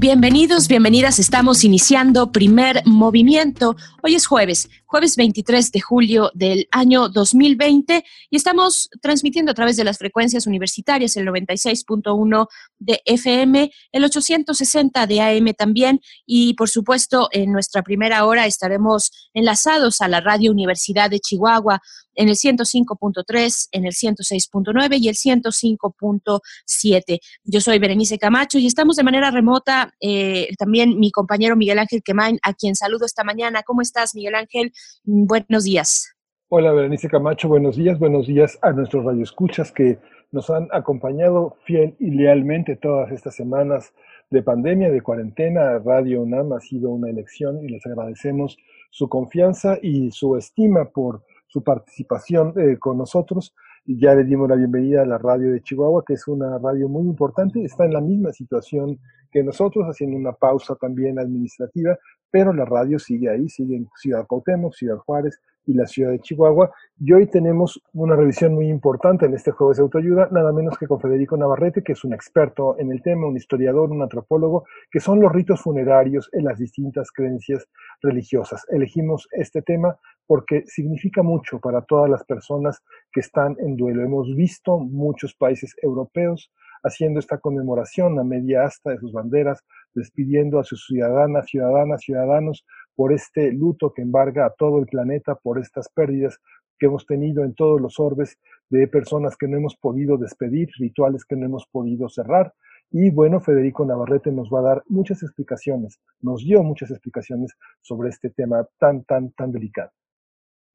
Bienvenidos, bienvenidas. Estamos iniciando primer movimiento. Hoy es jueves, jueves 23 de julio del año 2020 y estamos transmitiendo a través de las frecuencias universitarias el 96.1 de FM, el 860 de AM también y por supuesto en nuestra primera hora estaremos enlazados a la Radio Universidad de Chihuahua en el 105.3, en el 106.9 y el 105.7. Yo soy Berenice Camacho y estamos de manera remota eh, también mi compañero Miguel Ángel Quemain, a quien saludo esta mañana. ¿Cómo estás, Miguel Ángel? Buenos días. Hola, Berenice Camacho, buenos días, buenos días a nuestros radioescuchas que nos han acompañado fiel y lealmente todas estas semanas de pandemia, de cuarentena. Radio UNAM ha sido una elección y les agradecemos su confianza y su estima por su participación eh, con nosotros. Ya le dimos la bienvenida a la radio de Chihuahua, que es una radio muy importante, está en la misma situación que nosotros, haciendo una pausa también administrativa, pero la radio sigue ahí, sigue en Ciudad Cuauhtémoc, Ciudad Juárez, y la ciudad de Chihuahua. Y hoy tenemos una revisión muy importante en este jueves de autoayuda, nada menos que con Federico Navarrete, que es un experto en el tema, un historiador, un antropólogo, que son los ritos funerarios en las distintas creencias religiosas. Elegimos este tema porque significa mucho para todas las personas que están en duelo. Hemos visto muchos países europeos haciendo esta conmemoración a media asta de sus banderas, despidiendo a sus ciudadanas, ciudadanas, ciudadanos por este luto que embarga a todo el planeta, por estas pérdidas que hemos tenido en todos los orbes de personas que no hemos podido despedir, rituales que no hemos podido cerrar. Y bueno, Federico Navarrete nos va a dar muchas explicaciones, nos dio muchas explicaciones sobre este tema tan, tan, tan delicado.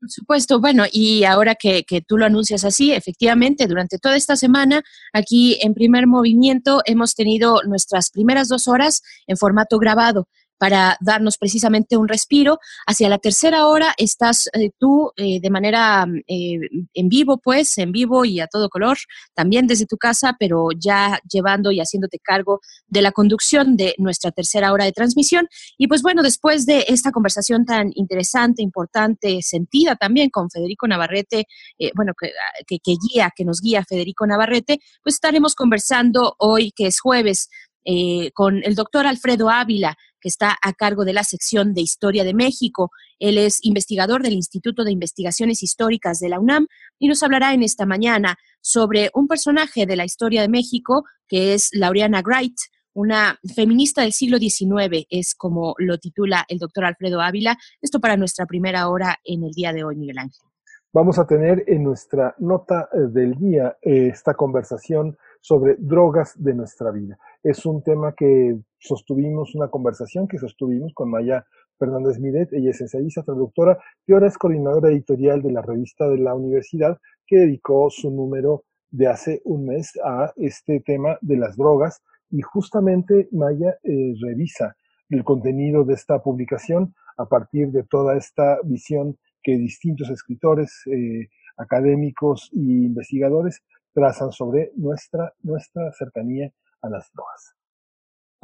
Por supuesto, bueno, y ahora que, que, tú lo anuncias así, efectivamente, durante toda esta semana, aquí en primer movimiento, hemos tenido nuestras primeras dos horas en formato grabado para darnos precisamente un respiro. Hacia la tercera hora estás eh, tú eh, de manera eh, en vivo, pues, en vivo y a todo color, también desde tu casa, pero ya llevando y haciéndote cargo de la conducción de nuestra tercera hora de transmisión. Y pues bueno, después de esta conversación tan interesante, importante, sentida también con Federico Navarrete, bueno, que, que, que guía, que nos guía Federico Navarrete, pues estaremos conversando hoy, que es jueves, eh, con el doctor Alfredo Ávila, que está a cargo de la sección de Historia de México. Él es investigador del Instituto de Investigaciones Históricas de la UNAM y nos hablará en esta mañana sobre un personaje de la historia de México que es Laureana Wright, una feminista del siglo XIX, es como lo titula el doctor Alfredo Ávila. Esto para nuestra primera hora en el día de hoy, Miguel Ángel. Vamos a tener en nuestra nota del día eh, esta conversación sobre drogas de nuestra vida. Es un tema que sostuvimos, una conversación que sostuvimos con Maya Fernández Miret, ella es ensayista, traductora y ahora es coordinadora editorial de la revista de la universidad que dedicó su número de hace un mes a este tema de las drogas y justamente Maya eh, revisa el contenido de esta publicación a partir de toda esta visión que distintos escritores, eh, académicos e investigadores trazan sobre nuestra, nuestra cercanía a las drogas.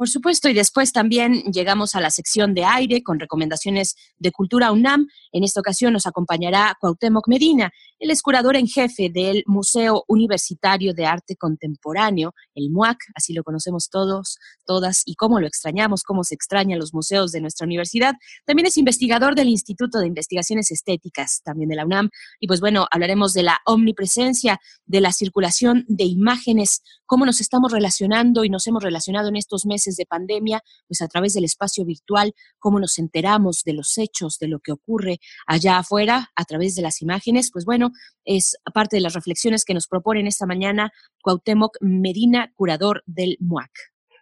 Por supuesto, y después también llegamos a la sección de aire con recomendaciones de Cultura UNAM. En esta ocasión nos acompañará Cuauhtémoc Medina. Él es curador en jefe del Museo Universitario de Arte Contemporáneo, el MUAC, así lo conocemos todos, todas, y cómo lo extrañamos, cómo se extrañan los museos de nuestra universidad. También es investigador del Instituto de Investigaciones Estéticas, también de la UNAM. Y pues bueno, hablaremos de la omnipresencia, de la circulación de imágenes, cómo nos estamos relacionando y nos hemos relacionado en estos meses de pandemia, pues a través del espacio virtual, cómo nos enteramos de los hechos, de lo que ocurre allá afuera a través de las imágenes, pues bueno, es parte de las reflexiones que nos proponen esta mañana Cuauhtémoc Medina, curador del MUAC.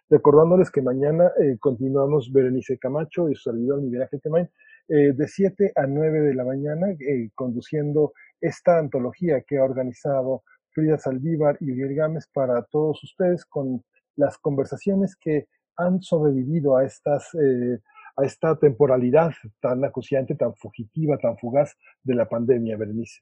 Recordándoles que mañana eh, continuamos Berenice Camacho y su servidor Miguel Ángel Temain, eh, de 7 a 9 de la mañana, eh, conduciendo esta antología que ha organizado Frida Saldívar y Miguel Gámez para todos ustedes con las conversaciones que han sobrevivido a estas eh, a esta temporalidad tan acuciante, tan fugitiva, tan fugaz de la pandemia, Berenice.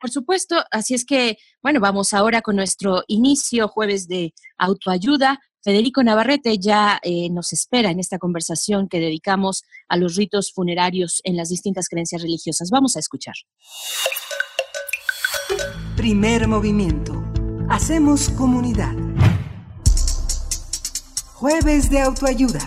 Por supuesto, así es que, bueno, vamos ahora con nuestro inicio jueves de autoayuda. Federico Navarrete ya eh, nos espera en esta conversación que dedicamos a los ritos funerarios en las distintas creencias religiosas. Vamos a escuchar. Primer movimiento. Hacemos comunidad. Jueves de autoayuda.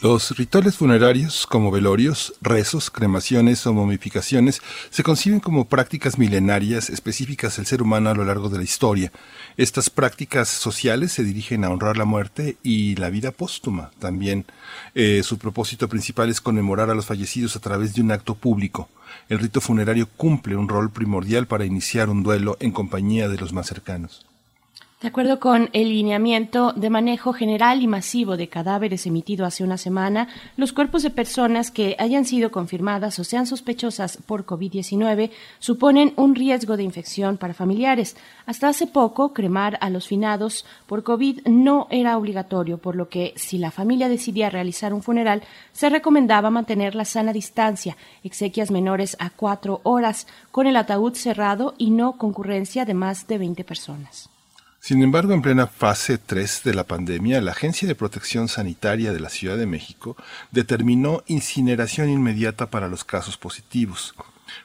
Los rituales funerarios, como velorios, rezos, cremaciones o momificaciones, se conciben como prácticas milenarias específicas del ser humano a lo largo de la historia. Estas prácticas sociales se dirigen a honrar la muerte y la vida póstuma también. Eh, su propósito principal es conmemorar a los fallecidos a través de un acto público. El rito funerario cumple un rol primordial para iniciar un duelo en compañía de los más cercanos. De acuerdo con el lineamiento de manejo general y masivo de cadáveres emitido hace una semana, los cuerpos de personas que hayan sido confirmadas o sean sospechosas por COVID-19 suponen un riesgo de infección para familiares. Hasta hace poco, cremar a los finados por COVID no era obligatorio, por lo que si la familia decidía realizar un funeral, se recomendaba mantener la sana distancia, exequias menores a cuatro horas, con el ataúd cerrado y no concurrencia de más de 20 personas. Sin embargo, en plena fase 3 de la pandemia, la Agencia de Protección Sanitaria de la Ciudad de México determinó incineración inmediata para los casos positivos.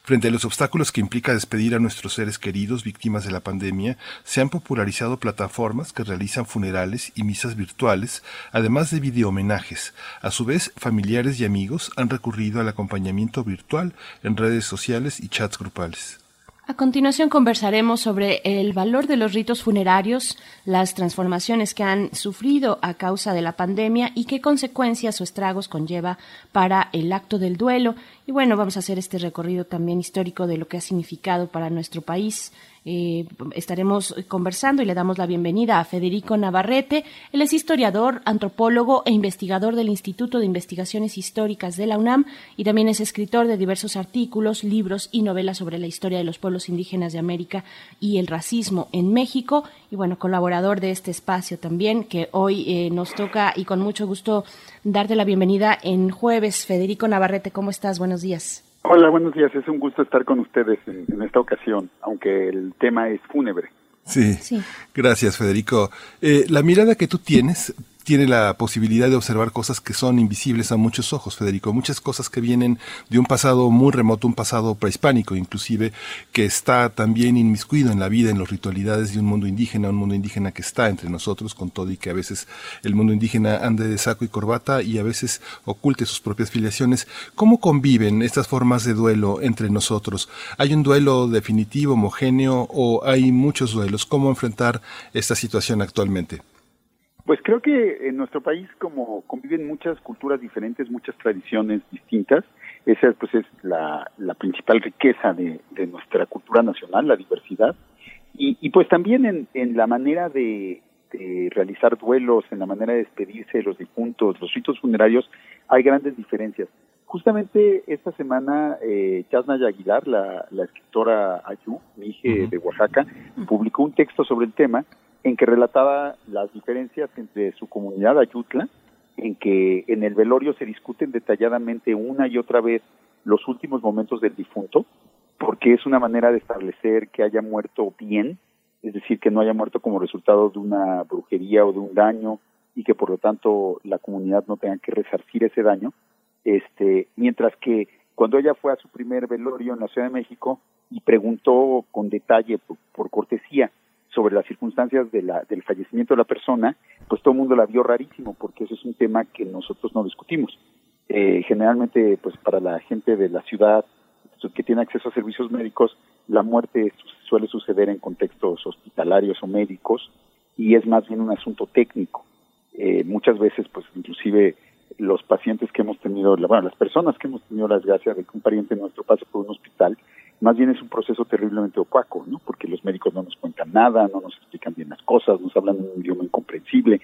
Frente a los obstáculos que implica despedir a nuestros seres queridos víctimas de la pandemia, se han popularizado plataformas que realizan funerales y misas virtuales, además de videohomenajes. A su vez, familiares y amigos han recurrido al acompañamiento virtual en redes sociales y chats grupales. A continuación conversaremos sobre el valor de los ritos funerarios, las transformaciones que han sufrido a causa de la pandemia y qué consecuencias o estragos conlleva para el acto del duelo. Y bueno, vamos a hacer este recorrido también histórico de lo que ha significado para nuestro país eh, estaremos conversando y le damos la bienvenida a Federico Navarrete. Él es historiador, antropólogo e investigador del Instituto de Investigaciones Históricas de la UNAM y también es escritor de diversos artículos, libros y novelas sobre la historia de los pueblos indígenas de América y el racismo en México. Y bueno, colaborador de este espacio también, que hoy eh, nos toca y con mucho gusto darte la bienvenida en jueves. Federico Navarrete, ¿cómo estás? Buenos días. Hola, buenos días. Es un gusto estar con ustedes en, esta ocasión, aunque el tema es fúnebre. Sí, sí. gracias Federico. Eh, la mirada que tú tienes tiene la posibilidad de observar cosas que son invisibles a muchos ojos, Federico. Muchas cosas que vienen de un pasado muy remoto, un pasado prehispánico, inclusive, que está también inmiscuido en la vida, en las ritualidades de un mundo indígena, un mundo indígena que está entre nosotros, con todo y que a veces el mundo indígena ande de saco y corbata y a veces oculte sus propias filiaciones. ¿Cómo conviven estas formas de duelo entre nosotros? ¿Hay un duelo definitivo, homogéneo, o hay muchos duelos? ¿Cómo enfrentar esta situación actualmente? Pues creo que en nuestro país, como conviven muchas culturas diferentes, muchas tradiciones distintas, esa pues es la, principal riqueza de, nuestra cultura nacional, la diversidad, y, pues también en, en la manera de, realizar duelos, en la manera de despedirse de los difuntos, los ritos funerarios, hay grandes diferencias. Justamente esta semana, eh, Chasnaya Aguilar, la, escritora Ayú, mi hija de Oaxaca, publicó un texto sobre el tema en que relataba las diferencias entre su comunidad Ayutla, en que en el velorio se discuten detalladamente una y otra vez los últimos momentos del difunto, porque es una manera de establecer que haya muerto bien, es decir, que no haya muerto como resultado de una brujería o de un daño y que por lo tanto la comunidad no tenga que resarcir ese daño. Este, mientras que cuando ella fue a su primer velorio en la Ciudad de México y preguntó con detalle por cortesía sobre las circunstancias de la, del fallecimiento de la persona, pues todo el mundo la vio rarísimo, porque eso es un tema que nosotros no discutimos. Eh, generalmente, pues para la gente de la ciudad que tiene acceso a servicios médicos, la muerte suele suceder en contextos hospitalarios o médicos y es más bien un asunto técnico. Eh, muchas veces, pues inclusive los pacientes que hemos tenido, bueno, las personas que hemos tenido la desgracia de que un pariente nuestro pase por un hospital, más bien es un proceso terriblemente opaco, ¿no? Porque los médicos no nos cuentan nada, no nos explican bien las cosas, nos hablan un idioma incomprensible.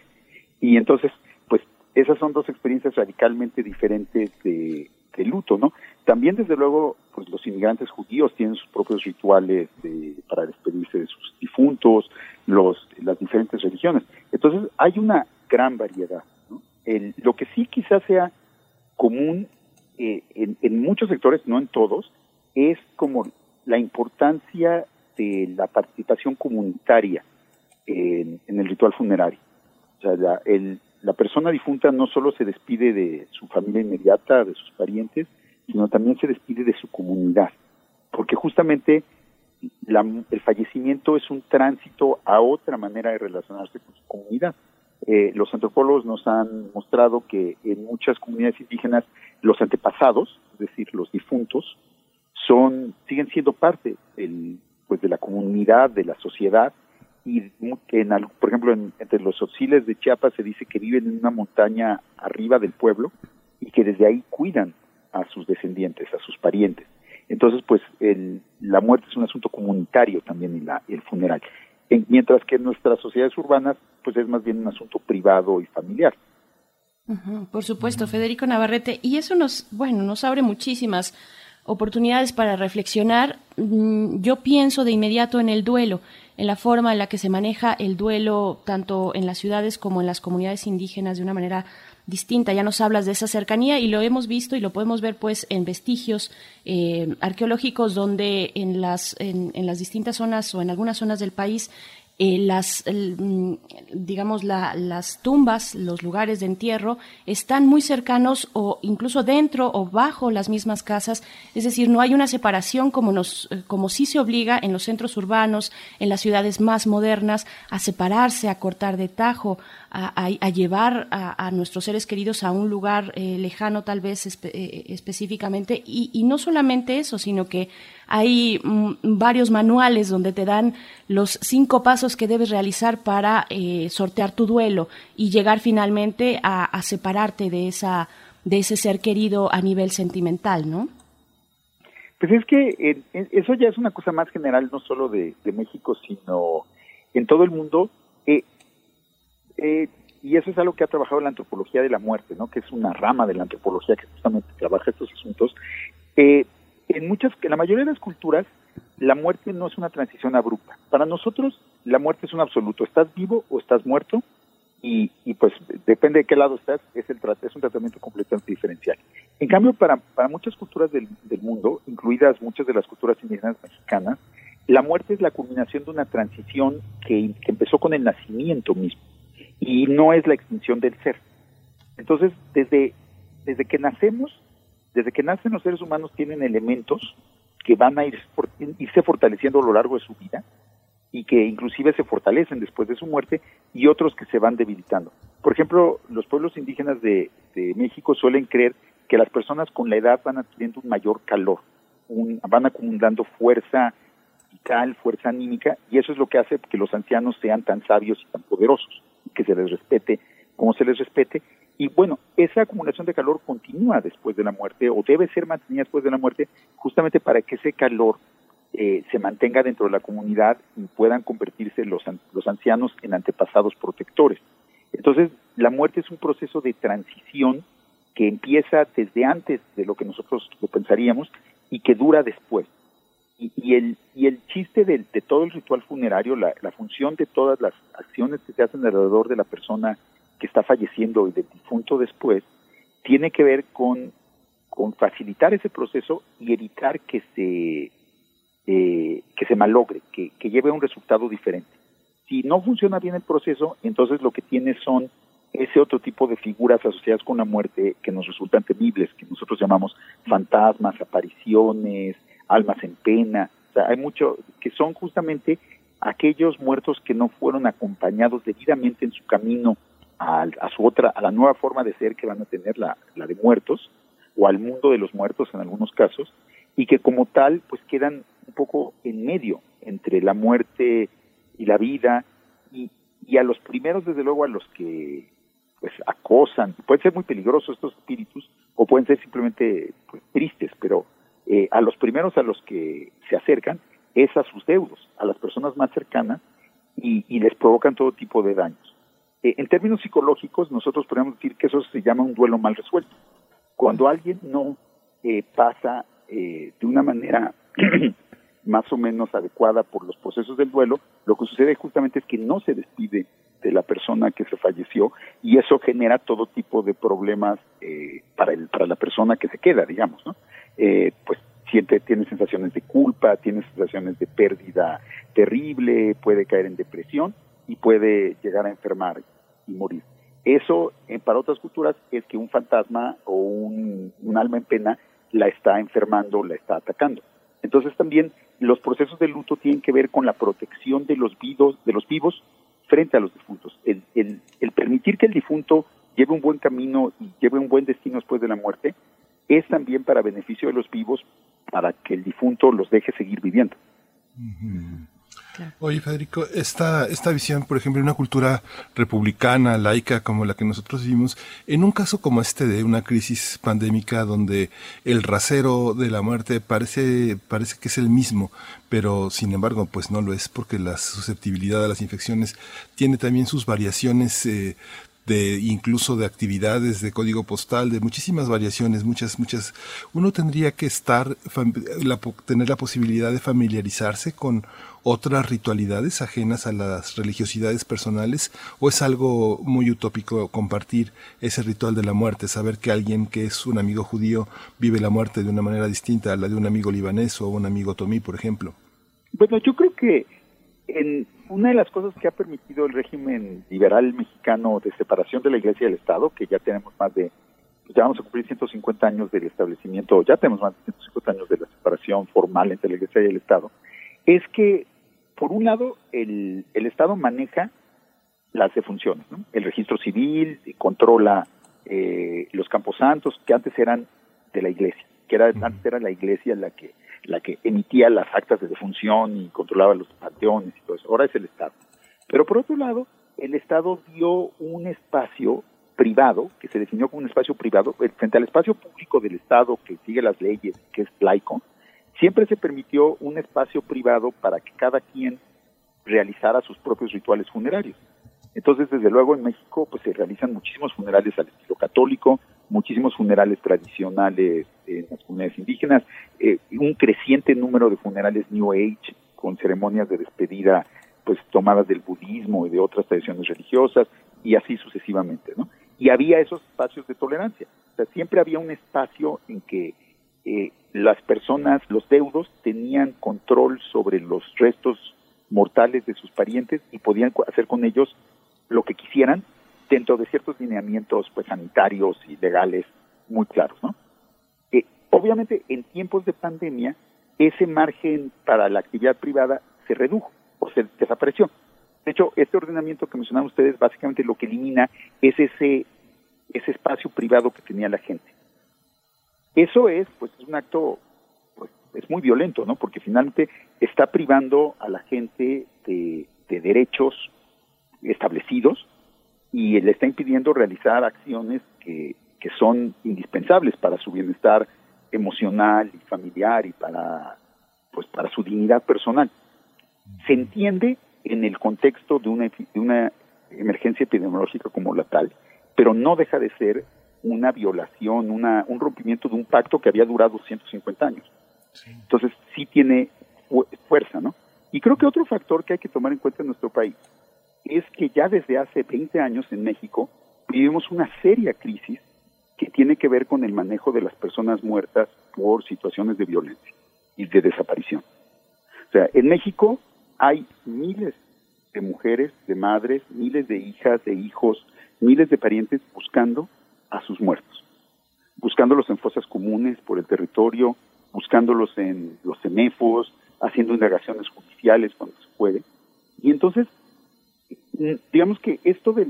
Y entonces, pues esas son dos experiencias radicalmente diferentes de, luto, ¿no? También, desde luego, pues los inmigrantes judíos tienen sus propios rituales para despedirse de sus difuntos, los, las diferentes religiones. Entonces hay una gran variedad. lo que sí quizás sea común eh, en, muchos sectores, no en todos, es como la importancia de la participación comunitaria en, el ritual funerario. O sea, la, la persona difunta no solo se despide de su familia inmediata, de sus parientes, sino también se despide de su comunidad, porque justamente el fallecimiento es un tránsito a otra manera de relacionarse con su comunidad. Eh, los antropólogos nos han mostrado que en muchas comunidades indígenas los antepasados, es decir, los difuntos, son siguen siendo parte pues de la comunidad, de la sociedad y en, por ejemplo entre los ociles de Chiapas se dice que viven en una montaña arriba del pueblo y que desde ahí cuidan a sus descendientes, a sus parientes. Entonces, pues el, la muerte es un asunto comunitario también y la, el funeral. mientras que en nuestras sociedades urbanas, pues es más bien un asunto privado y familiar. por supuesto, Federico Navarrete. Y eso nos, bueno, nos abre muchísimas oportunidades para reflexionar. Mm, yo pienso de inmediato en el duelo, en la forma en la que se maneja el duelo tanto en las ciudades como en las comunidades indígenas de una manera distinta. Ya nos hablas de esa cercanía y lo hemos visto y lo podemos ver pues en vestigios eh, arqueológicos donde en las, en, en las distintas zonas o en algunas zonas del país eh, las, mm, digamos, las tumbas, los lugares de entierro, están muy cercanos o incluso dentro o bajo las mismas casas. Es decir, no hay una separación como, nos, eh, como sí se obliga en los centros urbanos, en las ciudades más modernas, a separarse, a cortar de tajo, a, llevar a, nuestros seres queridos a un lugar eh, lejano tal vez específicamente. Y no solamente eso, sino que hay mm, varios manuales donde te dan los cinco pasos que debes realizar para eh, sortear tu duelo y llegar finalmente a, separarte de esa de ese ser querido a nivel sentimental, ¿no? Pues es que eso ya es una cosa más general, no solo de, México, sino en todo el mundo. Eh, eh, y eso es algo que ha trabajado la antropología de la muerte, ¿no? Que es una rama de la antropología que justamente trabaja estos asuntos. En muchas, en la mayoría de las culturas, la muerte no es una transición abrupta. Para nosotros, la muerte es un absoluto. Estás vivo o estás muerto y, y pues depende de qué lado estás, es, el, es un tratamiento completamente diferencial. En cambio, para, muchas culturas del, del mundo, incluidas muchas de las culturas indígenas mexicanas, la muerte es la culminación de una transición que, que empezó con el nacimiento mismo y no es la extinción del ser. Entonces, desde, desde que nacemos, desde que nacen los seres humanos tienen elementos que van a ir, irse fortaleciendo a lo largo de su vida y que inclusive se fortalecen después de su muerte y otros que se van debilitando. Por ejemplo, los pueblos indígenas de, México suelen creer que las personas con la edad van adquiriendo un mayor calor, van acumulando fuerza vital, fuerza anímica, y eso es lo que hace que los ancianos sean tan sabios y tan poderosos, que se les respete como se les respete, y bueno, esa acumulación de calor continúa después de la muerte o debe ser mantenida después de la muerte justamente para que ese calor eh, se mantenga dentro de la comunidad y puedan convertirse los, los ancianos en antepasados protectores. Entonces, la muerte es un proceso de transición que empieza desde antes de lo que nosotros lo pensaríamos y que dura después. Y, el, y el chiste de, de, todo el ritual funerario, la, la función de todas las acciones que se hacen alrededor de la persona que está falleciendo y del difunto después, tiene que ver con, con facilitar ese proceso y evitar que se, eh, que se malogre, que, que lleve a un resultado diferente. Si no funciona bien el proceso, entonces lo que tiene son ese otro tipo de figuras asociadas con la muerte que nos resultan temibles, que nosotros llamamos fantasmas, apariciones, almas en pena. O sea, hay mucho que son justamente aquellos muertos que no fueron acompañados debidamente en su camino a, su otra, a la nueva forma de ser que van a tener la, la de muertos, o al mundo de los muertos en algunos casos, y que como tal, pues quedan un poco en medio entre la muerte y la vida, y, y a los primeros, desde luego, a los que pues acosan, pueden ser muy peligrosos estos espíritus, o pueden ser simplemente pues, tristes, pero eh, a los primeros a los que se acercan es a sus deudos, a las personas más cercanas, y, y les provocan todo tipo de daños. Eh, en términos psicológicos, nosotros podemos decir que eso se llama un duelo mal resuelto. Cuando alguien no eh, pasa eh, de una manera más o menos adecuada por los procesos del duelo, lo que sucede justamente es que no se despide de la persona que se falleció y eso genera todo tipo de problemas eh, para el para la persona que se queda digamos no eh, pues siente tiene sensaciones de culpa tiene sensaciones de pérdida terrible puede caer en depresión y puede llegar a enfermar y morir eso eh, para otras culturas es que un fantasma o un, alma en pena la está enfermando la está atacando entonces también los procesos de luto tienen que ver con la protección de los vivos de los vivos frente a los difuntos. El, el, el permitir que el difunto lleve un buen camino y lleve un buen destino después de la muerte es también para beneficio de los vivos, para que el difunto los deje seguir viviendo. Oye, Federico, esta, esta visión, por ejemplo, de una cultura republicana, laica, como la que nosotros vivimos, en un caso como este de una crisis pandémica donde el rasero de la muerte parece, parece que es el mismo, pero sin embargo, pues no lo es porque la susceptibilidad a las infecciones tiene también sus variaciones eh, de incluso de actividades de código postal, de muchísimas variaciones, muchas, muchas. Uno tendría que estar, tener la posibilidad de familiarizarse con otras ritualidades ajenas a las religiosidades personales o es algo muy utópico compartir ese ritual de la muerte, saber que alguien que es un amigo judío vive la muerte de una manera distinta a la de un amigo libanés o un amigo tomí, por ejemplo? Bueno, yo creo que en una de las cosas que ha permitido el régimen liberal mexicano de separación de la Iglesia y del Estado, que ya tenemos más de, pues ya vamos a cumplir 150 años del establecimiento, ya tenemos más de 150 años de la separación formal entre la Iglesia y el Estado, es que, por un lado, el, el Estado maneja las defunciones, ¿no? el registro civil, controla eh, los campos santos, que antes eran de la Iglesia, que era, antes era la Iglesia la que la que emitía las actas de defunción y controlaba los panteones y todo eso. Ahora es el Estado. Pero por otro lado, el Estado dio un espacio privado, que se definió como un espacio privado, frente al espacio público del Estado que sigue las leyes, que es laico, siempre se permitió un espacio privado para que cada quien realizara sus propios rituales funerarios. Entonces, desde luego, en México pues se realizan muchísimos funerales al estilo católico, muchísimos funerales tradicionales en las comunidades indígenas, eh, un creciente número de funerales New Age con ceremonias de despedida pues tomadas del budismo y de otras tradiciones religiosas y así sucesivamente, ¿no? Y había esos espacios de tolerancia, o sea, siempre había un espacio en que eh, las personas, los deudos, tenían control sobre los restos mortales de sus parientes y podían hacer con ellos lo que quisieran dentro de ciertos lineamientos pues sanitarios y legales muy claros, ¿no? Eh, obviamente en tiempos de pandemia ese margen para la actividad privada se redujo o se desapareció. De hecho, este ordenamiento que mencionaban ustedes básicamente lo que elimina es ese ese espacio privado que tenía la gente. Eso es pues es un acto pues es muy violento, ¿no? Porque finalmente está privando a la gente de, de derechos establecidos y le está impidiendo realizar acciones que, que son indispensables para su bienestar emocional y familiar y para pues para su dignidad personal. Se entiende en el contexto de una, de una emergencia epidemiológica como la tal, pero no deja de ser una violación, una, un rompimiento de un pacto que había durado 150 años. Entonces sí tiene fuerza, ¿no? Y creo que otro factor que hay que tomar en cuenta en nuestro país es que ya desde hace 20 años en México vivimos una seria crisis que tiene que ver con el manejo de las personas muertas por situaciones de violencia y de desaparición. O sea, en México hay miles de mujeres, de madres, miles de hijas, de hijos, miles de parientes buscando a sus muertos, buscándolos en fosas comunes por el territorio, buscándolos en los CEMEFOS, haciendo indagaciones judiciales cuando se puede. Y entonces Mm, digamos que esto de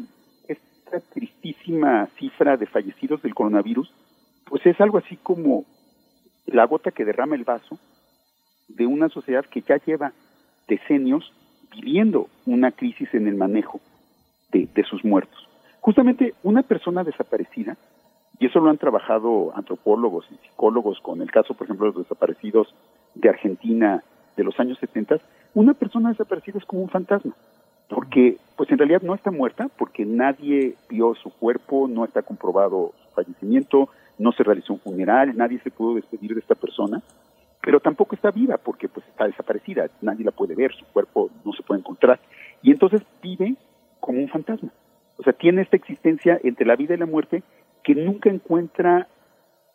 esta tristísima cifra de fallecidos del coronavirus, pues es algo así como la gota que derrama el vaso de una sociedad que ya lleva decenios viviendo una crisis en el manejo de, de sus muertos. Justamente una persona desaparecida, y eso lo han trabajado antropólogos y psicólogos con el caso, por ejemplo, de los desaparecidos de Argentina de los años 70, una persona desaparecida es como un fantasma porque pues en realidad no está muerta, porque nadie vio su cuerpo, no está comprobado su fallecimiento, no se realizó un funeral, nadie se pudo despedir de esta persona, pero tampoco está viva porque pues está desaparecida, nadie la puede ver, su cuerpo no se puede encontrar y entonces vive como un fantasma. O sea, tiene esta existencia entre la vida y la muerte que nunca encuentra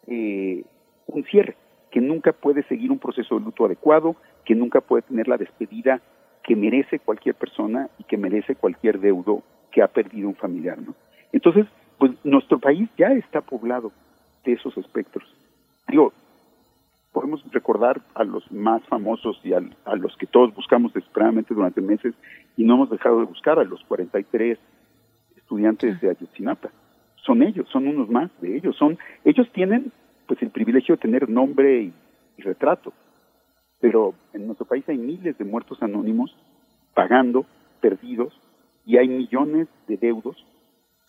eh, un cierre, que nunca puede seguir un proceso de luto adecuado, que nunca puede tener la despedida que merece cualquier persona y que merece cualquier deudo que ha perdido un familiar, ¿no? Entonces, pues nuestro país ya está poblado de esos espectros. Digo, podemos recordar a los más famosos y a, los que todos buscamos desesperadamente durante meses y no hemos dejado de buscar, a los 43 estudiantes de Ayotzinapa. Son ellos, son unos más de ellos. Son, ellos tienen pues el privilegio de tener nombre y, y retrato, pero en nuestro país hay miles de muertos anónimos pagando, perdidos, y hay millones de deudos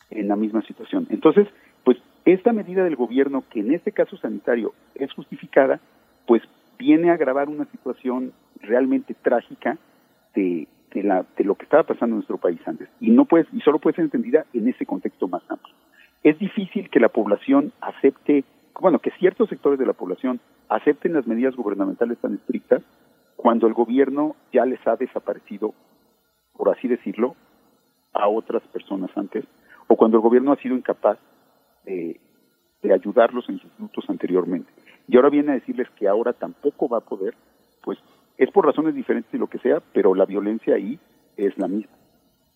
en la misma situación. Entonces, pues esta medida del gobierno, que en este caso sanitario es justificada, pues viene a agravar una situación realmente trágica de, de, la, de lo que estaba pasando en nuestro país antes. Y, no puede, y solo puede ser entendida en ese contexto más amplio. Es difícil que la población acepte, bueno, que ciertos sectores de la población acepten las medidas gubernamentales tan estrictas cuando el gobierno ya les ha desaparecido, por así decirlo, a otras personas antes, o cuando el gobierno ha sido incapaz de, de ayudarlos en sus lutos anteriormente. Y ahora viene a decirles que ahora tampoco va a poder, es por razones diferentes y lo que sea, pero la violencia ahí es la misma.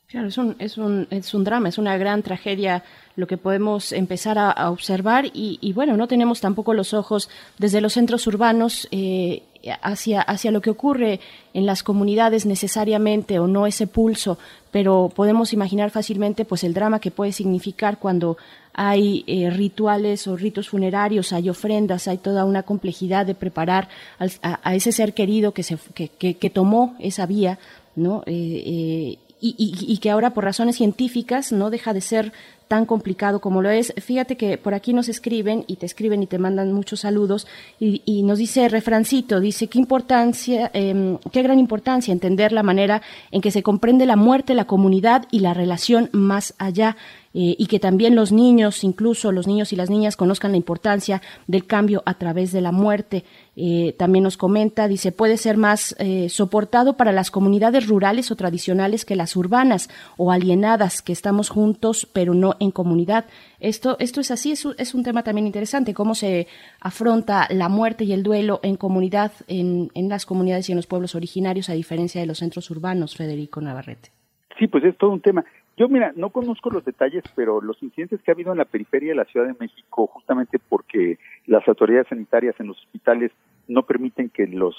Claro, es un, es, un, es un drama, es una gran tragedia lo que podemos empezar a, observar y, bueno, no tenemos tampoco los ojos desde los centros urbanos eh, hacia, hacia lo que ocurre en las comunidades necesariamente o no ese pulso, pero podemos imaginar fácilmente pues el drama que puede significar cuando hay eh, rituales o ritos funerarios, hay ofrendas, hay toda una complejidad de preparar a, ese ser querido que, se, que, que, tomó esa vía, ¿no? Eh, y, que ahora por razones científicas no deja de ser tan complicado como lo es. Fíjate que por aquí nos escriben y te escriben y te mandan muchos saludos y, nos dice refrancito, dice qué importancia, em, qué gran importancia entender la manera en que se comprende la muerte, la comunidad y la relación más allá. Eh, y que también los niños, incluso los niños y las niñas, conozcan la importancia del cambio a través de la muerte. Eh, también nos comenta, dice, puede ser más eh, soportado para las comunidades rurales o tradicionales que las urbanas o alienadas, que estamos juntos pero no en comunidad. Esto, esto es así, es un, es un tema también interesante, cómo se afronta la muerte y el duelo en comunidad, en, en las comunidades y en los pueblos originarios, a diferencia de los centros urbanos, Federico Navarrete. Sí, pues es todo un tema. Yo, mira, no conozco los detalles, pero los incidentes que ha habido en la periferia de la Ciudad de México, justamente porque las autoridades sanitarias en los hospitales no permiten que los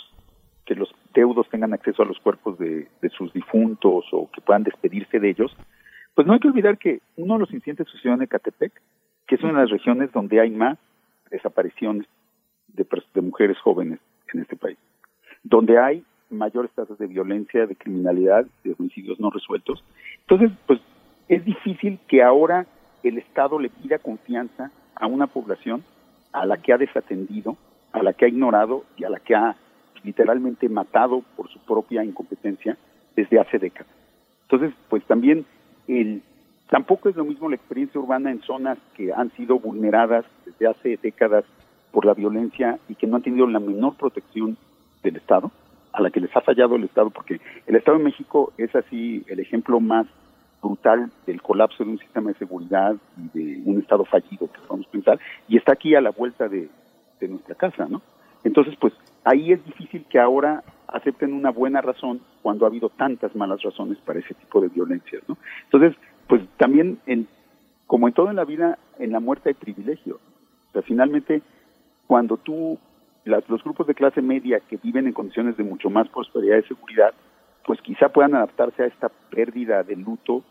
que los deudos tengan acceso a los cuerpos de, sus difuntos o que puedan despedirse de ellos, pues no hay que olvidar que uno de los incidentes sucedió en Ecatepec, que es una de las regiones donde hay más desapariciones de, de mujeres jóvenes en este país, donde hay mayores tasas de violencia, de criminalidad, de homicidios no resueltos. Entonces, pues es difícil que ahora el Estado le pida confianza a una población a la que ha desatendido, a la que ha ignorado y a la que ha literalmente matado por su propia incompetencia desde hace décadas. Entonces, pues también el, tampoco es lo mismo la experiencia urbana en zonas que han sido vulneradas desde hace décadas por la violencia y que no han tenido la menor protección del Estado, a la que les ha fallado el Estado, porque el Estado de México es así el ejemplo más brutal del colapso de un sistema de seguridad y de un Estado fallido que podemos pensar, y está aquí a la vuelta de, nuestra casa, ¿no? Entonces, pues ahí es difícil que ahora acepten una buena razón cuando ha habido tantas malas razones para ese tipo de violencias, ¿no? Entonces, pues también, en, como en todo en la vida, en la muerte hay privilegio. O sea, finalmente, cuando tú los grupos de clase media que viven en condiciones de mucho más prosperidad y seguridad, pues quizá puedan adaptarse a esta pérdida de luto,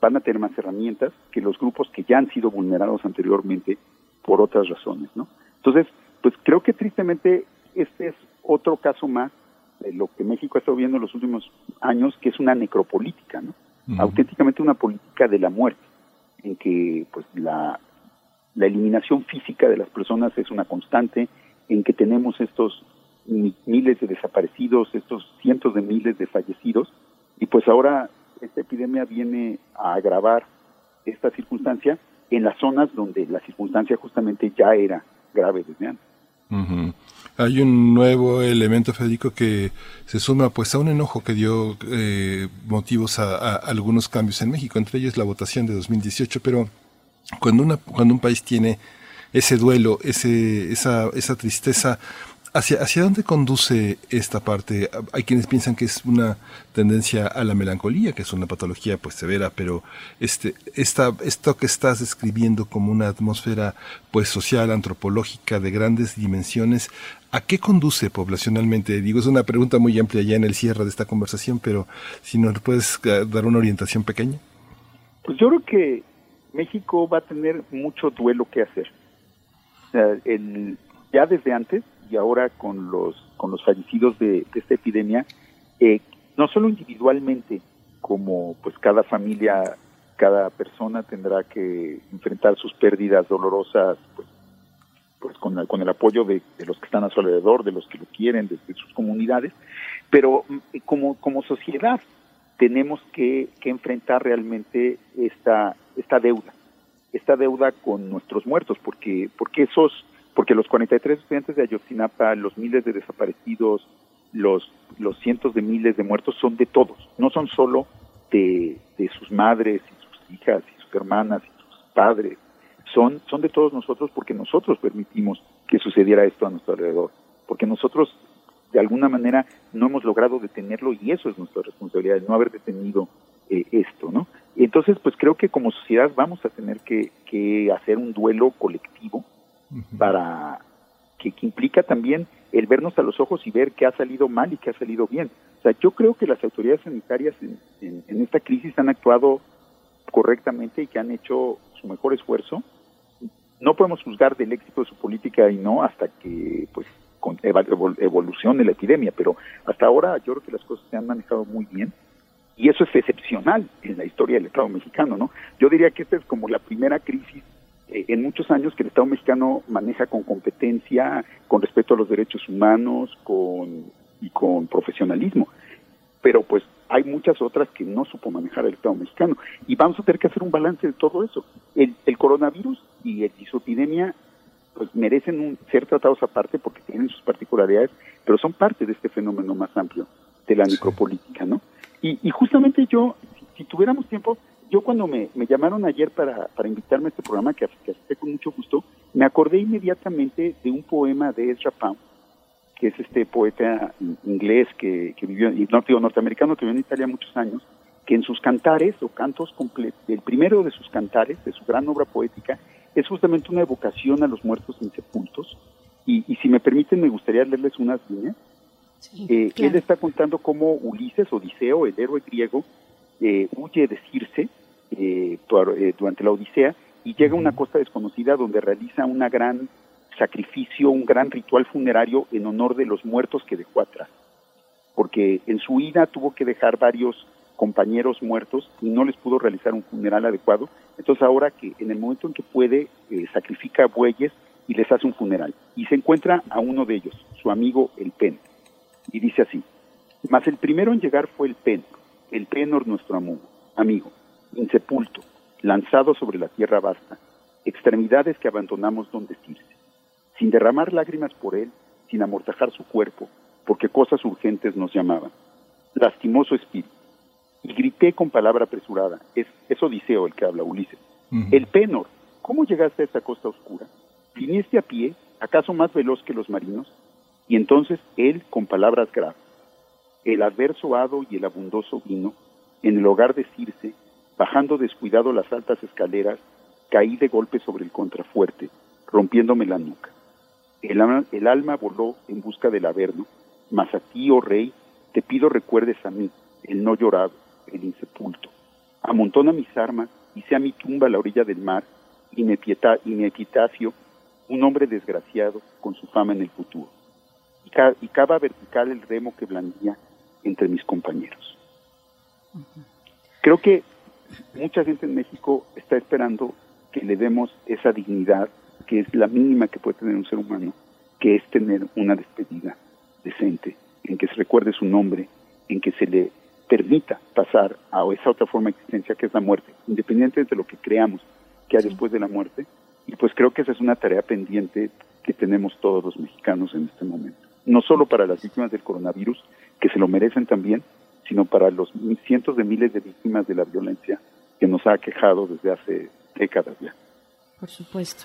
van a tener más herramientas que los grupos que ya han sido vulnerados anteriormente por otras razones, ¿no? Entonces, pues creo que tristemente este es otro caso más de lo que México ha estado viendo en los últimos años, que es una necropolítica, ¿no? Auténticamente una política de la muerte, en que pues la, la eliminación física de las personas es una constante, en que tenemos estos miles de desaparecidos, estos cientos de miles de fallecidos, y pues ahora esta epidemia viene a agravar esta circunstancia en las zonas donde la circunstancia justamente ya era grave desde antes. Hay un nuevo elemento, Federico, que se suma pues a un enojo que dio eh, motivos a, algunos cambios en México, entre ellos la votación de 2018, pero cuando, una, cuando un país tiene ese duelo, ese, esa, esa tristeza, ¿Hacia, ¿Hacia dónde conduce esta parte? Hay quienes piensan que es una tendencia a la melancolía, que es una patología pues severa, pero este, esta, esto que estás describiendo como una atmósfera pues social, antropológica, de grandes dimensiones, ¿a qué conduce poblacionalmente? Digo, es una pregunta muy amplia ya en el cierre de esta conversación, pero si nos puedes eh, dar una orientación pequeña. Pues yo creo que México va a tener mucho duelo que hacer. El, ya desde antes y ahora con los con los fallecidos de, esta epidemia, eh, no solo individualmente, como pues cada familia, cada persona tendrá que enfrentar sus pérdidas dolorosas, pues, pues con, con el apoyo de, los que están a su alrededor, de los que lo quieren, de, sus comunidades, pero mm, como, como sociedad tenemos que, que enfrentar realmente esta, esta deuda, esta deuda con nuestros muertos, porque, porque esos porque los 43 estudiantes de Ayotzinapa, los miles de desaparecidos, los, los cientos de miles de muertos son de todos, no son solo de, de sus madres y sus hijas y sus hermanas y sus padres, son, son de todos nosotros porque nosotros permitimos que sucediera esto a nuestro alrededor, porque nosotros de alguna manera no hemos logrado detenerlo y eso es nuestra responsabilidad, no haber detenido eh, esto, ¿no? Entonces, pues creo que como sociedad vamos a tener que, que hacer un duelo colectivo, para que, implica también el vernos a los ojos y ver qué ha salido mal y qué ha salido bien. O sea, yo creo que las autoridades sanitarias en, esta crisis han actuado correctamente y que han hecho su mejor esfuerzo. No podemos juzgar del éxito de su política y no hasta que pues evolucione la epidemia, pero hasta ahora yo creo que las cosas se han manejado muy bien y eso es excepcional en la historia del Estado mexicano, ¿no? Yo diría que esta es como la primera crisis eh, en muchos años que el Estado mexicano maneja con competencia, con respeto a los derechos humanos con, y con profesionalismo. Pero pues hay muchas otras que no supo manejar el Estado mexicano. Y vamos a tener que hacer un balance de todo eso. El, coronavirus y, el, su epidemia pues merecen ser tratados aparte porque tienen sus particularidades, pero son parte de este fenómeno más amplio de la necropolítica, ¿no? Y, justamente yo, si tuviéramos tiempo, yo cuando me, llamaron ayer para, para, invitarme a este programa, que, que con mucho gusto, me acordé inmediatamente de un poema de Ezra Pound, que es este poeta inglés que, que vivió, y no digo norteamericano, que vivió en Italia muchos años, que en sus cantares o cantos completos, el primero de sus cantares, de su gran obra poética, es justamente una evocación a los muertos insepultos. Y, y si me permiten, me gustaría leerles unas líneas. Eh, él está contando cómo Ulises, Odiseo, el héroe griego, eh, huye de Circe eh, eh, durante la Odisea y llega a una costa desconocida donde realiza un gran sacrificio, un gran ritual funerario en honor de los muertos que dejó atrás. Porque en su ida tuvo que dejar varios compañeros muertos y no les pudo realizar un funeral adecuado. Entonces ahora que en el momento en que puede, sacrifica bueyes y les hace un funeral. Y se encuentra a uno de ellos, su amigo el Pen. Y dice así, mas el primero en llegar fue el Pen, el tenor nuestro amigo, amigo, insepulto, lanzado sobre la tierra vasta, extremidades que abandonamos donde estirse, sin derramar lágrimas por él, sin amortajar su cuerpo, porque cosas urgentes nos llamaban. Lastimoso espíritu. Y grité con palabra apresurada, es, es Odiseo el que habla, Ulises. El Penor, ¿cómo llegaste a esa costa oscura? ¿Viniste a pie, acaso más veloz que los marinos? Y entonces él, con palabras graves, el adverso hado y el abundoso vino, en el hogar de Circe, bajando descuidado las altas escaleras, caí de golpe sobre el contrafuerte, rompiéndome la nuca. El, alma voló en busca del averno, mas a ti, oh rey, te pido recuerdes a mí, el no llorado, el insepulto. Amontona mis armas y sea mi tumba a la orilla del mar, y mi, epitafio, un hombre desgraciado con su fama en el futuro. Y, cava vertical el remo que blandía entre mis compañeros. Creo que mucha gente en México está esperando que le demos esa dignidad que es la mínima que puede tener un ser humano, que es tener una despedida decente, en que se recuerde su nombre, en que se le permita pasar a esa otra forma de existencia que es la muerte, independientemente de lo que creamos que hay después de la muerte. Y pues creo que esa es una tarea pendiente que tenemos todos los mexicanos en este momento. No solo para las víctimas del coronavirus, que se lo merecen también, sino para los cientos de miles de víctimas de la violencia que nos ha aquejado desde hace décadas ya. Por supuesto.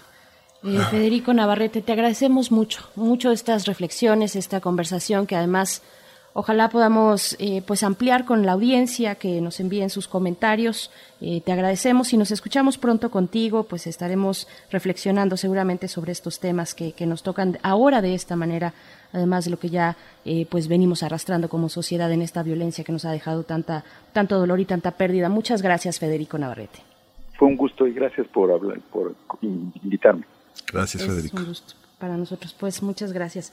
Eh, Federico Navarrete, te agradecemos mucho, mucho estas reflexiones, esta conversación que además ojalá podamos eh, pues ampliar con la audiencia, que nos envíen sus comentarios. Eh, te agradecemos y nos escuchamos pronto contigo, pues estaremos reflexionando seguramente sobre estos temas que, que nos tocan ahora de esta manera además de lo que ya eh, pues venimos arrastrando como sociedad en esta violencia que nos ha dejado tanta tanto dolor y tanta pérdida. Muchas gracias, Federico Navarrete. Fue un gusto y gracias por hablar, por invitarme. Gracias, Federico. un gusto para nosotros. Pues muchas gracias.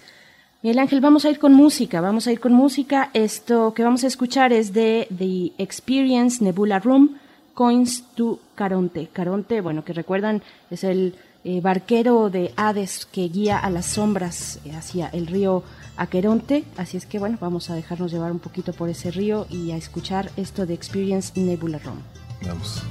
Miguel Ángel, vamos a ir con música, vamos a ir con música. Esto que vamos a escuchar es de The Experience Nebula Room, Coins to Caronte. Caronte, bueno, que recuerdan, es el eh, barquero de Hades que guía a las sombras eh, hacia el río Aqueronte. Así es que bueno, vamos a dejarnos llevar un poquito por ese río y a escuchar esto de Experience Nebula Room. Vamos.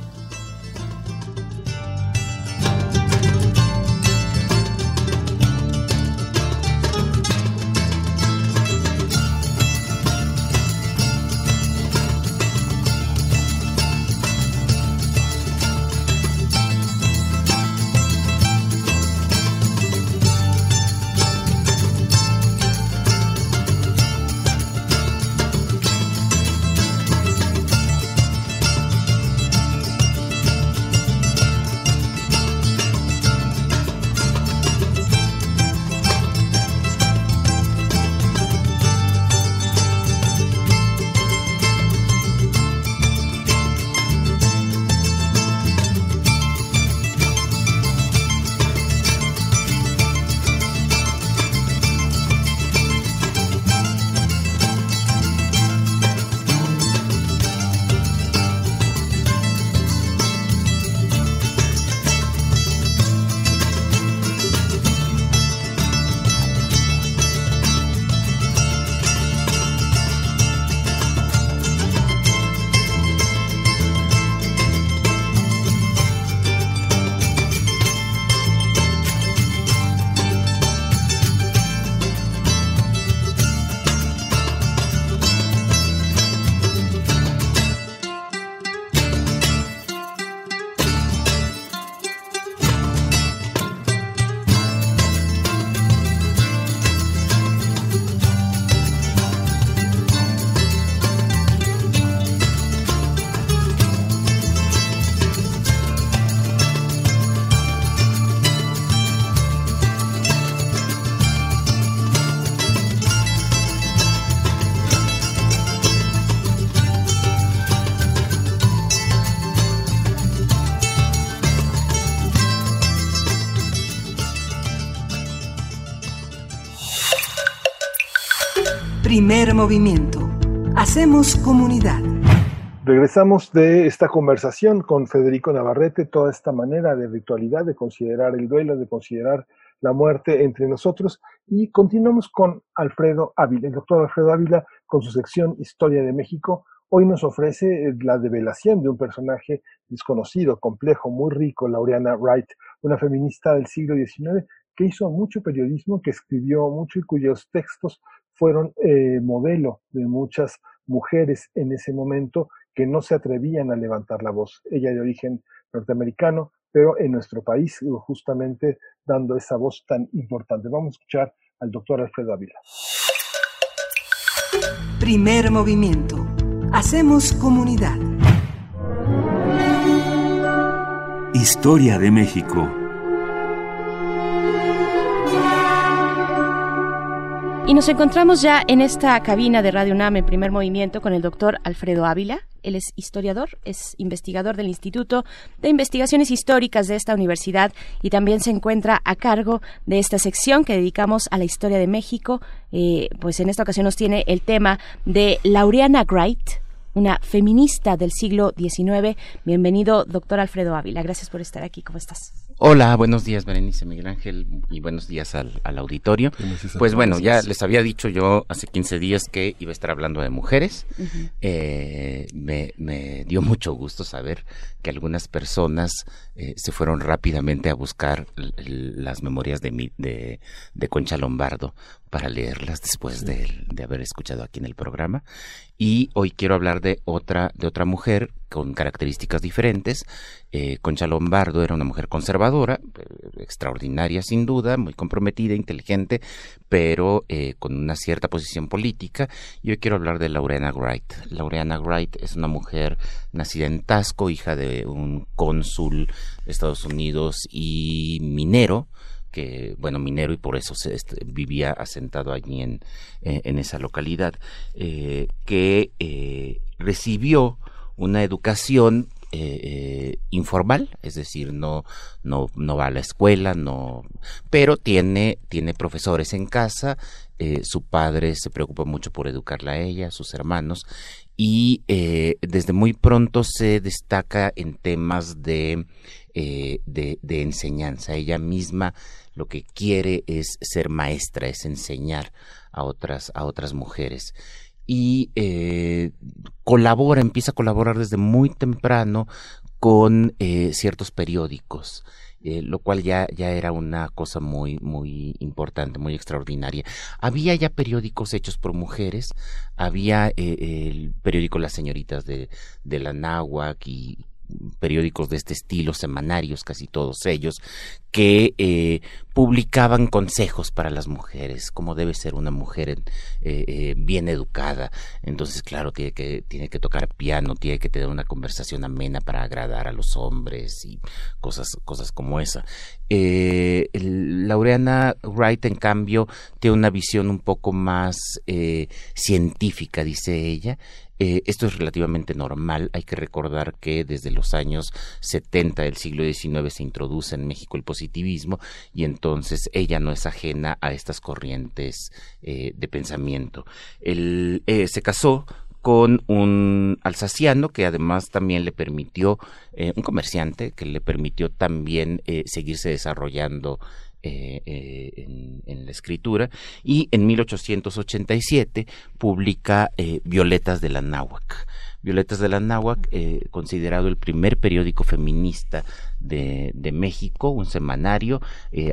Primer movimiento. Hacemos comunidad. Regresamos de esta conversación con Federico Navarrete, toda esta manera de ritualidad, de considerar el duelo, de considerar la muerte entre nosotros, y continuamos con Alfredo Ávila, el doctor Alfredo Ávila, con su sección Historia de México. Hoy nos ofrece la develación de un personaje desconocido, complejo, muy rico, Laureana Wright, una feminista del siglo XIX que hizo mucho periodismo, que escribió mucho y cuyos textos fueron eh, modelo de muchas mujeres en ese momento que no se atrevían a levantar la voz. Ella de origen norteamericano, pero en nuestro país justamente dando esa voz tan importante. Vamos a escuchar al doctor Alfredo Ávila. Primer movimiento. Hacemos comunidad. Historia de México. Y nos encontramos ya en esta cabina de Radio UNAM en primer movimiento con el doctor Alfredo Ávila. Él es historiador, es investigador del Instituto de Investigaciones Históricas de esta universidad y también se encuentra a cargo de esta sección que dedicamos a la historia de México. Eh, pues en esta ocasión nos tiene el tema de Laureana Wright, una feminista del siglo XIX. Bienvenido, doctor Alfredo Ávila. Gracias por estar aquí. ¿Cómo estás? Hola, buenos días, Berenice Miguel Ángel, y buenos días al, auditorio. Pues bueno, ya les había dicho yo hace 15 días que iba a estar hablando de mujeres. Eh, me, dio mucho gusto saber que algunas personas eh, se fueron rápidamente a buscar las memorias de, de, de Concha Lombardo para leerlas después de, de, haber escuchado aquí en el programa. Y hoy quiero hablar de otra, de otra mujer con características diferentes. Eh, Concha Lombardo era una mujer conservadora, eh, extraordinaria sin duda, muy comprometida, inteligente, pero eh, con una cierta posición política. Y hoy quiero hablar de Laureana Wright. Laureana Wright es una mujer nacida en Tasco, hija de un cónsul de Estados Unidos y minero que, bueno, minero y por eso se, vivía asentado allí en, eh, en esa localidad, eh, que eh, recibió una educación informal, es decir, no, no, no va a la escuela, no, pero tiene, tiene profesores en casa, su padre se preocupa mucho por educarla a ella, a sus hermanos, y desde muy pronto se destaca en temas de, de, de, enseñanza. Ella misma lo que quiere es ser maestra, es enseñar a otras, a otras mujeres. Y eh, colabora, empieza a colaborar desde muy temprano con eh, ciertos periódicos. Eh, lo cual ya, ya era una cosa muy, muy importante, muy extraordinaria. Había ya periódicos hechos por mujeres, había el periódico Las Señoritas de, de la Náhuac y periódicos de este estilo, semanarios, casi todos ellos, que eh, publicaban consejos para las mujeres, cómo debe ser una mujer eh, eh, bien educada. Entonces, claro, tiene que, tiene que tocar piano, tiene que tener una conversación amena para agradar a los hombres y cosas, cosas como esa. Laureana Wright, en cambio, tiene una visión un poco más científica, dice ella, eh, esto es relativamente normal. Hay que recordar que desde los años 70 del siglo XIX se introduce en México el positivismo y entonces ella no es ajena a estas corrientes eh, de pensamiento. Eh, se casó con un alsaciano que además también le permitió, un comerciante que le permitió también seguirse desarrollando eh, eh, en, la escritura y en 1887 publica eh, Violetas de la Náhuac. Violetas de la Náhuac, considerado el primer periódico feminista de, México, un semanario,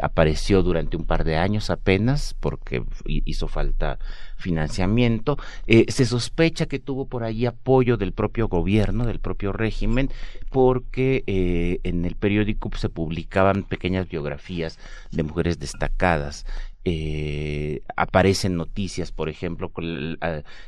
apareció durante un par de años apenas porque hizo falta financiamiento. Eh, se sospecha que tuvo por ahí apoyo del propio gobierno, del propio régimen, porque eh, en el periódico se publicaban pequeñas biografías de mujeres destacadas. Eh, aparecen noticias, por ejemplo,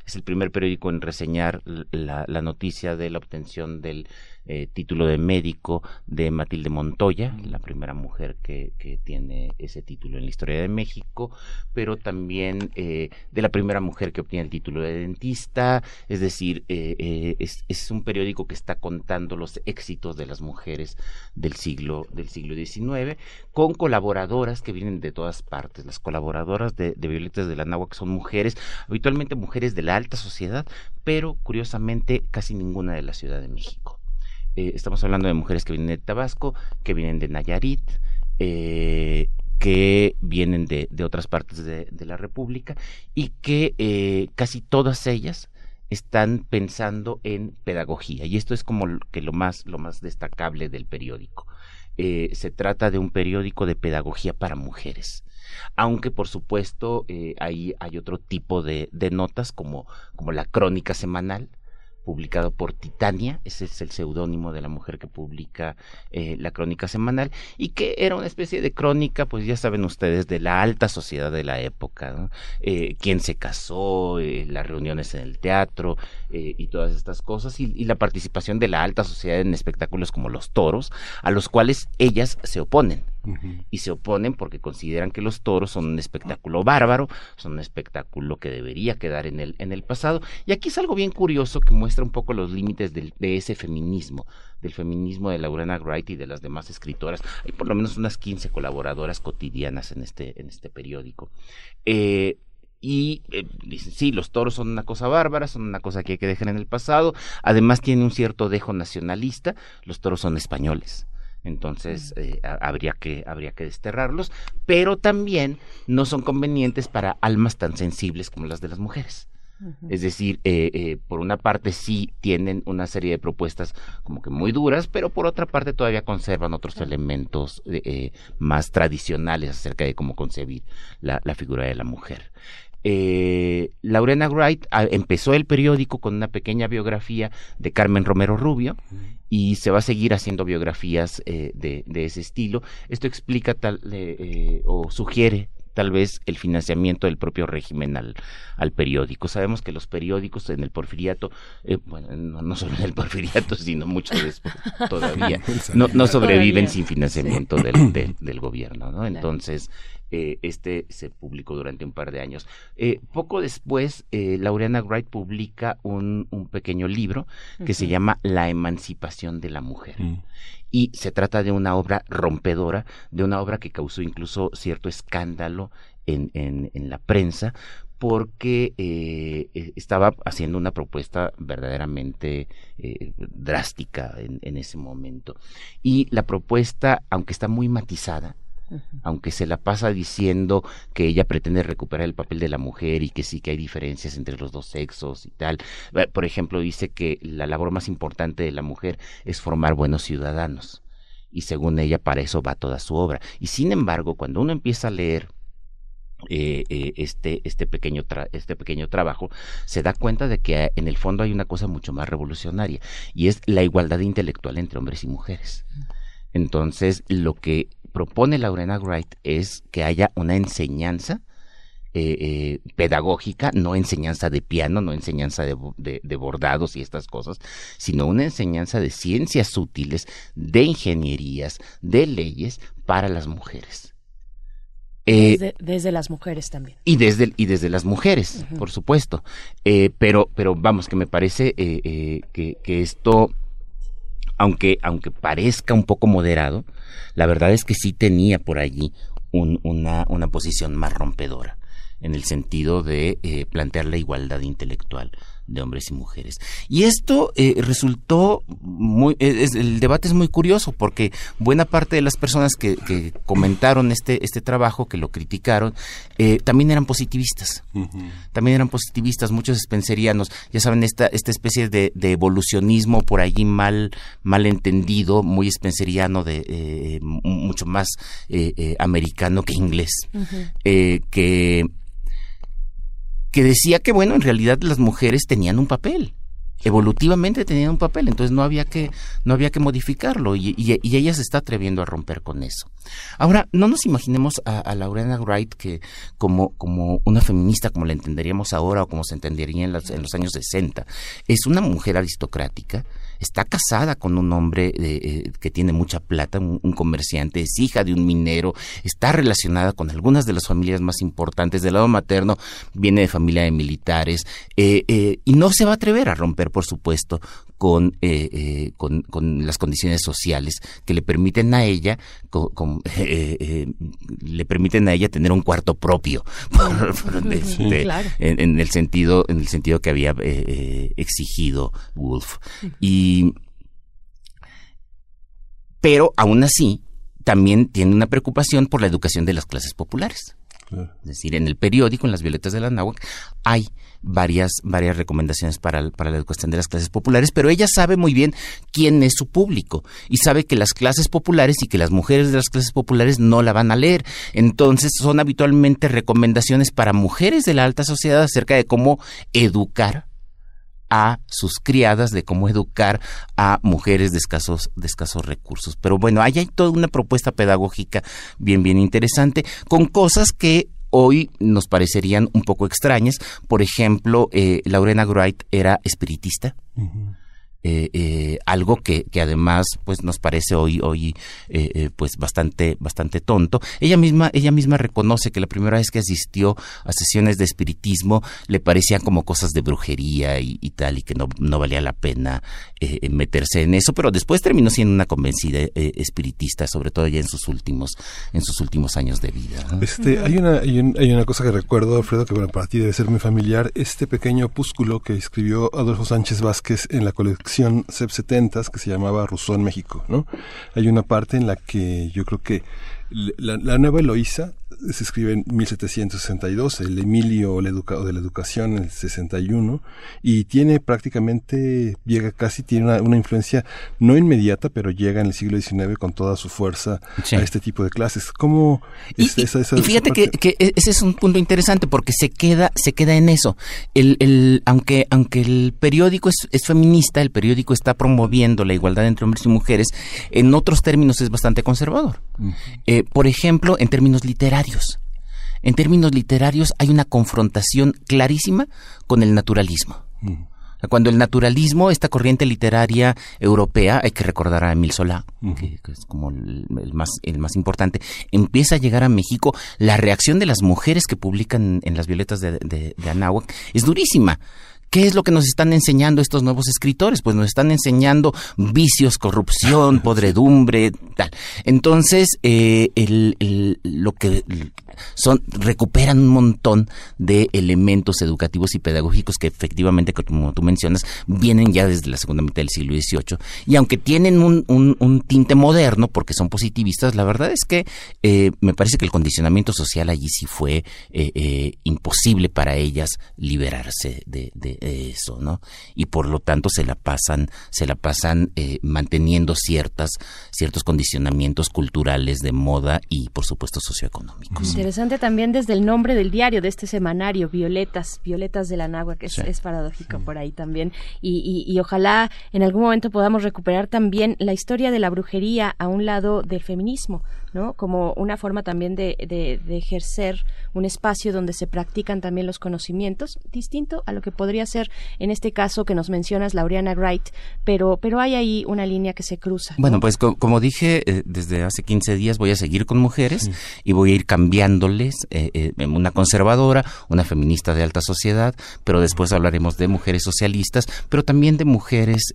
es el primer periódico en reseñar la, la noticia de la obtención del eh, título de médico de Matilde Montoya, la primera mujer que, que, tiene ese título en la historia de México, pero también eh, de la primera mujer que obtiene el título de dentista, es decir, eh, es, es, un periódico que está contando los éxitos de las mujeres del siglo, del siglo XIX, con colaboradoras que vienen de todas partes. Las colaboradoras de, de Violetas de la Nahua, que son mujeres, habitualmente mujeres de la alta sociedad, pero curiosamente casi ninguna de la Ciudad de México. Eh, estamos hablando de mujeres que vienen de Tabasco, que vienen de Nayarit, eh, que vienen de, otras partes de, la República y que eh, casi todas ellas están pensando en pedagogía. Y esto es como que lo más destacable del periódico. Se trata de un periódico de pedagogía para mujeres. Aunque por supuesto hay, hay otro tipo de, notas como la crónica semanal publicado por Titania, ese es el seudónimo de la mujer que publica eh, la crónica semanal, y que era una especie de crónica, pues ya saben ustedes, de la alta sociedad de la época, eh, quién se casó, eh, las reuniones en el teatro y todas estas cosas, y, la participación de la alta sociedad en espectáculos como los toros, a los cuales ellas se oponen. Y se oponen porque consideran que los toros son un espectáculo bárbaro, son un espectáculo que debería quedar en el, en el pasado. Y aquí es algo bien curioso que muestra un poco los límites de ese feminismo, del feminismo de Laurena Wright y de las demás escritoras. Hay por lo menos unas 15 colaboradoras cotidianas en este, en este periódico. Eh, y eh, dicen, sí, los toros son una cosa bárbara, son una cosa que hay que dejar en el pasado, además tiene un cierto dejo nacionalista, los toros son españoles. Entonces eh, habría, que, habría que desterrarlos, pero también no son convenientes para almas tan sensibles como las de las mujeres. Es decir, eh, eh, por una parte sí tienen una serie de propuestas como que muy duras, pero por otra parte todavía conservan otros elementos eh, más tradicionales acerca de cómo concebir la, figura de la mujer. Laurena Wright ah, empezó el periódico con una pequeña biografía de Carmen Romero Rubio y se va a seguir haciendo biografías de, de, ese estilo. Esto explica tal o sugiere tal vez el financiamiento del propio régimen al, al periódico. Sabemos que los periódicos en el porfiriato, eh, bueno, no, solo en el porfiriato, sino mucho después todavía, no, no sobreviven sin financiamiento del, del, gobierno, ¿no? Entonces, eh, este se publicó durante un par de años. Eh, poco después, eh, Laureana Wright publica un, un pequeño libro que se llama La emancipación de la mujer. Y se trata de una obra rompedora, de una obra que causó incluso cierto escándalo en, en, la prensa porque eh, estaba haciendo una propuesta verdaderamente eh, drástica en, en, ese momento. Y la propuesta, aunque está muy matizada, aunque se la pasa diciendo que ella pretende recuperar el papel de la mujer y que sí que hay diferencias entre los dos sexos y tal. Eh, por ejemplo, dice que la labor más importante de la mujer es formar buenos ciudadanos. Y según ella, para eso va toda su obra. Y sin embargo, cuando uno empieza a leer eh, eh, este, este, pequeño este pequeño trabajo, se da cuenta de que en el fondo hay una cosa mucho más revolucionaria y es la igualdad intelectual entre hombres y mujeres. Entonces, lo que propone Laurena Wright es que haya una enseñanza eh, eh, pedagógica, no enseñanza de piano, no enseñanza de, bordados y estas cosas, sino una enseñanza de ciencias útiles, de ingenierías, de leyes para las mujeres. Eh, desde, las mujeres también. Y desde, y desde las mujeres, por supuesto. pero, pero vamos, que me parece que, que esto aunque, aunque parezca un poco moderado, la verdad es que sí tenía por allí una, una posición más rompedora, en el sentido de eh, plantear la igualdad intelectual de hombres y mujeres. Y esto eh, resultó muy, eh, el debate es muy curioso porque buena parte de las personas que, comentaron este, este trabajo, que lo criticaron, eh, también eran positivistas. También eran positivistas, muchos spencerianos, ya saben, esta, esta especie de, evolucionismo por allí mal, mal entendido, muy spenceriano, de, mucho más americano que inglés, que que decía que, bueno, en realidad las mujeres tenían un papel evolutivamente tenían un papel, entonces no había que, no había que modificarlo y, ella se está atreviendo a romper con eso. Ahora, no nos imaginemos a, a Laurena Wright que como, como una feminista, como la entenderíamos ahora o como se entendería en, en los años 60, es una mujer aristocrática, está casada con un hombre eh, que tiene mucha plata, un, comerciante, es hija de un minero, está relacionada con algunas de las familias más importantes del lado materno, viene de familia de militares eh, eh, y no se va a atrever a romper, por supuesto, con, con, las condiciones sociales que le permiten a ella le permiten a ella tener un cuarto propio este, en, el sentido en el sentido que había exigido Wolf. Y pero aún así, también tiene una preocupación por la educación de las clases populares. Es decir, en el periódico, en las Violetas de la Náhuac, hay varias, varias recomendaciones para, para, la educación de las clases populares, pero ella sabe muy bien quién es su público y sabe que las clases populares y que las mujeres de las clases populares no la van a leer. Entonces son habitualmente recomendaciones para mujeres de la alta sociedad acerca de cómo educar a sus criadas de cómo educar a mujeres de escasos, de escasos recursos. Pero bueno, ahí hay toda una propuesta pedagógica bien, bien interesante, con cosas que hoy nos parecerían un poco extrañas. Por ejemplo, eh, Laurena Wright era espiritista. Eh, eh, algo que, que, además pues nos parece hoy hoy eh, pues bastante bastante tonto. Ella misma ella misma reconoce que la primera vez que asistió a sesiones de espiritismo le parecían como cosas de brujería y, tal y que no, no valía la pena meterse en eso pero después terminó siendo una convencida espiritista sobre todo ya en sus últimos en sus últimos años de vida este hay una hay, hay, una cosa que recuerdo Alfredo que bueno para ti debe ser muy familiar. Este pequeño opúsculo que escribió Adolfo Sánchez Vázquez en la colección CEP 70 que se llamaba Rousseau en México, ¿no? Hay una parte en la que yo creo que la, la nueva Eloísa se escribe en 1762, el Emilio de la Educación en el 61, y tiene prácticamente, llega casi, tiene una, influencia no inmediata, pero llega en el siglo XIX con toda su fuerza a este tipo de clases. ¿Cómo y, fíjate que, e, ese es un punto interesante porque se queda, se queda en eso. El, el, aunque, aunque el periódico es, es feminista, el periódico está promoviendo la igualdad entre hombres y mujeres, en otros términos es bastante conservador. Eh, por ejemplo, en términos literarios. En términos literarios hay una confrontación clarísima con el naturalismo. Cuando el naturalismo, esta corriente literaria europea, hay que recordar a Emil Solá, que, es como el, más, el más importante, empieza a llegar a México, la reacción de las mujeres que publican en las violetas de, de, de Anáhuac es durísima. ¿Qué es lo que nos están enseñando estos nuevos escritores? Pues nos están enseñando vicios, corrupción, podredumbre, tal. Entonces, eh, el, lo que son recuperan un montón de elementos educativos y pedagógicos que efectivamente, como tú mencionas, vienen ya desde la segunda mitad del siglo XVIII. Y aunque tienen un, un, tinte moderno, porque son positivistas, la verdad es que eh, me parece que el condicionamiento social allí sí fue eh, imposible para ellas liberarse de eso, ¿no? Y por lo tanto se la pasan, se la pasan eh, manteniendo ciertas, ciertos condicionamientos culturales de moda y por supuesto socioeconómicos. Interesante también desde el nombre del diario, de este semanario, Violetas, Violetas de la Nagua, que es, paradójico por ahí también. Y, y, ojalá en algún momento podamos recuperar también la historia de la brujería a un lado del feminismo, ¿no? Como una forma también de, de, de ejercer un espacio donde se practican también los conocimientos, distinto a lo que podría ser en este caso que nos mencionas, Laureana Wright, pero, pero hay ahí una línea que se cruza. Bueno, pues como dije, eh, desde hace 15 días voy a seguir con mujeres y voy a ir cambiándoles, eh, eh, una conservadora, una feminista de alta sociedad, pero después hablaremos de mujeres socialistas, pero también de mujeres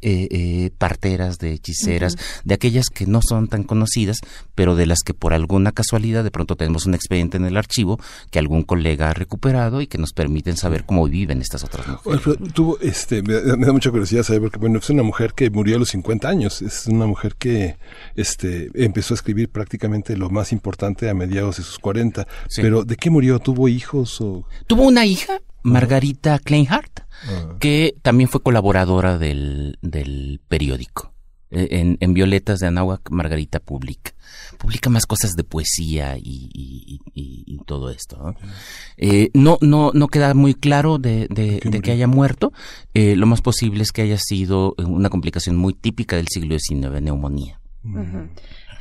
parteras, de hechiceras, de aquellas que no son tan conocidas, pero de las que por alguna casualidad de pronto tenemos un expediente en el archivo que algún colega ha recuperado y que nos permiten saber cómo viven estas otras mujeres tuvo, este, me da, mucha curiosidad saber, porque bueno, es una mujer que murió a los 50 años, es una mujer que, este, empezó a escribir prácticamente lo más importante a mediados de sus 40, pero ¿de qué murió? ¿Tuvo hijos o? Tuvo una hija, Margarita Kleinhardt, ah. que también fue colaboradora del, del periódico. Eh, en, en Violetas de Anáhuac, Margarita publica publica más cosas de poesía y, todo esto. ¿no? Eh, ¿no? no, no, queda muy claro de, que haya muerto. Eh, lo más posible es que haya sido una complicación muy típica del siglo XIX, neumonía.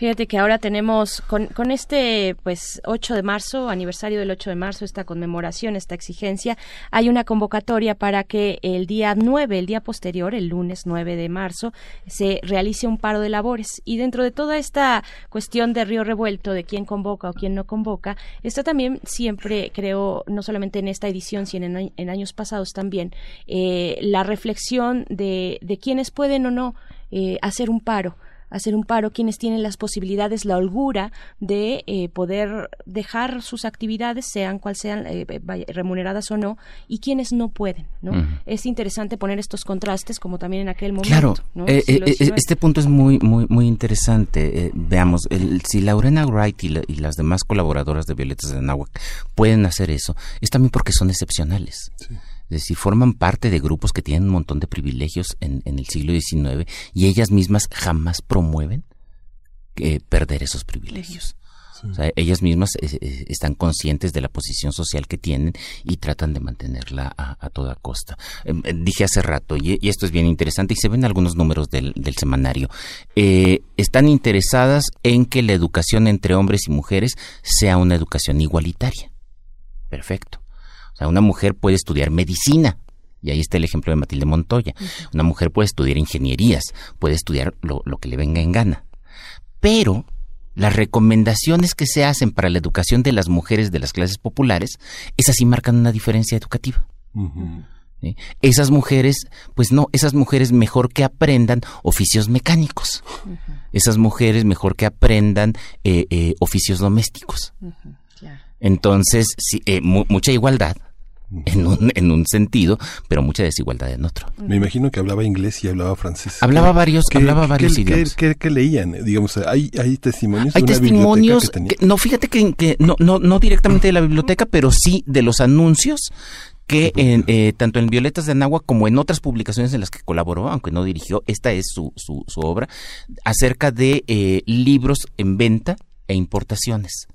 Fíjate que ahora tenemos con, con este pues 8 de marzo, aniversario del 8 de marzo, esta conmemoración, esta exigencia, hay una convocatoria para que el día 9, el día posterior, el lunes 9 de marzo, se realice un paro de labores. Y dentro de toda esta cuestión de río revuelto, de quién convoca o quién no convoca, está también siempre, creo, no solamente en esta edición, sino en, años pasados también, eh, la reflexión de, de quiénes pueden o no eh, hacer un paro hacer un paro, quienes tienen las posibilidades, la holgura de eh, poder dejar sus actividades, sean cual sean eh, remuneradas o no, y quienes no pueden. ¿no? Es interesante poner estos contrastes, como también en aquel momento. Claro, eh, este punto es muy, muy, muy interesante. veamos, si Laurena Wright y, las demás colaboradoras de Violetas de Nahuac pueden hacer eso, es también porque son excepcionales. Sí. Es decir, forman parte de grupos que tienen un montón de privilegios en, el siglo XIX y ellas mismas jamás promueven eh, perder esos privilegios. O sea, ellas mismas eh, eh, están conscientes de la posición social que tienen y tratan de mantenerla a, toda costa. Em, dije hace rato, y, esto es bien interesante, y se ven algunos números del, semanario, están interesadas en que la educación entre hombres y mujeres sea una educación igualitaria. Perfecto una mujer puede estudiar medicina Y ahí está el ejemplo de Matilde Montoya. Una mujer puede estudiar ingenierías, puede estudiar lo, lo que le venga en gana. Pero las recomendaciones que se hacen para la educación de las mujeres de las clases populares, esas sí marcan una diferencia educativa. Esas mujeres, pues no, esas mujeres mejor que aprendan oficios mecánicos. Esas mujeres mejor que aprendan eh, eh, oficios domésticos. Entonces, sí, eh, mucha igualdad, en un, en un sentido, pero mucha desigualdad en otro. Me imagino que hablaba inglés y hablaba francés. Hablaba varios, hablaba varios idiomas. ¿qué, qué, leían? Digamos, hay, hay testimonios. Hay testimonios. no, fíjate que, que, no, no, no directamente de la biblioteca, pero sí de los anuncios que en, eh, tanto en Violetas de Anáhuac como en otras publicaciones en las que colaboró, aunque no dirigió, esta es su, su, su obra, acerca de eh, libros en venta e importaciones.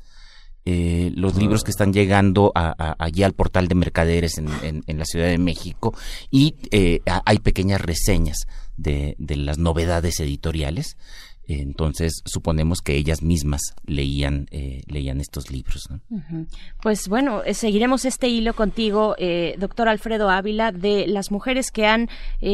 Eh, los libros que están llegando allí al portal de mercaderes en, la Ciudad de México y eh, hay pequeñas reseñas de, de las novedades editoriales entonces suponemos que ellas mismas leían eh, leían estos libros. Pues bueno, eh, seguiremos este hilo contigo, eh, doctor Alfredo Ávila, de las mujeres que han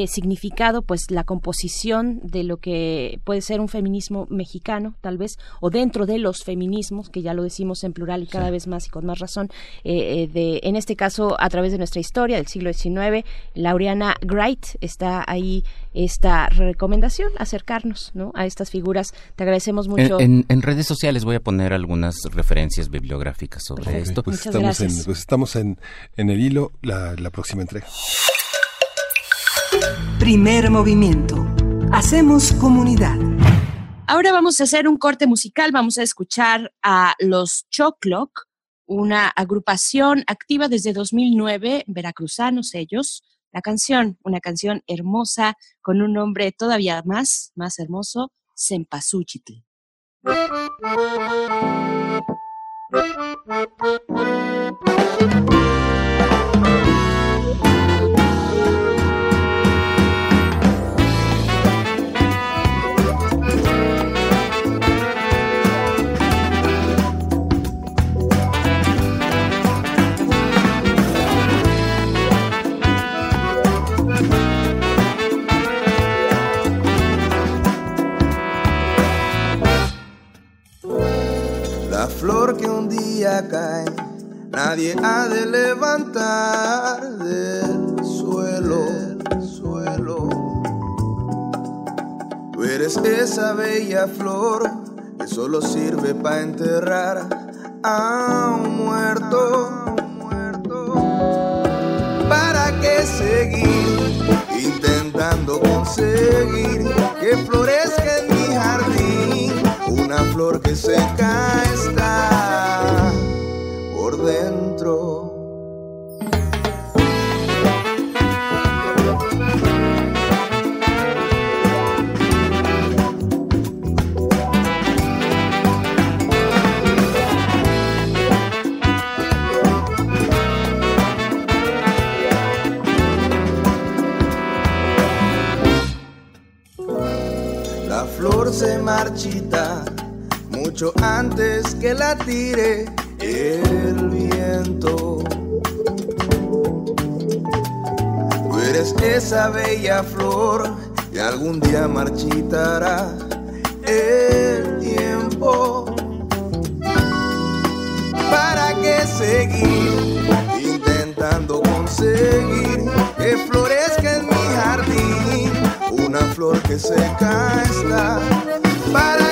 significado pues la composición de lo que puede ser un feminismo mexicano, tal vez, o dentro de los feminismos, que ya lo decimos en plural y cada vez más y con más razón, de en este caso a través de nuestra historia del siglo XIX, Laureana Wright está ahí esta recomendación, acercarnos ¿no? a estas figuras. Te agradecemos mucho. En, redes sociales voy a poner algunas referencias bibliográficas sobre esto. Pues estamos, en, pues estamos en, en el hilo, la, la próxima entrega. Primer movimiento. Hacemos comunidad. Ahora vamos a hacer un corte musical, vamos a escuchar a los Choclock, una agrupación activa desde 2009, veracruzanos ellos, la canción, una canción hermosa con un nombre todavía más, más hermoso, Sempasuchitl. Flor que un día cae, nadie ha de levantar del suelo. suelo. Tú eres esa bella flor que solo sirve para enterrar a un muerto. ¿Para qué seguir intentando conseguir que florezca en mi jardín? una flor que seca está se marchita mucho antes que la tire el viento. Tú eres esa bella flor que algún día marchitará el tiempo. ¿Para qué seguir intentando conseguir que florezca que seca está. ¿Para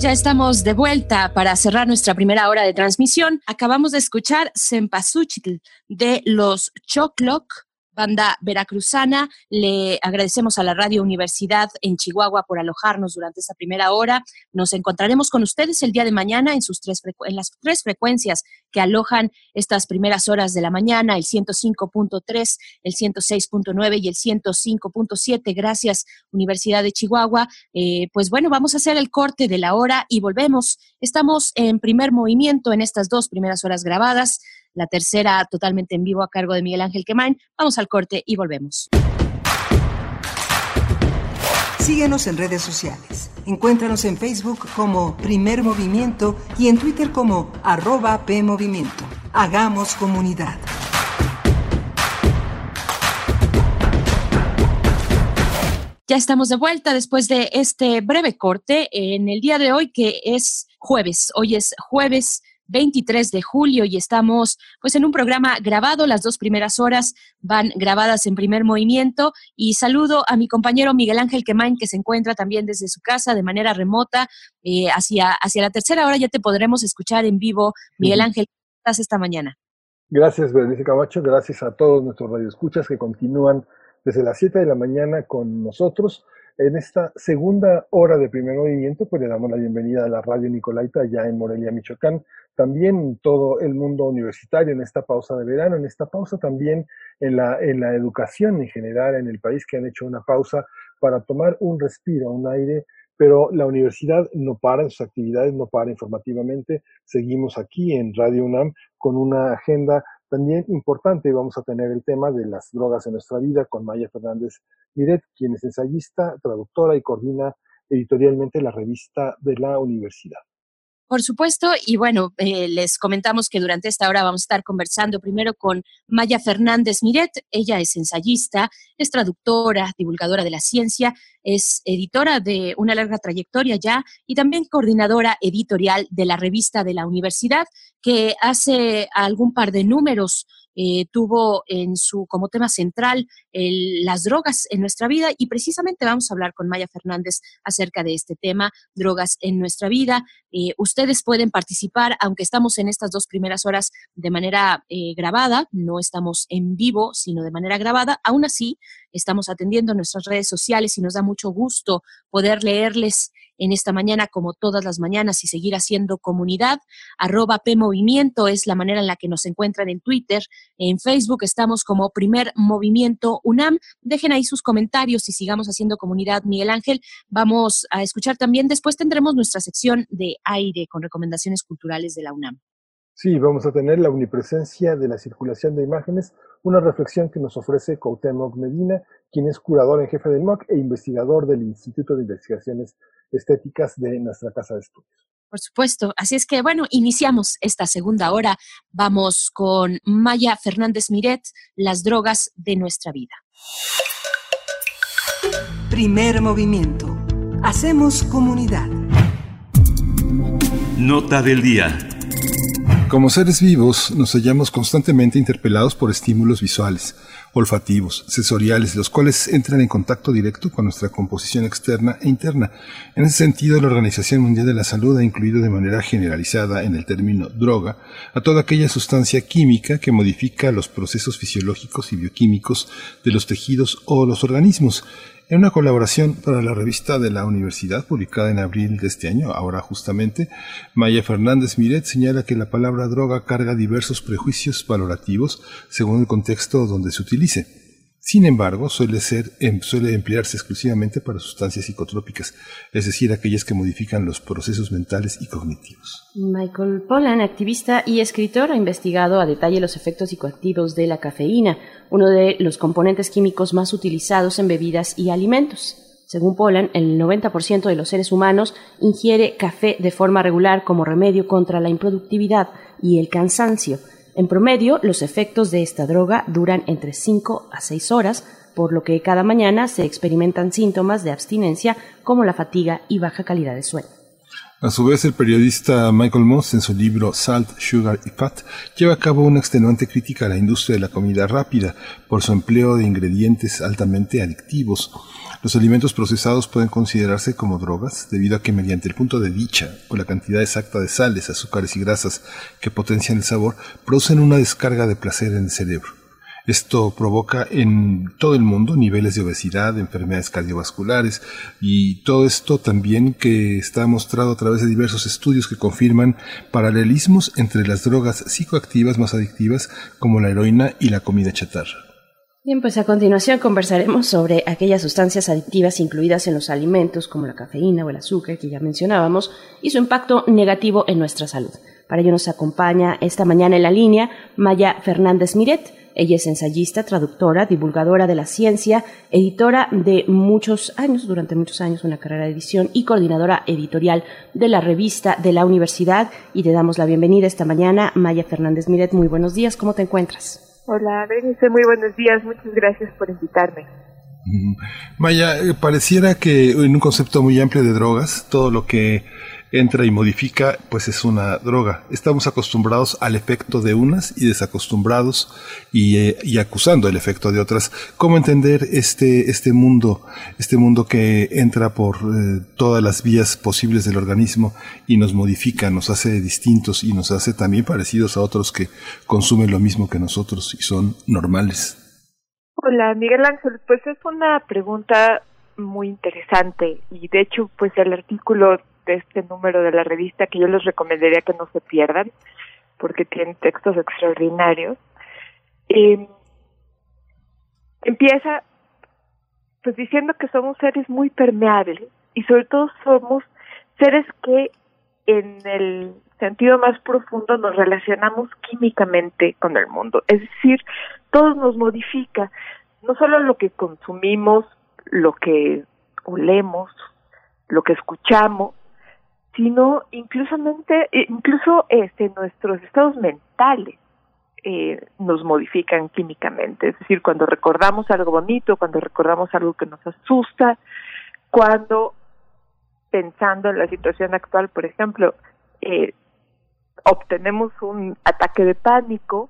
ya estamos de vuelta para cerrar nuestra primera hora de transmisión. Acabamos de escuchar Sempasuchitl de los Chocloc banda veracruzana. Le agradecemos a la Radio Universidad en Chihuahua por alojarnos durante esta primera hora. Nos encontraremos con ustedes el día de mañana en, sus tres en las tres frecuencias que alojan estas primeras horas de la mañana, el 105.3, el 106.9 y el 105.7. Gracias, Universidad de Chihuahua. Eh, pues bueno, vamos a hacer el corte de la hora y volvemos. Estamos en primer movimiento en estas dos primeras horas grabadas la tercera totalmente en vivo a cargo de Miguel Ángel Quemain. Vamos al corte y volvemos. Síguenos en redes sociales. Encuéntranos en Facebook como Primer Movimiento y en Twitter como arroba PMovimiento. Hagamos comunidad. Ya estamos de vuelta después de este breve corte en el día de hoy que es jueves. Hoy es jueves 23 de julio y estamos pues en un programa grabado, las dos primeras horas van grabadas en primer movimiento y saludo a mi compañero Miguel Ángel Quemain que se encuentra también desde su casa de manera remota eh, hacia, hacia la tercera hora ya te podremos escuchar en vivo. Miguel Ángel, ¿cómo estás esta mañana? Gracias, Berenice Camacho, gracias a todos nuestros radioescuchas que continúan desde las 7 de la mañana con nosotros. En esta segunda hora de primer movimiento, pues le damos la bienvenida a la radio Nicolaita ya en Morelia, Michoacán, también todo el mundo universitario en esta pausa de verano, en esta pausa también en la, en la educación en general en el país que han hecho una pausa para tomar un respiro, un aire, pero la universidad no para en sus actividades, no para informativamente. Seguimos aquí en Radio UNAM con una agenda también importante vamos a tener el tema de las drogas en nuestra vida con Maya Fernández Miret, quien es ensayista, traductora y coordina editorialmente la revista de la universidad. Por supuesto, y bueno, eh, les comentamos que durante esta hora vamos a estar conversando primero con Maya Fernández Miret. Ella es ensayista, es traductora, divulgadora de la ciencia, es editora de una larga trayectoria ya y también coordinadora editorial de la revista de la universidad, que hace algún par de números eh, tuvo en su como tema central las drogas en nuestra vida y precisamente vamos a hablar con Maya Fernández acerca de este tema, drogas en nuestra vida. Eh, ustedes pueden participar, aunque estamos en estas dos primeras horas de manera eh, grabada, no estamos en vivo, sino de manera grabada, aún así estamos atendiendo nuestras redes sociales y nos da mucho gusto poder leerles en esta mañana como todas las mañanas y seguir haciendo comunidad. Arroba Movimiento es la manera en la que nos encuentran en Twitter. En Facebook estamos como Primer Movimiento UNAM. Dejen ahí sus comentarios y sigamos haciendo comunidad, Miguel Ángel. Vamos a escuchar también, después tendremos nuestra sección de aire con recomendaciones culturales de la UNAM. Sí, vamos a tener la omnipresencia de la circulación de imágenes, una reflexión que nos ofrece Cuauhtémoc Medina, quien es curador en jefe del MOC e investigador del Instituto de Investigaciones Estéticas de nuestra Casa de Estudios. Por supuesto. Así es que, bueno, iniciamos esta segunda hora. Vamos con Maya Fernández Miret, las drogas de nuestra vida. Primer movimiento. Hacemos comunidad. Nota del día. Como seres vivos, nos hallamos constantemente interpelados por estímulos visuales, olfativos, sensoriales, los cuales entran en contacto directo con nuestra composición externa e interna. En ese sentido, la Organización Mundial de la Salud ha incluido de manera generalizada en el término droga a toda aquella sustancia química que modifica los procesos fisiológicos y bioquímicos de los tejidos o los organismos. En una colaboración para la revista de la universidad publicada en abril de este año, ahora justamente, Maya Fernández Miret señala que la palabra droga carga diversos prejuicios valorativos según el contexto donde se utilice. Sin embargo, em, suele emplearse exclusivamente para sustancias psicotrópicas, es decir, aquellas que modifican los procesos mentales y cognitivos. Michael Pollan, activista y escritor, ha investigado a detalle los efectos psicoactivos de la cafeína, uno de los componentes químicos más utilizados en bebidas y alimentos. Según Pollan, el 90% de los seres humanos ingiere café de forma regular como remedio contra la improductividad y el cansancio en promedio, los efectos de esta droga duran entre 5 a 6 horas, por lo que cada mañana se experimentan síntomas de abstinencia como la fatiga y baja calidad de sueño. A su vez, el periodista Michael Moss, en su libro Salt, Sugar y Fat, lleva a cabo una extenuante crítica a la industria de la comida rápida por su empleo de ingredientes altamente adictivos. Los alimentos procesados pueden considerarse como drogas debido a que mediante el punto de dicha o la cantidad exacta de sales, azúcares y grasas que potencian el sabor, producen una descarga de placer en el cerebro. Esto provoca en todo el mundo niveles de obesidad, enfermedades cardiovasculares y todo esto también que está mostrado a través de diversos estudios que confirman paralelismos entre las drogas psicoactivas más adictivas como la heroína y la comida chatarra. Bien, pues a continuación conversaremos sobre aquellas sustancias adictivas incluidas en los alimentos como la cafeína o el azúcar que ya mencionábamos y su impacto negativo en nuestra salud. Para ello nos acompaña esta mañana en la línea Maya Fernández Miret. Ella es ensayista, traductora, divulgadora de la ciencia, editora de muchos años, durante muchos años una carrera de edición y coordinadora editorial de la revista de la universidad. Y te damos la bienvenida esta mañana, Maya Fernández Miret. Muy buenos días, ¿cómo te encuentras? Hola, Berenice, muy buenos días. Muchas gracias por invitarme. Maya, eh, pareciera que en un concepto muy amplio de drogas, todo lo que entra y modifica, pues es una droga. Estamos acostumbrados al efecto de unas y desacostumbrados y, eh, y acusando el efecto de otras. ¿Cómo entender este, este mundo, este mundo que entra por eh, todas las vías posibles del organismo y nos modifica, nos hace distintos y nos hace también parecidos a otros que consumen lo mismo que nosotros y son normales? Hola, Miguel Ángel. Pues es una pregunta muy interesante y de hecho pues el artículo de este número de la revista que yo les recomendaría que no se pierdan porque tiene textos extraordinarios. Eh, empieza pues diciendo que somos seres muy permeables y sobre todo somos seres que en el sentido más profundo nos relacionamos químicamente con el mundo, es decir, todo nos modifica, no solo lo que consumimos, lo que olemos, lo que escuchamos, sino inclusamente, eh, incluso este, nuestros estados mentales eh, nos modifican químicamente. Es decir, cuando recordamos algo bonito, cuando recordamos algo que nos asusta, cuando pensando en la situación actual, por ejemplo, eh, obtenemos un ataque de pánico,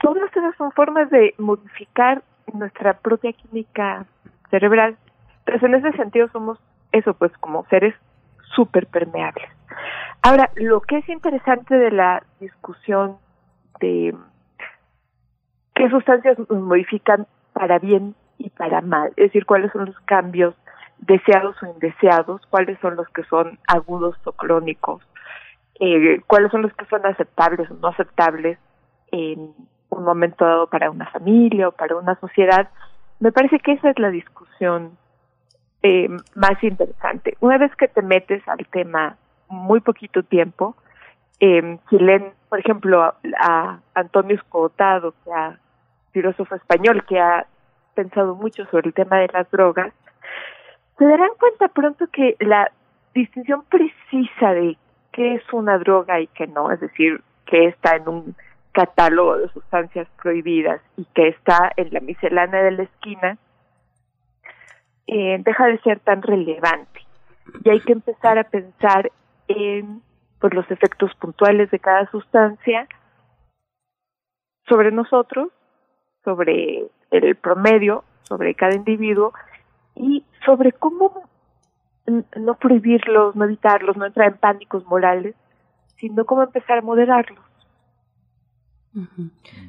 todas esas son formas de modificar nuestra propia química cerebral. Entonces, en ese sentido somos eso, pues como seres súper permeables. Ahora, lo que es interesante de la discusión de qué sustancias nos modifican para bien y para mal, es decir, cuáles son los cambios deseados o indeseados, cuáles son los que son agudos o crónicos, eh, cuáles son los que son aceptables o no aceptables en un momento dado para una familia o para una sociedad. Me parece que esa es la discusión eh, más interesante. Una vez que te metes al tema muy poquito tiempo, eh, por ejemplo, a, Antonio Escotado, que ha, filósofo español, que ha pensado mucho sobre el tema de las drogas, se darán cuenta pronto que la distinción precisa de qué es una droga y qué no, es decir, qué está en un catálogo de sustancias prohibidas y qué está en la miscelánea de la esquina, eh, deja de ser tan relevante y hay que empezar a pensar en pues, los efectos puntuales de cada sustancia sobre nosotros, sobre el promedio, sobre cada individuo y sobre cómo no prohibirlos, no evitarlos, no entrar en pánicos morales, sino cómo empezar a moderarlos.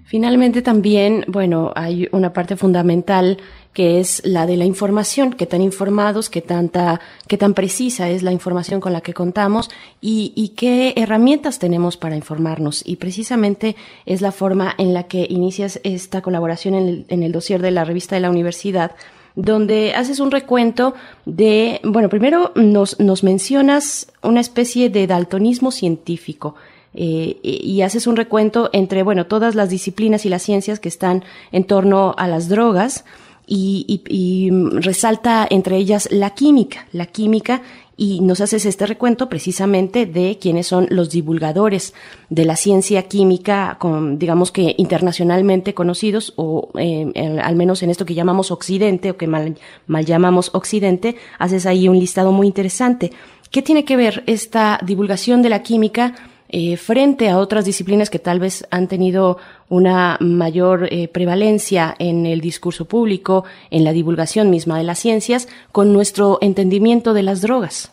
Finalmente también, bueno, hay una parte fundamental que es la de la información, qué tan informados, qué tanta, qué tan precisa es la información con la que contamos y, qué herramientas tenemos para informarnos. Y precisamente es la forma en la que inicias esta colaboración en el, en el dossier de la revista de la universidad, donde haces un recuento de, bueno, primero nos mencionas una especie de daltonismo científico eh, y haces un recuento entre, bueno, todas las disciplinas y las ciencias que están en torno a las drogas y, y, resalta entre ellas la química, la química y nos haces este recuento precisamente de quiénes son los divulgadores de la ciencia química, con, digamos que internacionalmente conocidos, o eh, al menos en esto que llamamos Occidente, o que mal, mal llamamos Occidente, haces ahí un listado muy interesante. ¿Qué tiene que ver esta divulgación de la química eh, frente a otras disciplinas que tal vez han tenido una mayor eh, prevalencia en el discurso público, en la divulgación misma de las ciencias, con nuestro entendimiento de las drogas?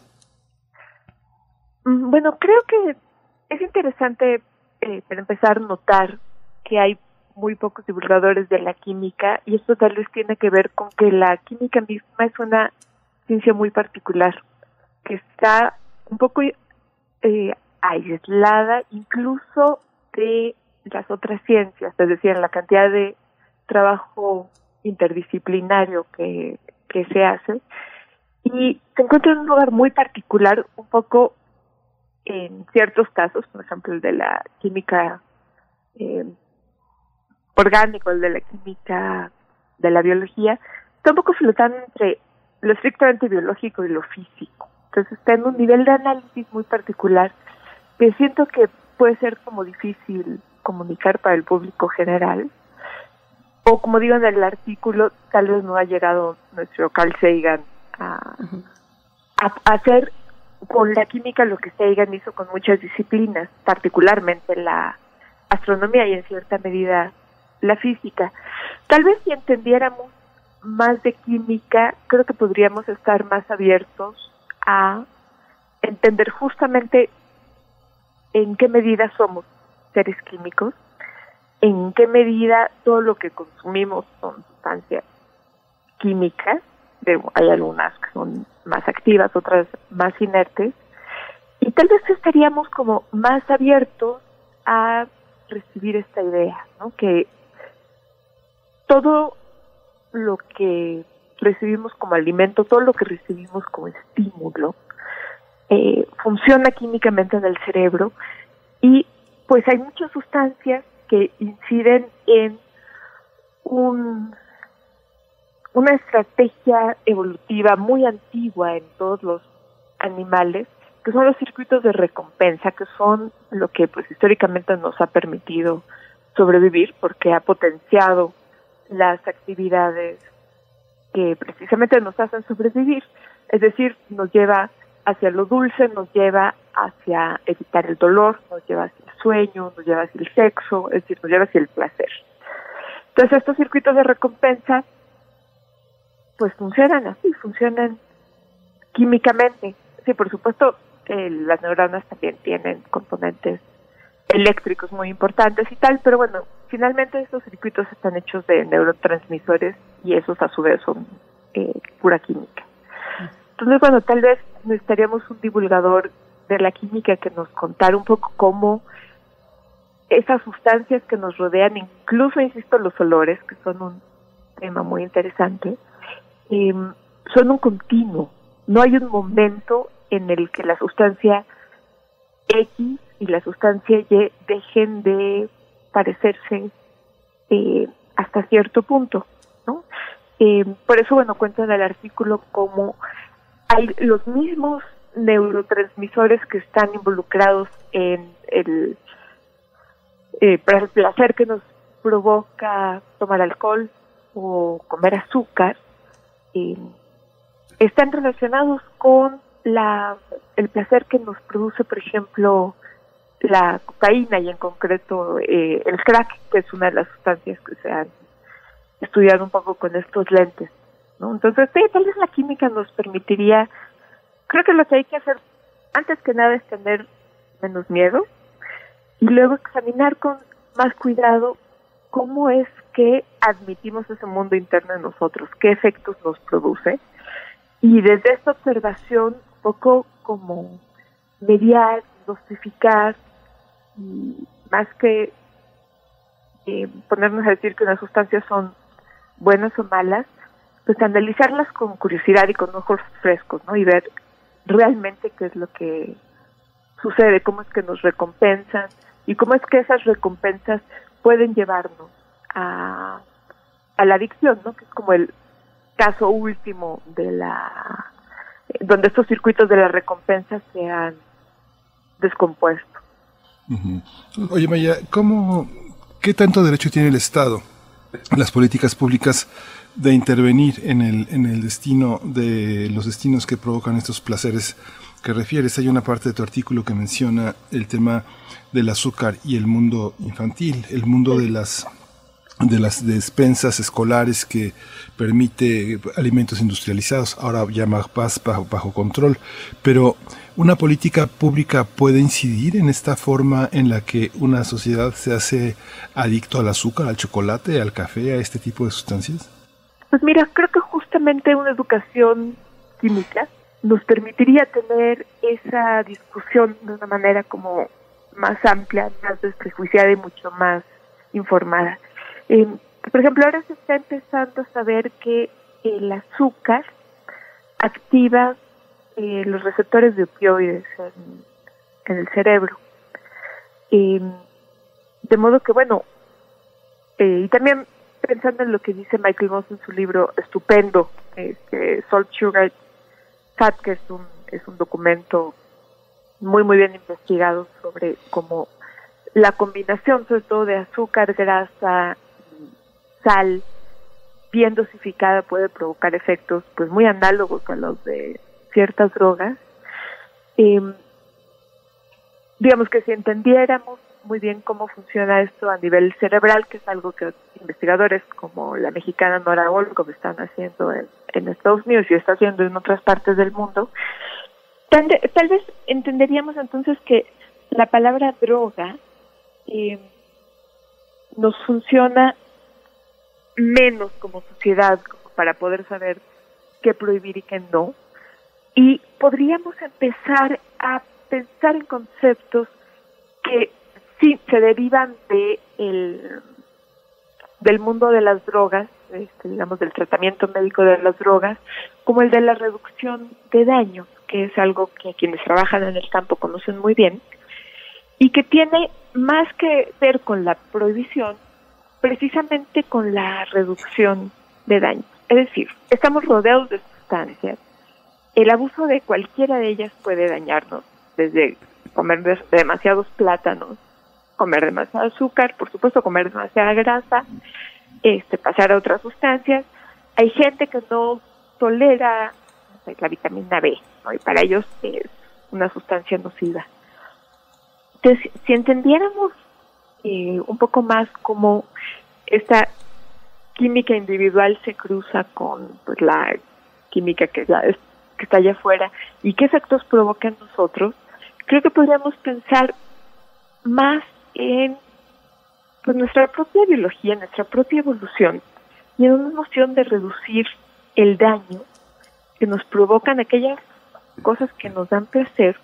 Mm, bueno, creo que es interesante, eh, para empezar, notar que hay muy pocos divulgadores de la química y esto tal vez tiene que ver con que la química misma es una ciencia muy particular, que está un poco eh, aislada incluso de las otras ciencias, es decir, la cantidad de trabajo interdisciplinario que, que se hace y se encuentra en un lugar muy particular, un poco en ciertos casos, por ejemplo el de la química eh, orgánica, el de la química, de la biología, está un poco flotando entre lo estrictamente biológico y lo físico. Entonces está en un nivel de análisis muy particular que siento que puede ser como difícil comunicar para el público general. O como digo en el artículo, tal vez no ha llegado nuestro Carl Sagan a, a hacer con la química lo que Sagan hizo con muchas disciplinas, particularmente la astronomía y en cierta medida la física. Tal vez si entendiéramos más de química, creo que podríamos estar más abiertos a entender justamente en qué medida somos seres químicos, en qué medida todo lo que consumimos son sustancias químicas, hay algunas que son más activas, otras más inertes, y tal vez estaríamos como más abiertos a recibir esta idea, ¿no? Que todo lo que recibimos como alimento, todo lo que recibimos como estímulo, eh, funciona químicamente en el cerebro y pues hay muchas sustancias que inciden en un una estrategia evolutiva muy antigua en todos los animales, que son los circuitos de recompensa, que son lo que pues históricamente nos ha permitido sobrevivir porque ha potenciado las actividades que precisamente nos hacen sobrevivir, es decir, nos lleva hacia lo dulce, nos lleva hacia evitar el dolor, nos lleva hacia el sueño, nos lleva hacia el sexo, es decir, nos lleva hacia el placer. Entonces estos circuitos de recompensa pues funcionan así, funcionan químicamente. Sí, por supuesto, eh, las neuronas también tienen componentes eléctricos muy importantes y tal, pero bueno, finalmente estos circuitos están hechos de neurotransmisores y esos a su vez son eh, pura química. Entonces, bueno, tal vez necesitaríamos un divulgador de la química que nos contara un poco cómo esas sustancias que nos rodean, incluso, insisto, los olores, que son un tema muy interesante, eh, son un continuo. No hay un momento en el que la sustancia X y la sustancia Y dejen de parecerse eh, hasta cierto punto, ¿no? Eh, por eso, bueno, cuenta en el artículo cómo hay los mismos neurotransmisores que están involucrados en el, eh, el placer que nos provoca tomar alcohol o comer azúcar, están relacionados con la, el placer que nos produce, por ejemplo, la cocaína y en concreto eh, el crack, que es una de las sustancias que se han estudiado un poco con estos lentes. Entonces, tal vez la química nos permitiría, creo que lo que hay que hacer antes que nada es tener menos miedo y luego examinar con más cuidado cómo es que admitimos ese mundo interno en nosotros, qué efectos nos produce. Y desde esta observación, un poco como mediar, dosificar, más que eh, ponernos a decir que unas sustancias son buenas o malas, pues analizarlas con curiosidad y con ojos frescos, ¿no? Y ver realmente qué es lo que sucede, cómo es que nos recompensan y cómo es que esas recompensas pueden llevarnos a, a la adicción, ¿no? Que es como el caso último de la donde estos circuitos de la recompensa se han descompuesto. Oye Maya, ¿cómo, qué tanto derecho tiene el Estado, las políticas públicas de intervenir en el, en el destino de los destinos que provocan estos placeres que refieres. Hay una parte de tu artículo que menciona el tema del azúcar y el mundo infantil, el mundo de las de las despensas escolares que permite alimentos industrializados, ahora ya más bajo, bajo control, pero una política pública puede incidir en esta forma en la que una sociedad se hace adicto al azúcar, al chocolate, al café, a este tipo de sustancias? Pues mira, creo que justamente una educación química nos permitiría tener esa discusión de una manera como más amplia, más desprejuiciada y mucho más informada. Eh, por ejemplo, ahora se está empezando a saber que el azúcar activa eh, los receptores de opioides en, el cerebro. de modo que, bueno, eh, y también pensando en lo que dice Michael Moss en su libro estupendo, este, Salt Sugar Fat, que es un, es un documento muy, muy bien investigado sobre cómo la combinación, sobre todo de azúcar, grasa, sal, bien dosificada, puede provocar efectos pues muy análogos a los de ciertas drogas. Em, digamos que si entendiéramos muy bien cómo funciona esto a nivel cerebral, que es algo que investigadores como la mexicana Nora Olgo están haciendo en, Estados Unidos y está haciendo en otras partes del mundo, tal, vez entenderíamos entonces que la palabra droga em, nos funciona menos como sociedad para poder saber qué prohibir y qué no, y podríamos empezar a pensar en conceptos que sí se derivan de el, del mundo de las drogas, este, digamos del tratamiento médico de las drogas, como el de la reducción de daño, que es algo que quienes trabajan en el campo conocen muy bien, y que tiene más que ver con la prohibición, precisamente con la reducción de daño. Es decir, estamos rodeados de sustancias el abuso de cualquiera de ellas puede dañarnos, desde comer demasiados plátanos, comer demasiado azúcar, por supuesto comer demasiada grasa, este pasar a otras sustancias. Hay gente que no tolera la vitamina B, y para ellos es una sustancia nociva. Entonces, si entendiéramos eh, un poco más cómo esta química individual se cruza con pues, la química que que está allá afuera y qué efectos provoca en nosotros, creo que podríamos pensar más en pues, nuestra propia biología, nuestra propia evolución y en una noción de reducir el daño que nos provocan aquellas cosas que nos dan placer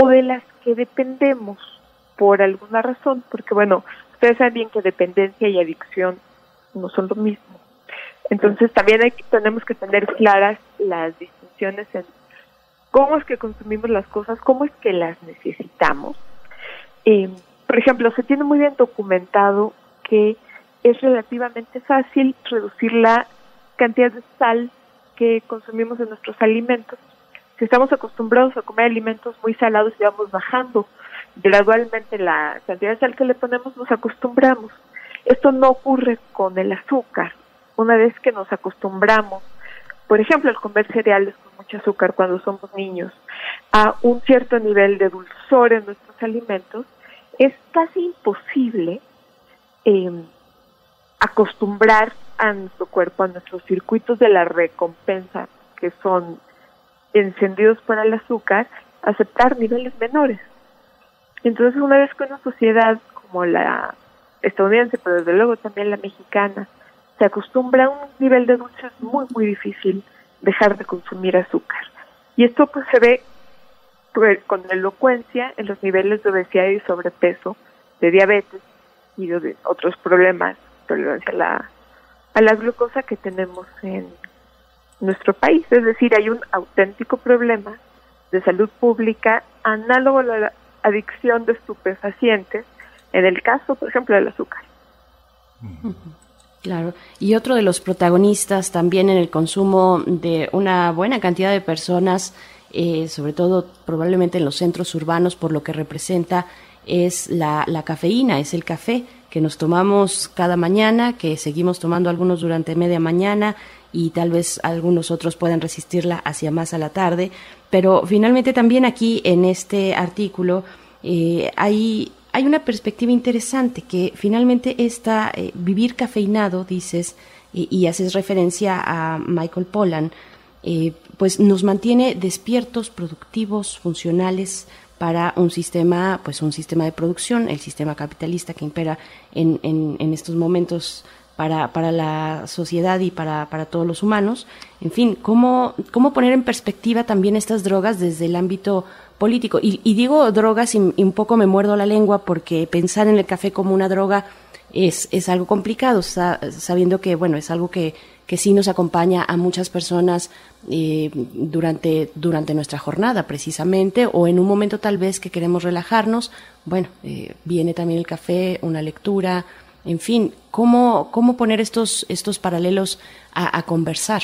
o de las que dependemos por alguna razón, porque bueno, ustedes saben bien que dependencia y adicción no son lo mismo. Entonces también hay, tenemos que tener claras las en cómo es que consumimos las cosas, cómo es que las necesitamos. Eh, por ejemplo, se tiene muy bien documentado que es relativamente fácil reducir la cantidad de sal que consumimos en nuestros alimentos. Si estamos acostumbrados a comer alimentos muy salados y vamos bajando gradualmente la cantidad de sal que le ponemos, nos acostumbramos. Esto no ocurre con el azúcar. Una vez que nos acostumbramos por ejemplo, el comer cereales con mucho azúcar cuando somos niños, a un cierto nivel de dulzor en nuestros alimentos, es casi imposible em, acostumbrar a nuestro cuerpo, a nuestros circuitos de la recompensa, que son encendidos por el azúcar, aceptar niveles menores. Entonces, una vez que una sociedad como la estadounidense, pero desde luego también la mexicana, se acostumbra a un nivel de dulce es muy, muy difícil dejar de consumir azúcar. Y esto pues se ve con elocuencia en los niveles de obesidad y sobrepeso, de diabetes y de otros problemas, tolerancia a la, a la glucosa que tenemos en nuestro país. Es decir, hay un auténtico problema de salud pública análogo a la adicción de estupefacientes, en el caso, por ejemplo, del azúcar. Claro, y otro de los protagonistas también en el consumo de una buena cantidad de personas, eh, sobre todo probablemente en los centros urbanos, por lo que representa, es la, la cafeína, es el café que nos tomamos cada mañana, que seguimos tomando algunos durante media mañana y tal vez algunos otros puedan resistirla hacia más a la tarde, pero finalmente también aquí en este artículo eh, hay, hay una perspectiva interesante que finalmente está eh, vivir cafeinado, dices, y haces referencia a Michael Pollan, pues nos mantiene despiertos, productivos, funcionales para un sistema, pues un sistema de producción, el sistema capitalista que impera en, en, estos momentos para, para, la sociedad y para, para, todos los humanos. En fin, ¿cómo, cómo poner en perspectiva también estas drogas desde el ámbito político? Y, digo drogas y, un poco me muerdo la lengua porque pensar en el café como una droga es, es algo complicado, sabiendo que, bueno, es algo que, que sí nos acompaña a muchas personas eh, durante, durante nuestra jornada precisamente o en un momento tal vez que queremos relajarnos, bueno, eh, viene también el café, una lectura, en fin, ¿cómo, cómo poner estos, estos paralelos a, conversar?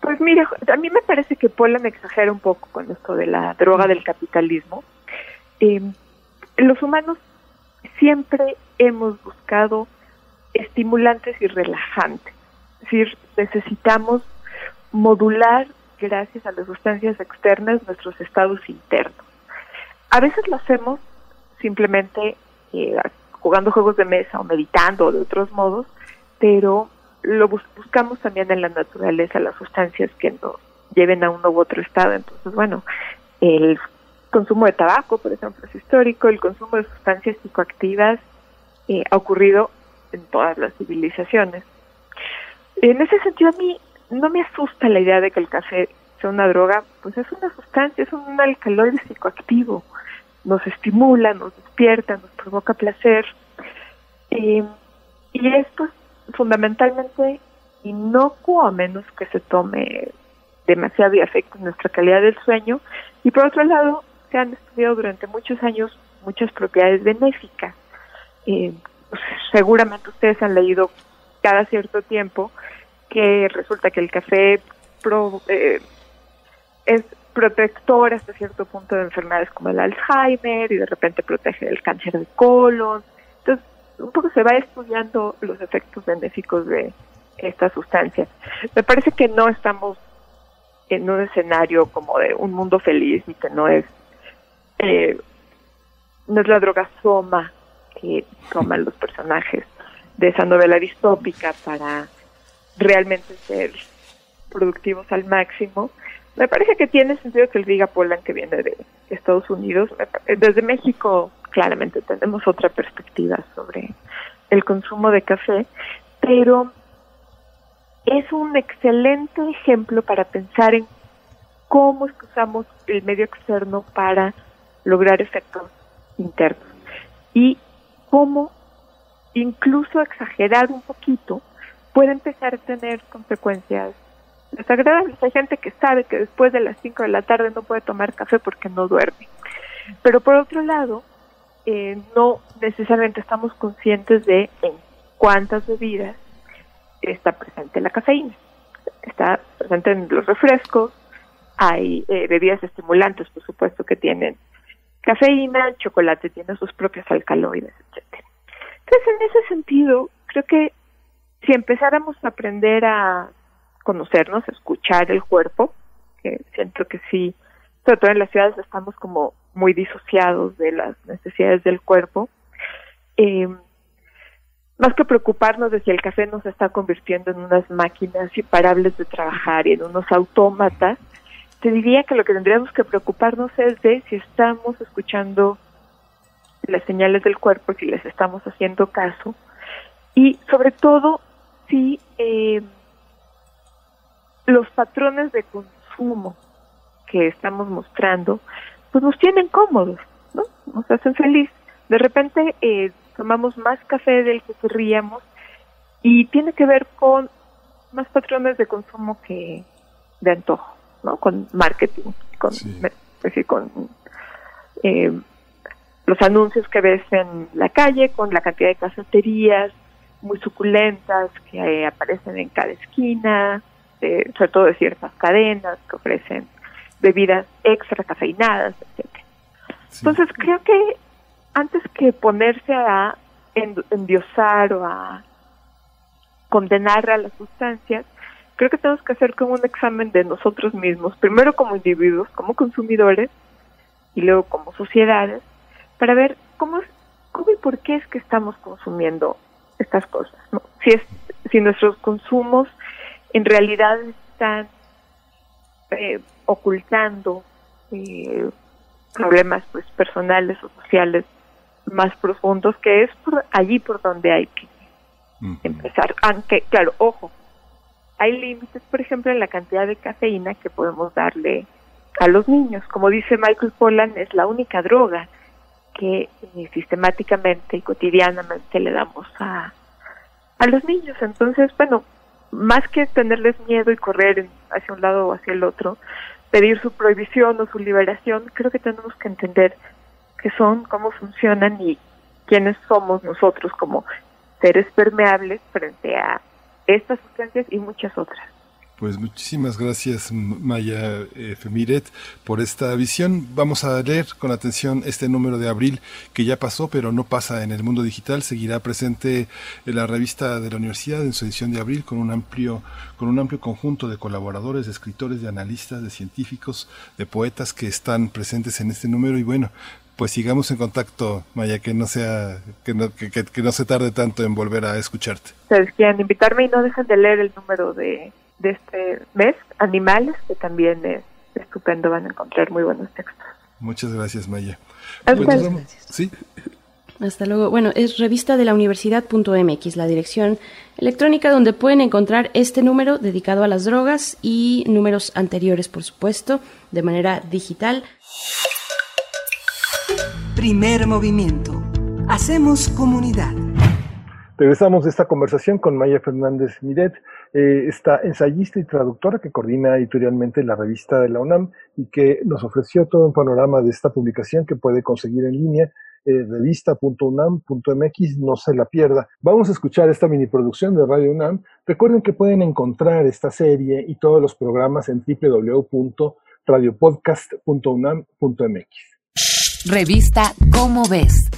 Pues mire, a mí me parece que Polan exagera un poco con esto de la droga del capitalismo. Eh, los humanos siempre hemos buscado estimulantes y relajantes. Decir, necesitamos modular, gracias a las sustancias externas, nuestros estados internos. A veces lo hacemos simplemente eh, jugando juegos de mesa o meditando o de otros modos, pero lo buscamos también en la naturaleza, las sustancias que nos lleven a uno u otro estado. Entonces, bueno, el consumo de tabaco, por ejemplo, es histórico, el consumo de sustancias psicoactivas eh, ha ocurrido en todas las civilizaciones. En ese sentido, a mí no me asusta la idea de que el café sea una droga, pues es una sustancia, es un alcaloide psicoactivo, nos estimula, nos despierta, nos provoca placer. y esto es fundamentalmente inocuo a menos que se tome demasiado y afecte nuestra calidad del sueño. Y por otro lado, se han estudiado durante muchos años muchas propiedades benéficas. Eh, pues, seguramente ustedes han leído cada cierto tiempo que resulta que el café eh, es protector hasta cierto punto de enfermedades como el Alzheimer y de repente protege del cáncer de colon. Entonces, un poco se va estudiando los efectos benéficos de esta sustancia. Me parece que no estamos en un escenario como de un mundo feliz y que no es eh, no es la droga soma que toman los personajes de esa novela distópica para realmente ser productivos al máximo. Me parece que tiene sentido que el diga Polan que viene de Estados Unidos. Desde México claramente tenemos otra perspectiva sobre el consumo de café, pero es un excelente ejemplo para pensar en cómo es que usamos el medio externo para lograr efectos internos y cómo incluso exagerar un poquito puede empezar a tener consecuencias desagradables. Hay gente que sabe que después de las 5 de la tarde no puede tomar café porque no duerme. Pero por otro lado, eh, no necesariamente estamos conscientes de en cuántas bebidas está presente la cafeína. Está presente en los refrescos, hay eh, bebidas estimulantes, por supuesto, que tienen cafeína, el chocolate tiene sus propios alcaloides, etcétera. Entonces, en ese sentido, creo que si empezáramos a aprender a conocernos, a escuchar el cuerpo, que siento que sí, sobre todo en las ciudades estamos como muy disociados de las necesidades del cuerpo, eh, más que preocuparnos de si el café nos está convirtiendo en unas máquinas imparables de trabajar y en unos autómatas, te diría que lo que tendríamos que preocuparnos es de si estamos escuchando las señales del cuerpo, si les estamos haciendo caso, y sobre todo si eh, los patrones de consumo que estamos mostrando, pues nos tienen cómodos, ¿no? Nos hacen feliz. De repente eh, tomamos más café del que querríamos y tiene que ver con más patrones de consumo que de antojo, ¿no? Con marketing, con, decir, con eh, los anuncios que ves en la calle, con la cantidad de cafeterías muy suculentas que eh, aparecen en cada esquina, sobre todo de ciertas cadenas que ofrecen bebidas extra cafeinadas, etcétera. Entonces creo que antes que ponerse a endiosar o a condenar a las sustancias, creo que tenemos que hacer como un examen de nosotros mismos, primero como individuos, como consumidores, y luego como sociedades, para ver cómo, cómo y por qué es que estamos consumiendo estas cosas. ¿no? Si, es, si nuestros consumos en realidad están eh, ocultando eh, problemas pues personales o sociales más profundos, que es por allí por donde hay que empezar. Aunque, claro, ojo, hay límites, por ejemplo, en la cantidad de cafeína que podemos darle a los niños. Como dice Michael Pollan, es la única droga que eh, sistemáticamente y cotidianamente le damos a, a los niños. Entonces, bueno, más que tenerles miedo y correr hacia un lado o hacia el otro, pedir su prohibición o su liberación, creo que tenemos que entender qué son, cómo funcionan y quiénes somos nosotros como seres permeables frente a estas sustancias y muchas otras. Pues muchísimas gracias Maya eh, Femiret por esta visión. Vamos a leer con atención este número de abril que ya pasó, pero no pasa en el mundo digital. Seguirá presente en la revista de la universidad en su edición de abril con un amplio con un amplio conjunto de colaboradores, de escritores, de analistas, de científicos, de poetas que están presentes en este número y bueno, pues sigamos en contacto, Maya, que no sea, que no, que, que, no se tarde tanto en volver a escucharte. Quieran invitarme y no dejen de leer el número de, de este mes, Animales, que también es estupendo, van a encontrar muy buenos textos. Muchas gracias, Maya. Hasta pues, gracias. Sí. Hasta luego. Bueno, es revista de la universidad.mx, la dirección electrónica donde pueden encontrar este número dedicado a las drogas y números anteriores, por supuesto, de manera digital. Primer movimiento. Hacemos comunidad. Regresamos de esta conversación con Maya Fernández Miret, eh, esta ensayista y traductora que coordina editorialmente la revista de la UNAM y que nos ofreció todo un panorama de esta publicación que puede conseguir en línea eh, revista.unam.mx, no se la pierda. Vamos a escuchar esta mini producción de Radio UNAM. Recuerden que pueden encontrar esta serie y todos los programas en www.radiopodcast.unam.mx. Revista Cómo ves.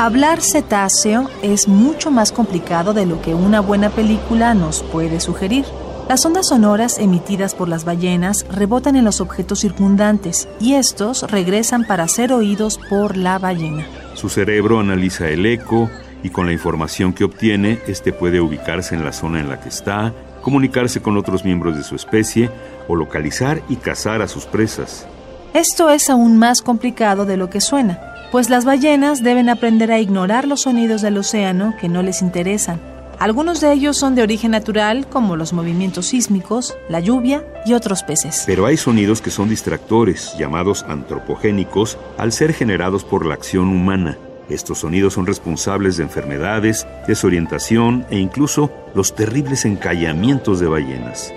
Hablar cetáceo es mucho más complicado de lo que una buena película nos puede sugerir. Las ondas sonoras emitidas por las ballenas rebotan en los objetos circundantes y estos regresan para ser oídos por la ballena. Su cerebro analiza el eco, y con la información que obtiene, éste puede ubicarse en la zona en la que está, comunicarse con otros miembros de su especie o localizar y cazar a sus presas. Esto es aún más complicado de lo que suena, pues las ballenas deben aprender a ignorar los sonidos del océano que no les interesan. Algunos de ellos son de origen natural, como los movimientos sísmicos, la lluvia y otros peces. Pero hay sonidos que son distractores, llamados antropogénicos, al ser generados por la acción humana. Estos sonidos son responsables de enfermedades, desorientación e incluso los terribles encallamientos de ballenas.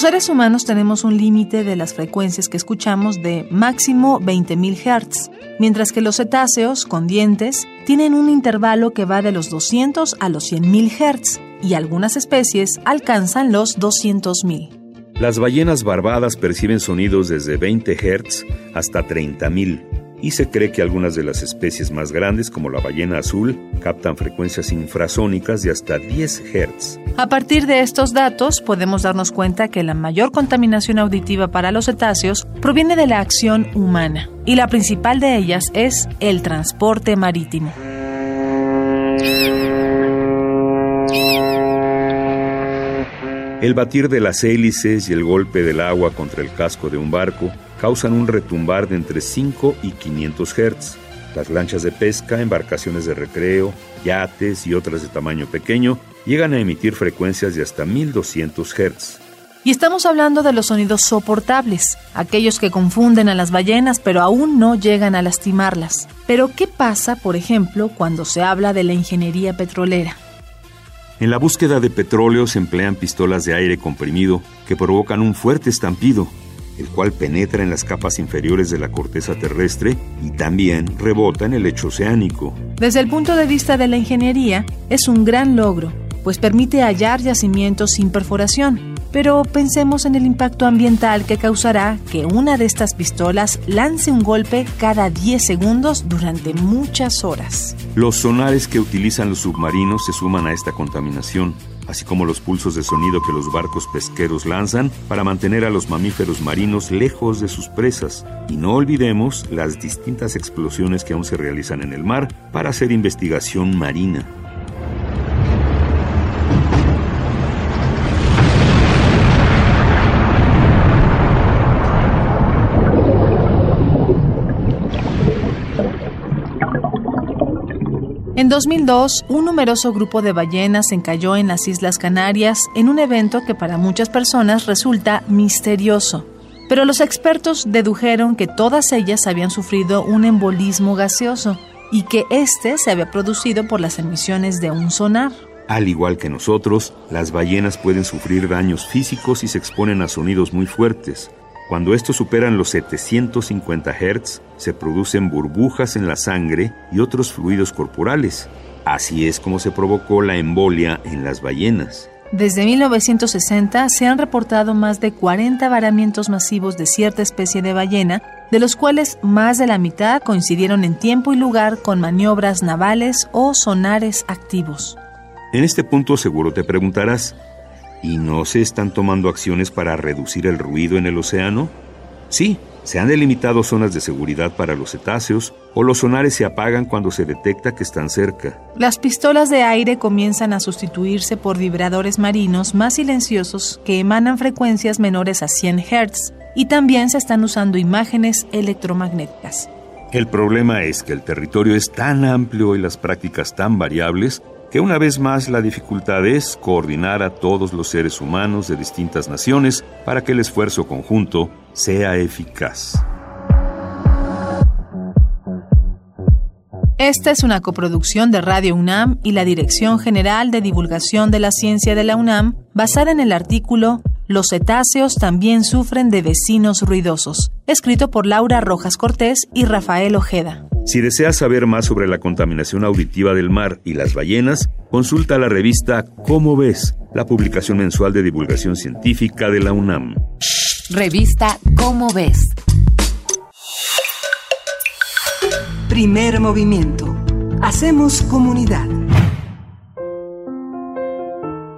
Los seres humanos tenemos un límite de las frecuencias que escuchamos de máximo 20.000 Hz, mientras que los cetáceos con dientes tienen un intervalo que va de los 200 a los 100.000 Hz y algunas especies alcanzan los 200.000. Las ballenas barbadas perciben sonidos desde 20 Hz hasta 30.000 y se cree que algunas de las especies más grandes, como la ballena azul, captan frecuencias infrasónicas de hasta 10 Hz. A partir de estos datos, podemos darnos cuenta que la mayor contaminación auditiva para los cetáceos proviene de la acción humana, y la principal de ellas es el transporte marítimo. El batir de las hélices y el golpe del agua contra el casco de un barco causan un retumbar de entre 5 y 500 Hz. Las lanchas de pesca, embarcaciones de recreo, yates y otras de tamaño pequeño llegan a emitir frecuencias de hasta 1200 Hz. Y estamos hablando de los sonidos soportables, aquellos que confunden a las ballenas pero aún no llegan a lastimarlas. Pero ¿qué pasa, por ejemplo, cuando se habla de la ingeniería petrolera? En la búsqueda de petróleo se emplean pistolas de aire comprimido que provocan un fuerte estampido, el cual penetra en las capas inferiores de la corteza terrestre y también rebota en el lecho oceánico. Desde el punto de vista de la ingeniería, es un gran logro, pues permite hallar yacimientos sin perforación. Pero pensemos en el impacto ambiental que causará que una de estas pistolas lance un golpe cada 10 segundos durante muchas horas. Los sonares que utilizan los submarinos se suman a esta contaminación así como los pulsos de sonido que los barcos pesqueros lanzan para mantener a los mamíferos marinos lejos de sus presas. Y no olvidemos las distintas explosiones que aún se realizan en el mar para hacer investigación marina. 2002, un numeroso grupo de ballenas encalló en las Islas Canarias en un evento que para muchas personas resulta misterioso. Pero los expertos dedujeron que todas ellas habían sufrido un embolismo gaseoso y que este se había producido por las emisiones de un sonar. Al igual que nosotros, las ballenas pueden sufrir daños físicos y se exponen a sonidos muy fuertes, cuando estos superan los 750 Hz, se producen burbujas en la sangre y otros fluidos corporales. Así es como se provocó la embolia en las ballenas. Desde 1960 se han reportado más de 40 varamientos masivos de cierta especie de ballena, de los cuales más de la mitad coincidieron en tiempo y lugar con maniobras navales o sonares activos. En este punto seguro te preguntarás, ¿Y no se están tomando acciones para reducir el ruido en el océano? Sí, se han delimitado zonas de seguridad para los cetáceos o los sonares se apagan cuando se detecta que están cerca. Las pistolas de aire comienzan a sustituirse por vibradores marinos más silenciosos que emanan frecuencias menores a 100 Hz y también se están usando imágenes electromagnéticas. El problema es que el territorio es tan amplio y las prácticas tan variables que una vez más la dificultad es coordinar a todos los seres humanos de distintas naciones para que el esfuerzo conjunto sea eficaz. Esta es una coproducción de Radio UNAM y la Dirección General de Divulgación de la Ciencia de la UNAM, basada en el artículo Los cetáceos también sufren de vecinos ruidosos, escrito por Laura Rojas Cortés y Rafael Ojeda. Si deseas saber más sobre la contaminación auditiva del mar y las ballenas, consulta la revista Cómo ves, la publicación mensual de divulgación científica de la UNAM. Revista Cómo ves. Primer movimiento. Hacemos comunidad.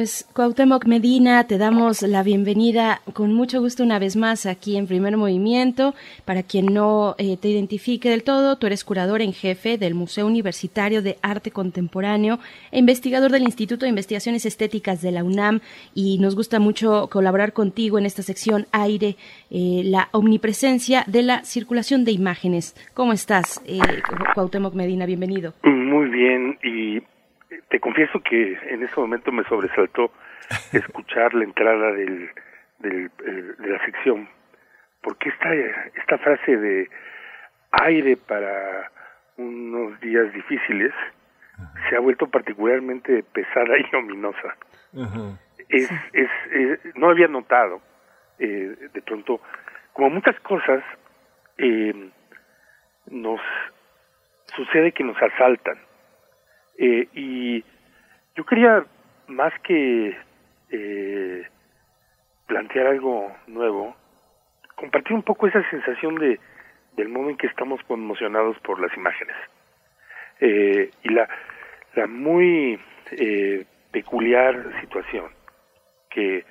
Pues Cuauhtémoc Medina, te damos la bienvenida con mucho gusto una vez más aquí en Primer Movimiento. Para quien no eh, te identifique del todo, tú eres curador en jefe del Museo Universitario de Arte Contemporáneo e investigador del Instituto de Investigaciones Estéticas de la UNAM y nos gusta mucho colaborar contigo en esta sección Aire, eh, la omnipresencia de la circulación de imágenes. ¿Cómo estás, eh, Cuauhtémoc Medina? Bienvenido. Muy bien y te confieso que en ese momento me sobresaltó escuchar la entrada del, del, de la sección, porque esta, esta frase de aire para unos días difíciles se ha vuelto particularmente pesada y ominosa. es, es, no había notado, eh, de pronto, como muchas cosas, eh, nos sucede que nos asaltan eh, y yo quería, más que eh, plantear algo nuevo, compartir un poco esa sensación de del modo en que estamos conmocionados por las imágenes. Eh, y la, la muy eh, peculiar situación que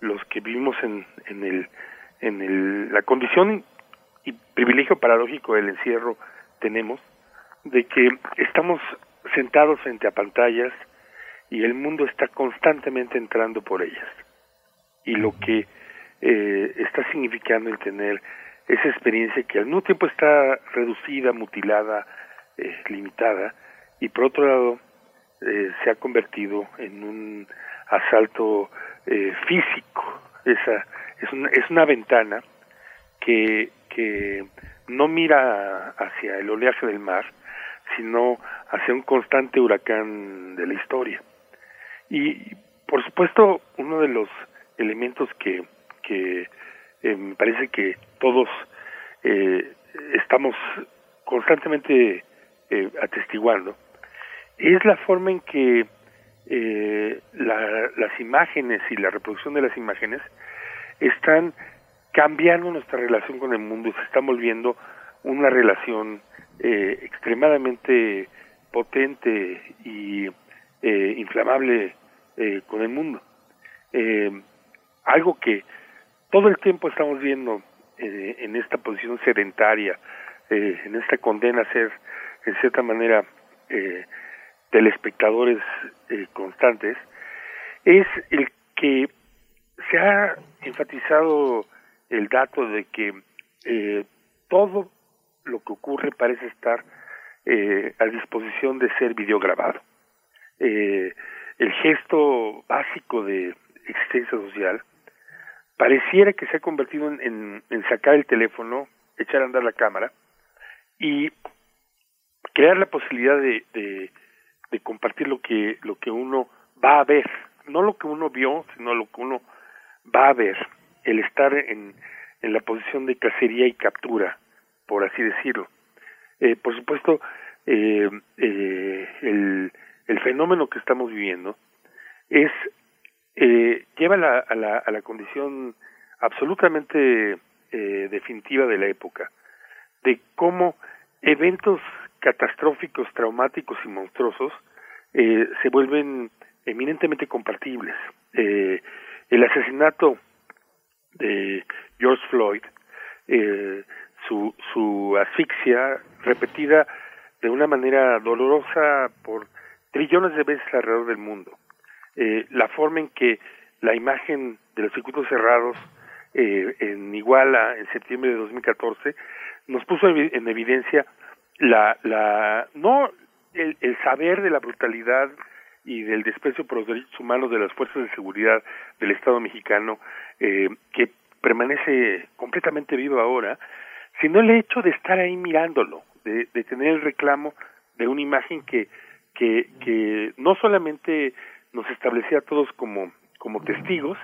los que vivimos en, en el en el, la condición y privilegio paradójico del encierro tenemos de que estamos sentados frente a pantallas y el mundo está constantemente entrando por ellas. Y lo que eh, está significando el tener esa experiencia que al mismo tiempo está reducida, mutilada, eh, limitada, y por otro lado eh, se ha convertido en un asalto físico. Esa es una, es una ventana que, que no mira hacia el oleaje del mar, sino hacia un constante huracán de la historia. Y por supuesto, uno de los elementos que, que eh, me parece que todos eh, estamos constantemente eh, atestiguando es la forma en que eh, la, las imágenes y la reproducción de las imágenes están cambiando nuestra relación con el mundo, se está volviendo una relación extremadamente potente y eh, inflamable eh, con el mundo. Eh, algo que todo el tiempo estamos viendo eh, en esta posición sedentaria, eh, en esta condena a ser, en cierta manera, telespectadores constantes, es el que se ha enfatizado el dato de que todo lo que ocurre parece estar eh, a disposición de ser videograbado. Eh, el gesto básico de existencia social pareciera que se ha convertido en, sacar el teléfono, echar a andar la cámara y crear la posibilidad de, de, de compartir lo que lo que uno va a ver, no lo que uno vio, sino lo que uno va a ver, el estar en, en la posición de cacería y captura, por así decirlo. Eh, por supuesto, eh, eh, el, el fenómeno que estamos viviendo es lleva la, a, la, a la condición absolutamente definitiva de la época, de cómo eventos catastróficos, traumáticos y monstruosos se vuelven eminentemente compartibles. El asesinato de George Floyd, eh, su, su asfixia repetida de una manera dolorosa por trillones de veces alrededor del mundo, eh, la forma en que la imagen de los circuitos cerrados eh, en Iguala en septiembre de 2014 nos puso en evidencia la, la no el, el saber de la brutalidad y del desprecio por los derechos humanos de las fuerzas de seguridad del Estado mexicano eh, que permanece completamente vivo ahora, sino el hecho de estar ahí mirándolo, de, de tener el reclamo de una imagen que, que, no solamente nos establecía a todos como, como testigos,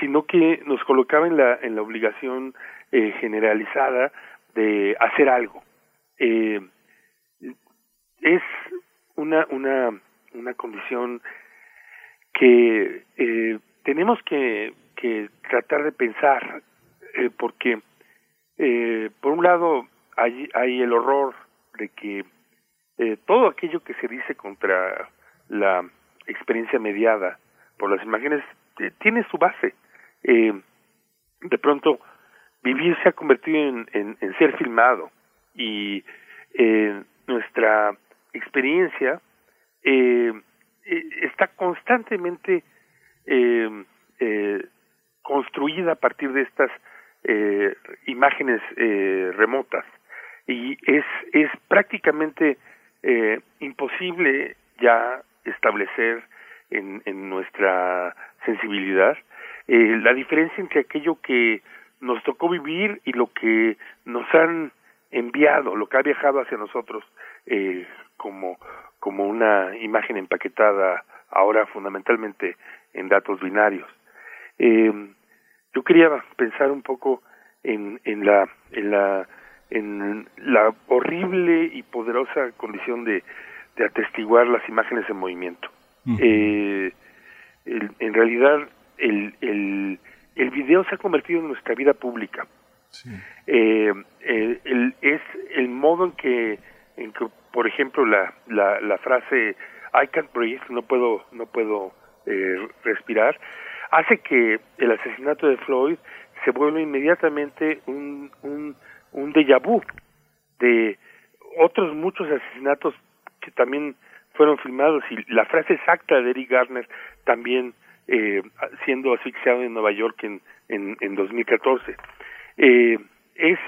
sino que nos colocaba en la, en la obligación eh, generalizada de hacer algo. Eh, es una, una, una condición que eh, tenemos que, que tratar de pensar, eh, porque eh, por un lado hay, hay el horror de que eh, todo aquello que se dice contra la experiencia mediada por las imágenes eh, tiene su base. Eh, de pronto, vivir se ha convertido en, en, en ser filmado y nuestra experiencia está constantemente construida a partir de estas eh, imágenes eh, remotas y es es prácticamente eh, imposible ya establecer en, en nuestra sensibilidad eh, la diferencia entre aquello que nos tocó vivir y lo que nos han enviado, lo que ha viajado hacia nosotros eh, como, como una imagen empaquetada ahora fundamentalmente en datos binarios. Eh, yo quería pensar un poco en, en la, en la, en la horrible y poderosa condición de, de atestiguar las imágenes en movimiento. Uh -huh. eh, el, en realidad, el, el, el video se ha convertido en nuestra vida pública. Sí. Eh, el, el, es el modo en que, en que por ejemplo, la, la, la frase I can't breathe, no puedo, no puedo eh, respirar, hace que el asesinato de Floyd se vuelva inmediatamente un, un, un déjà vu de otros muchos asesinatos que también fueron filmados y la frase exacta de Eric Garner también eh, siendo asfixiado en Nueva York en, en, en 2014. Eh, es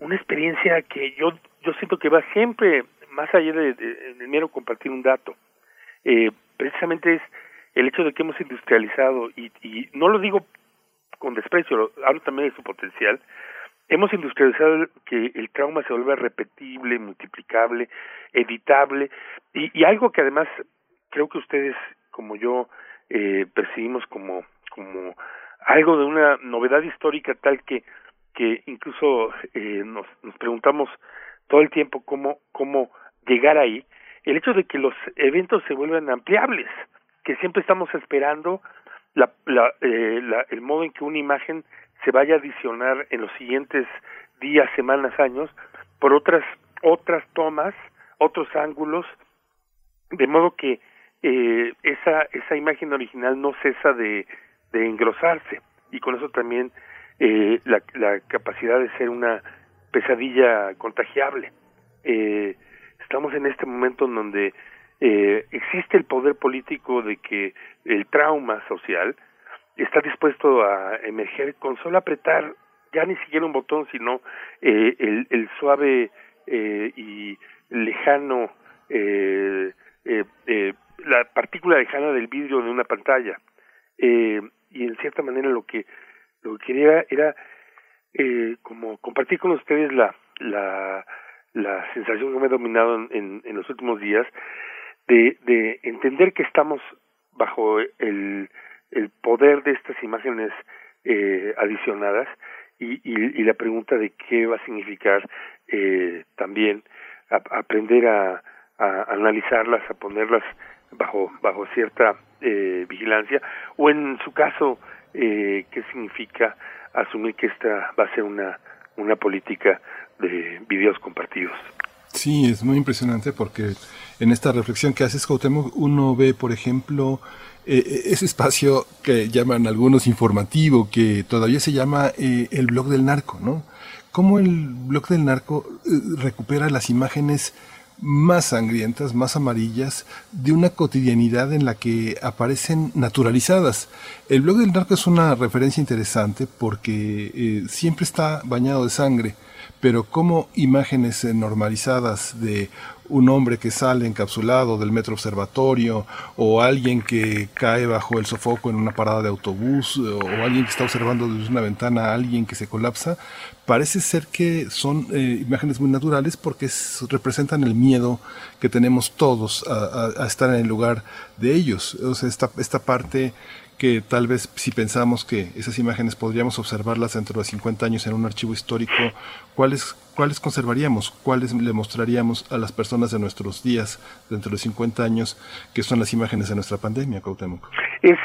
una experiencia que yo, yo siento que va siempre más allá de, de, mero compartir un dato. Eh, precisamente es el hecho de que hemos industrializado, y, y no lo digo con desprecio, hablo también de su potencial, hemos industrializado que el trauma se vuelva repetible, multiplicable, editable, y, y algo que además creo que ustedes, como yo, eh, percibimos como, como algo de una novedad histórica tal que, que incluso eh, nos, nos preguntamos todo el tiempo cómo, cómo llegar ahí, el hecho de que los eventos se vuelvan ampliables, que siempre estamos esperando la, la, eh, la, el modo en que una imagen se vaya a adicionar en los siguientes días, semanas, años, por otras, otras tomas, otros ángulos, de modo que eh, esa, esa imagen original no cesa de, engrosarse y con eso también eh, la, la capacidad de ser una pesadilla contagiable. Eh, estamos en este momento en donde eh, existe el poder político de que el trauma social está dispuesto a emerger con solo apretar ya ni siquiera un botón, sino eh, el, el suave eh, y lejano, eh, eh, eh, la partícula lejana del vidrio de una pantalla. Y en cierta manera lo que lo que quería era como compartir con ustedes la la la sensación que me ha dominado en, en, los últimos días de, de entender que estamos bajo el, poder de estas imágenes eh, adicionadas y, y, y, la pregunta de qué va a significar eh, también aprender a, a, analizarlas, a ponerlas bajo bajo cierta eh, vigilancia o en su caso eh, qué significa asumir que esta va a ser una una política de videos compartidos. Sí, es muy impresionante porque en esta reflexión que haces, Cuauhtémoc, uno ve, por ejemplo, eh, ese espacio que llaman algunos informativo, que todavía se llama eh, el blog del narco, ¿no? Cómo el blog del narco eh, recupera las imágenes más sangrientas, más amarillas, de una cotidianidad en la que aparecen naturalizadas. El blog del narco es una referencia interesante porque eh, siempre está bañado de sangre, pero como imágenes eh, normalizadas de un hombre que sale encapsulado del metro observatorio o alguien que cae bajo el sofoco en una parada de autobús o alguien que está observando desde una ventana a alguien que se colapsa, parece ser que son eh, imágenes muy naturales porque es, representan el miedo que tenemos todos a, a, estar en el lugar de ellos. O sea, esta, esta parte que tal vez si pensamos que esas imágenes podríamos observarlas dentro de 50 años en un archivo histórico, ¿cuáles, cuáles conservaríamos? ¿Cuáles le mostraríamos a las personas de nuestros días dentro de 50 años que son las imágenes de nuestra pandemia, Cuauhtémoc? Es,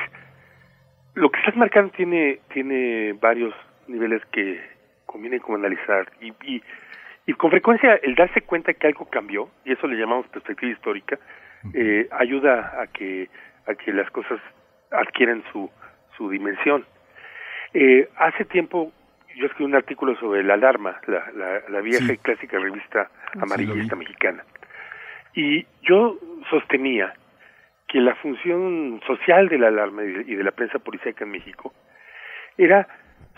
lo que estás marcando tiene, tiene varios niveles que conviene como analizar y, y, y con frecuencia el darse cuenta que algo cambió, y eso le llamamos perspectiva histórica, eh, ayuda a que, a que las cosas adquieren su, su dimensión. Eh, hace tiempo yo escribí un artículo sobre la alarma, la, la, la vieja sí. y clásica revista amarillista sí, mexicana. Y yo sostenía que la función social de la alarma y de la prensa policíaca en México era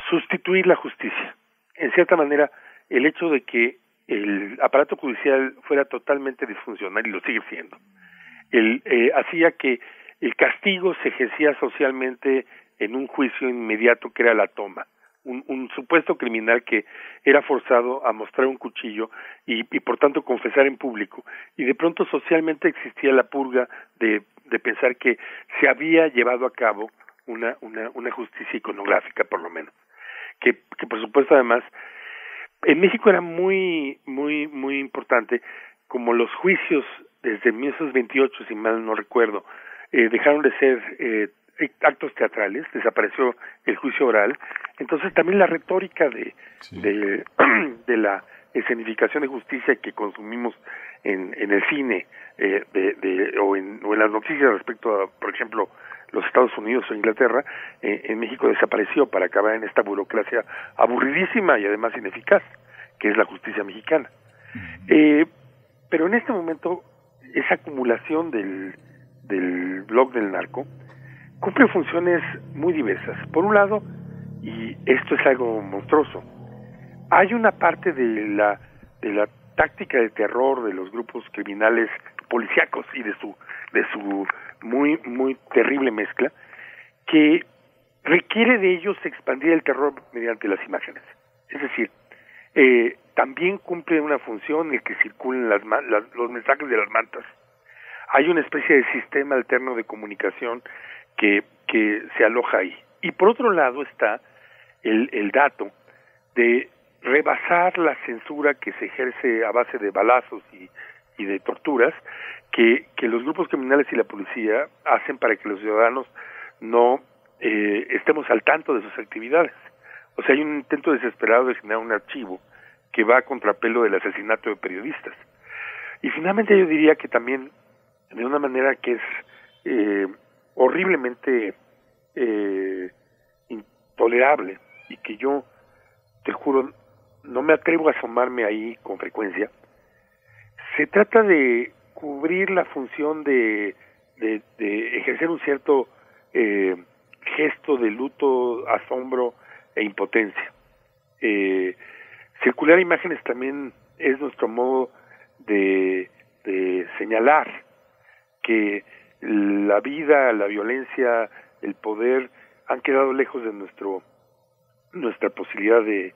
sustituir la justicia. En cierta manera, el hecho de que el aparato judicial fuera totalmente disfuncional, y lo sigue siendo, el, eh, hacía que el castigo se ejercía socialmente en un juicio inmediato que era la toma. Un, supuesto criminal que era forzado a mostrar un cuchillo y, y, por tanto confesar en público. Y de pronto socialmente existía la purga de, de pensar que se había llevado a cabo una, una, una justicia iconográfica, por lo menos. Que, que por supuesto además en México era muy, muy, muy importante como los juicios desde 1928, si mal no recuerdo, eh, dejaron de ser eh, actos teatrales, desapareció el juicio oral, entonces también la retórica de, sí. de, de, la escenificación de justicia que consumimos en, en el cine eh, de, de, o, en, o en las noticias respecto a, por ejemplo, los Estados Unidos o Inglaterra, eh, en México desapareció para acabar en esta burocracia aburridísima y además ineficaz, que es la justicia mexicana. Eh, pero en este momento, esa acumulación del, del blog del narco cumple funciones muy diversas. Por un lado, y esto es algo monstruoso, hay una parte de la de la táctica de terror de los grupos criminales policíacos y de su de su muy muy terrible mezcla que requiere de ellos expandir el terror mediante las imágenes. Es decir, eh, también cumple una función el que circulen las, los mensajes de las mantas. Hay una especie de sistema alterno de comunicación que, que se aloja ahí. Y por otro lado está el, el dato de rebasar la censura que se ejerce a base de balazos y, y de torturas que, que los grupos criminales y la policía hacen para que los ciudadanos no eh, estemos al tanto de sus actividades. O sea, hay un intento desesperado de generar un archivo que va a contrapelo del asesinato de periodistas. Y finalmente yo diría que también, de una manera que es eh, horriblemente eh, intolerable y que yo, te juro, no me atrevo a asomarme ahí con frecuencia, se trata de cubrir la función de, de, ejercer un cierto eh, gesto de luto, asombro e impotencia. Eh, circular imágenes también es nuestro modo de, de señalar que la vida, la violencia, el poder han quedado lejos de nuestro nuestra posibilidad de,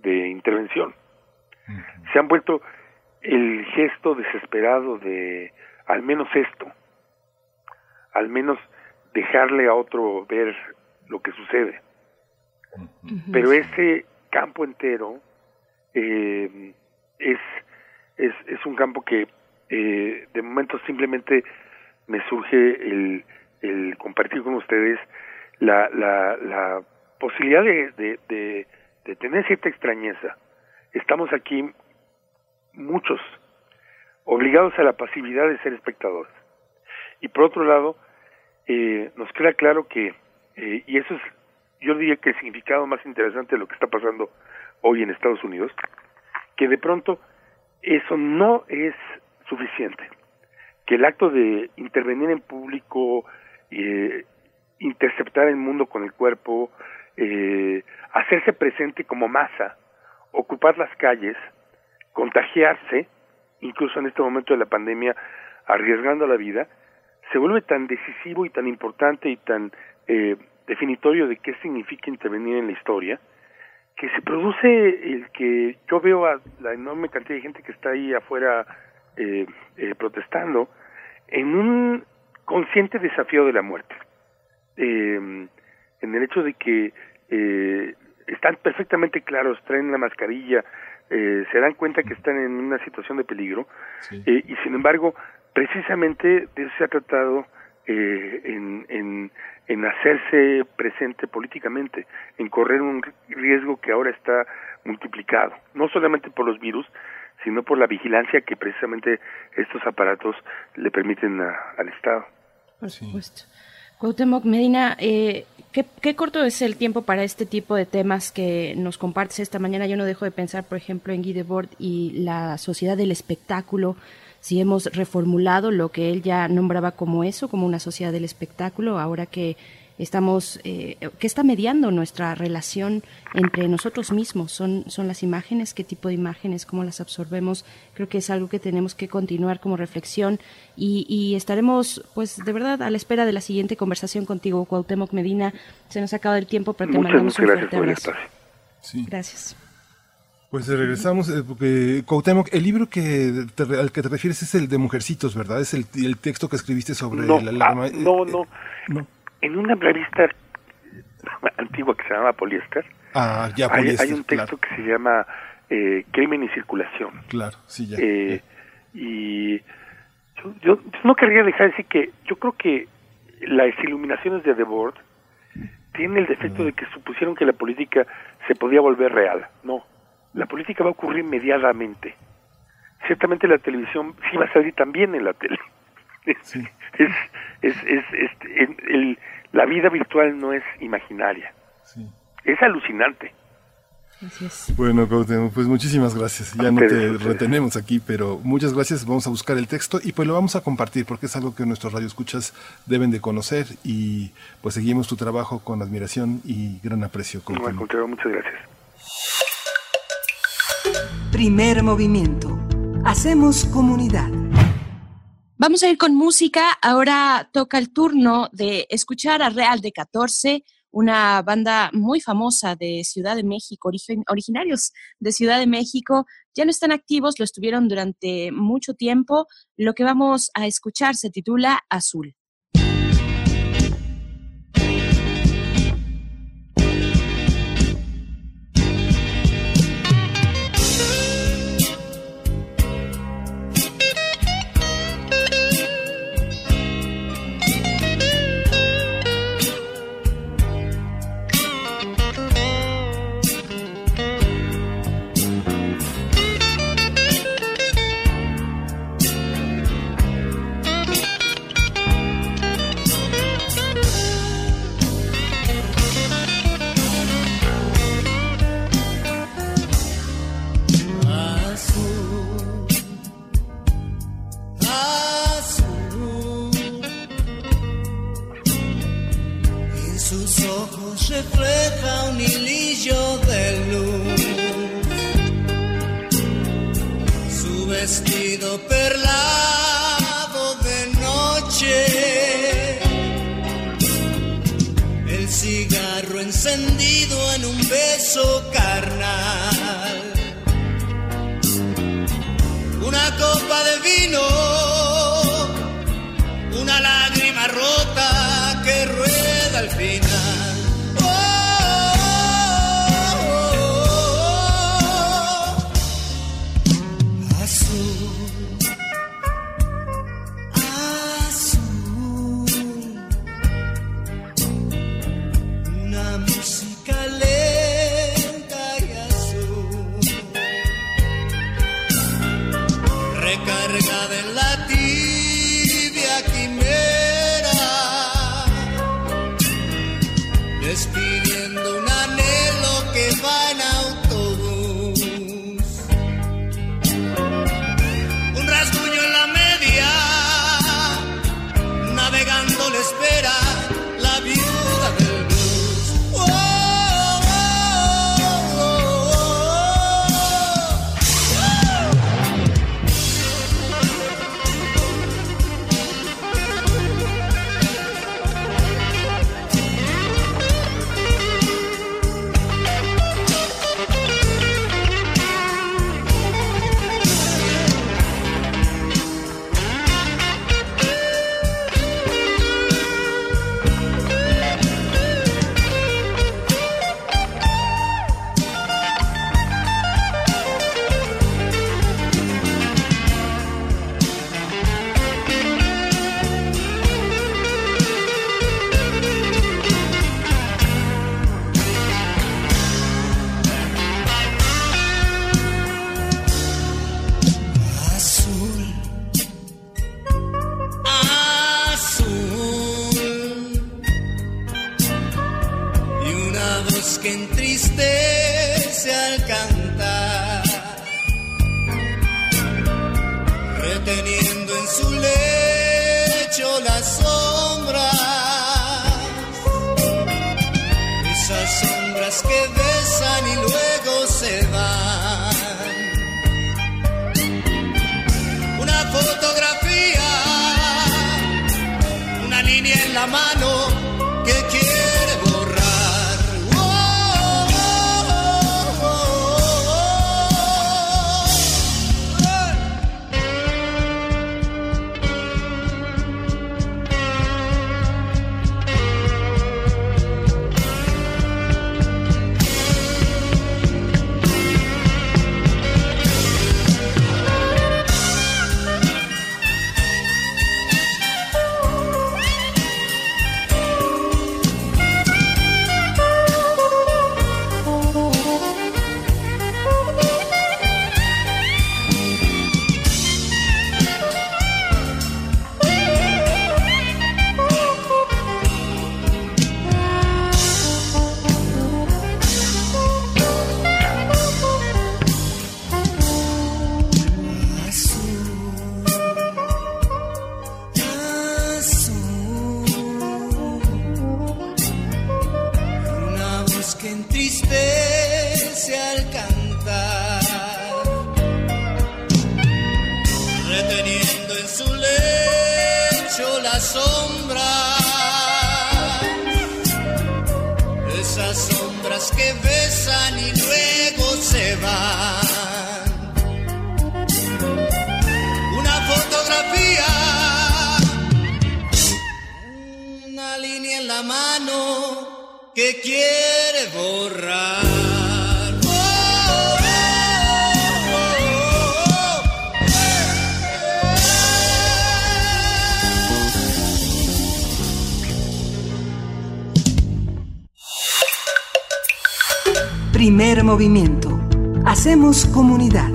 de intervención. Se han vuelto el gesto desesperado de al menos esto, al menos dejarle a otro ver lo que sucede. Pero ese campo entero eh, es, es, es un campo que eh, de momento simplemente me surge el, compartir con ustedes la, la, la posibilidad de, de, de, de tener cierta extrañeza. Estamos aquí muchos obligados a la pasividad de ser espectadores. Y por otro lado, eh, nos queda claro que, eh, y eso es, yo diría que el significado más interesante de lo que está pasando hoy en Estados Unidos, que de pronto eso no es suficiente, que el acto de intervenir en público, eh, interceptar el mundo con el cuerpo, eh, hacerse presente como masa, ocupar las calles, contagiarse, incluso en este momento de la pandemia, arriesgando la vida, se vuelve tan decisivo y tan importante y tan eh, definitorio de qué significa intervenir en la historia, que se produce el que yo veo a la enorme cantidad de gente que está ahí afuera eh, eh, protestando en un consciente desafío de la muerte, en el hecho de que están perfectamente claros, traen la mascarilla, se dan cuenta que están en una situación de peligro y sin embargo precisamente de eso se ha tratado eh, en, en, en hacerse presente políticamente, en correr un riesgo que ahora está multiplicado, no solamente por los virus, sino por la vigilancia que precisamente estos aparatos le permiten al Estado. Por supuesto. Cuauhtémoc Medina, eh, ¿qué, ¿qué, corto es el tiempo para este tipo de temas que nos compartes esta mañana? Yo no dejo de pensar, por ejemplo, en Guy Debord y la sociedad del espectáculo, si hemos reformulado lo que él ya nombraba como eso, como una sociedad del espectáculo, ahora que estamos, eh, ¿qué está mediando nuestra relación entre nosotros mismos? ¿Son, ¿Son las imágenes? ¿Qué tipo de imágenes? ¿Cómo las absorbemos? Creo que es algo que tenemos que continuar como reflexión y, y estaremos, pues, de verdad, a la espera de la siguiente conversación contigo, Cuauhtémoc Medina. Se nos ha acabado el tiempo, pero te mandamos un fuerte abrazo. Gracias. Pues regresamos, eh, porque Cuauhtémoc, el libro que al que te refieres es el de Mujercitos, ¿verdad? Es el, el texto que escribiste sobre no, la alarma. Ah, no, no, no. En una revista antigua que se llama Poliéster, ah, ya, hay, Poliéster, hay, un texto claro. que se llama eh, Crimen y Circulación. Claro, sí, ya. Eh, y yo, yo, no querría dejar de decir que yo creo que las iluminaciones de Debord tienen el defecto de que supusieron que la política se podía volver real. No, la política va a ocurrir inmediatamente. Ciertamente la televisión sí va a salir también en la tele. Sí. Es, es, es, es el, el, la vida virtual no es imaginaria. Sí. Es alucinante. Bueno, pues muchísimas gracias. Ya no te retenemos aquí, pero muchas gracias. Vamos a buscar el texto y pues lo vamos a compartir porque es algo que nuestros radioescuchas deben de conocer y pues seguimos tu trabajo con admiración y gran aprecio. No, al contrario, muchas gracias. Primer movimiento. Hacemos comunidad. Vamos a ir con música. Ahora toca el turno de escuchar a Real de 14, una banda muy famosa de Ciudad de México, originarios de Ciudad de México. Ya no están activos, lo estuvieron durante mucho tiempo. Lo que vamos a escuchar se titula Azul. Primer movimiento. Hacemos comunidad.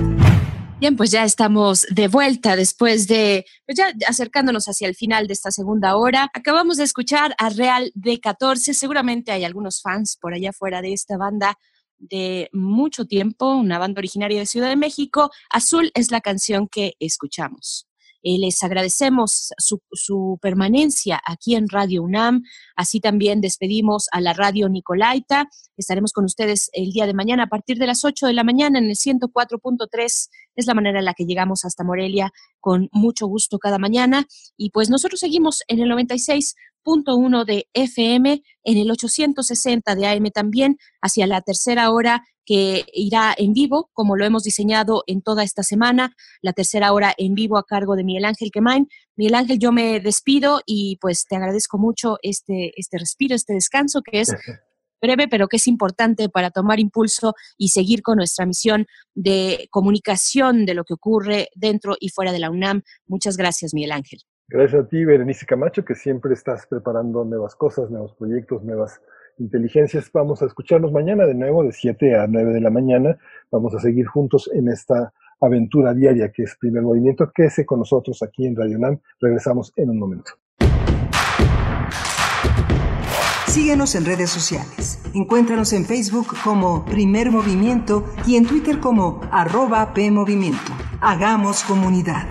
Bien, pues ya estamos de vuelta después de, pues ya acercándonos hacia el final de esta segunda hora. Acabamos de escuchar a Real D14. Seguramente hay algunos fans por allá fuera de esta banda de mucho tiempo, una banda originaria de Ciudad de México. Azul es la canción que escuchamos. Eh, les agradecemos su, su, permanencia aquí en Radio UNAM. Así también despedimos a la Radio Nicolaita. Estaremos con ustedes el día de mañana a partir de las 8 de la mañana en el 104.3. Es la manera en la que llegamos hasta Morelia con mucho gusto cada mañana. Y pues nosotros seguimos en el 96.1 de FM, en el 860 de AM también, hacia la tercera hora que irá en vivo, como lo hemos diseñado en toda esta semana, la tercera hora en vivo a cargo de Miguel Ángel Quemain. Miguel Ángel, yo me despido y pues te agradezco mucho este, este respiro, este descanso que es breve, pero que es importante para tomar impulso y seguir con nuestra misión de comunicación de lo que ocurre dentro y fuera de la UNAM. Muchas gracias, Miguel Ángel. Gracias a ti, Berenice Camacho, que siempre estás preparando nuevas cosas, nuevos proyectos, nuevas inteligencias. Vamos a escucharnos mañana de nuevo de 7 a 9 de la mañana. Vamos a seguir juntos en esta aventura diaria que es Primer Movimiento. Quédese con nosotros aquí en Radio NAM. Regresamos en un momento. Síguenos en redes sociales. Encuéntranos en Facebook como Primer Movimiento y en Twitter como arroba PMovimiento. Hagamos comunidad.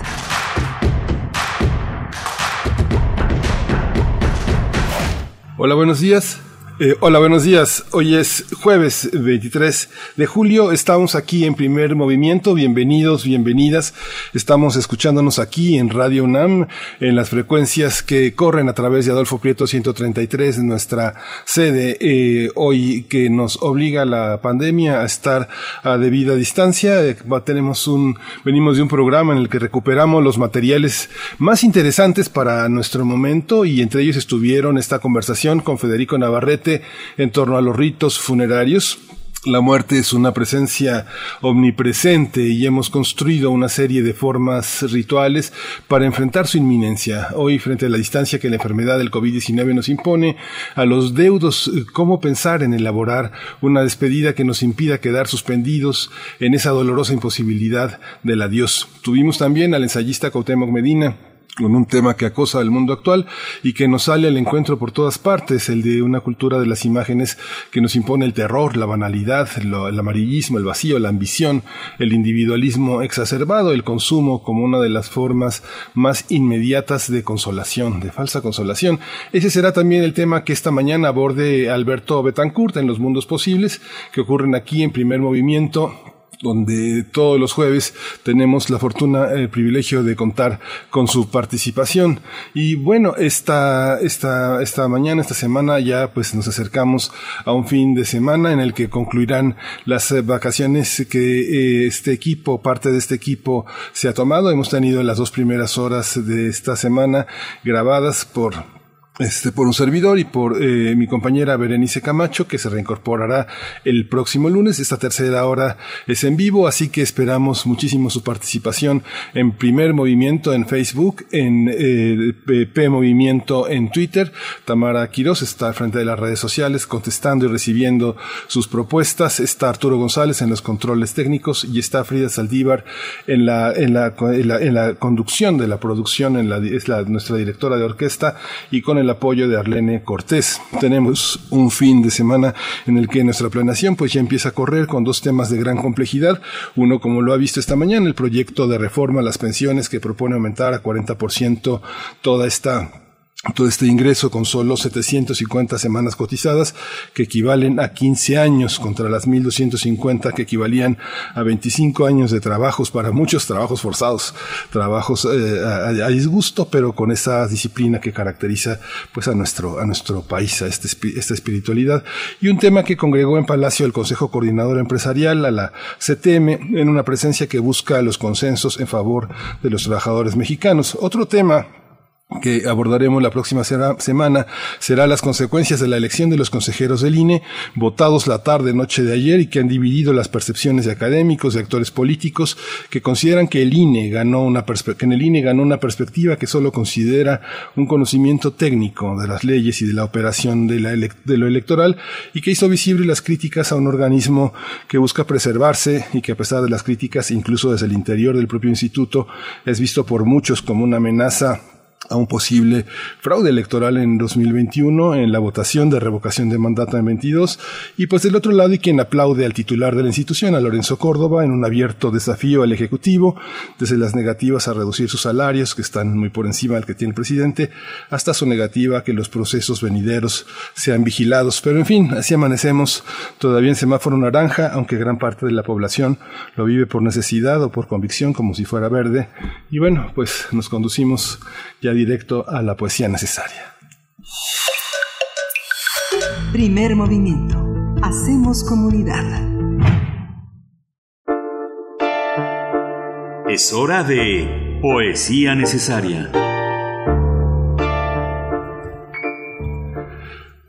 Hola, buenos días. Eh, hola, buenos días. Hoy es jueves 23 de julio. Estamos aquí en primer movimiento. Bienvenidos, bienvenidas. Estamos escuchándonos aquí en Radio UNAM, en las frecuencias que corren a través de Adolfo Prieto 133, nuestra sede, eh, hoy que nos obliga la pandemia a estar a debida distancia. Eh, tenemos un, venimos de un programa en el que recuperamos los materiales más interesantes para nuestro momento y entre ellos estuvieron esta conversación con Federico Navarrete en torno a los ritos funerarios. La muerte es una presencia omnipresente y hemos construido una serie de formas rituales para enfrentar su inminencia. Hoy, frente a la distancia que la enfermedad del COVID-19 nos impone, a los deudos, cómo pensar en elaborar una despedida que nos impida quedar suspendidos en esa dolorosa imposibilidad del adiós. Tuvimos también al ensayista Cuauhtémoc Medina, con un tema que acosa al mundo actual y que nos sale al encuentro por todas partes, el de una cultura de las imágenes que nos impone el terror, la banalidad, el amarillismo, el vacío, la ambición, el individualismo exacerbado, el consumo como una de las formas más inmediatas de consolación, de falsa consolación. Ese será también el tema que esta mañana aborde Alberto Betancourt en Los Mundos Posibles, que ocurren aquí en primer movimiento donde todos los jueves tenemos la fortuna, el privilegio de contar con su participación. Y bueno, esta, esta, esta mañana, esta semana ya pues nos acercamos a un fin de semana en el que concluirán las vacaciones que eh, este equipo, parte de este equipo se ha tomado. Hemos tenido las dos primeras horas de esta semana grabadas por este, por un servidor y por eh, mi compañera Berenice Camacho, que se reincorporará el próximo lunes. Esta tercera hora es en vivo, así que esperamos muchísimo su participación en Primer Movimiento en Facebook, en eh, P Movimiento en Twitter. Tamara Quiroz está al frente de las redes sociales contestando y recibiendo sus propuestas. Está Arturo González en los controles técnicos y está Frida Saldívar en la, en la, en la, en la conducción de la producción, en la, es la, nuestra directora de orquesta y con el apoyo de Arlene Cortés. Tenemos un fin de semana en el que nuestra planeación pues ya empieza a correr con dos temas de gran complejidad. Uno, como lo ha visto esta mañana, el proyecto de reforma a las pensiones que propone aumentar a 40% toda esta todo este ingreso con solo 750 semanas cotizadas, que equivalen a 15 años contra las 1250 que equivalían a 25 años de trabajos para muchos trabajos forzados, trabajos eh, a, disgusto, pero con esa disciplina que caracteriza pues a nuestro a nuestro país, a este, esta espiritualidad y un tema que congregó en Palacio el Consejo Coordinador Empresarial a la CTM en una presencia que busca los consensos en favor de los trabajadores mexicanos. Otro tema que abordaremos la próxima semana será las consecuencias de la elección de los consejeros del INE, votados la tarde noche de ayer y que han dividido las percepciones de académicos, de actores políticos, que consideran que el INE ganó una que en el INE ganó una perspectiva que solo considera un conocimiento técnico de las leyes y de la operación de, la de lo electoral y que hizo visible las críticas a un organismo que busca preservarse y que a pesar de las críticas, incluso desde el interior del propio instituto, es visto por muchos como una amenaza a un posible fraude electoral en 2021 en la votación de revocación de mandato en 22 y pues del otro lado y quien aplaude al titular de la institución a Lorenzo Córdoba en un abierto desafío al ejecutivo desde las negativas a reducir sus salarios que están muy por encima del que tiene el presidente hasta su negativa a que los procesos venideros sean vigilados. Pero en fin así amanecemos todavía en semáforo naranja aunque gran parte de la población lo vive por necesidad o por convicción como si fuera verde. Y bueno pues nos conducimos ya directo a la poesía necesaria. Primer movimiento. Hacemos comunidad. Es hora de poesía necesaria.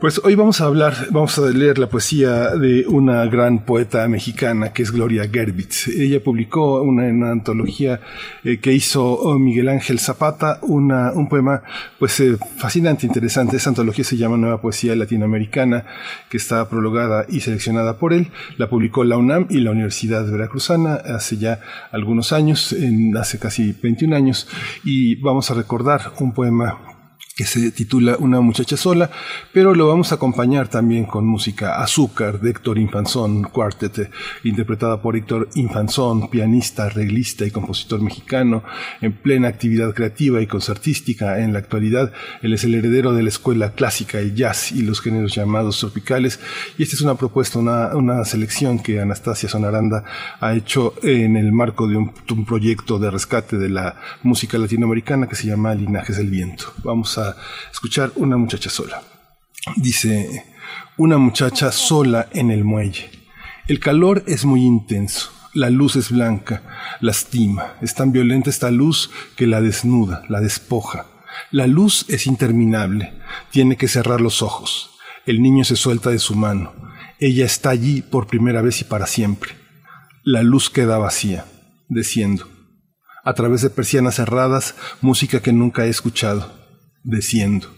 Pues hoy vamos a hablar, vamos a leer la poesía de una gran poeta mexicana que es Gloria Gerbitz. Ella publicó una, antología eh, que hizo Miguel Ángel Zapata, una, un poema pues eh, fascinante, interesante. Esa antología se llama Nueva Poesía Latinoamericana, que está prologada y seleccionada por él. La publicó la UNAM y la Universidad Veracruzana hace ya algunos años, hace casi 21 años, y vamos a recordar un poema que se titula Una muchacha sola, pero lo vamos a acompañar también con música Azúcar de Héctor Infanzón Quartet, interpretada por Héctor Infanzón, pianista, arreglista y compositor mexicano, en plena actividad creativa y concertística en la actualidad. Él es el heredero de la escuela clásica, el jazz y los géneros llamados tropicales, y esta es una propuesta, una, una selección que Anastasia Sonaranda ha hecho en el marco de un, un proyecto de rescate de la música latinoamericana que se llama Linajes del Viento. Vamos a escuchar Una muchacha sola. Dice, una muchacha sola en el muelle. El calor es muy intenso, la luz es blanca, lastima, es tan violenta esta luz que la desnuda, la despoja. La luz es interminable, tiene que cerrar los ojos. El niño se suelta de su mano. Ella está allí por primera vez y para siempre. La luz queda vacía, desciendo. A través de persianas cerradas, música que nunca he escuchado desciendo.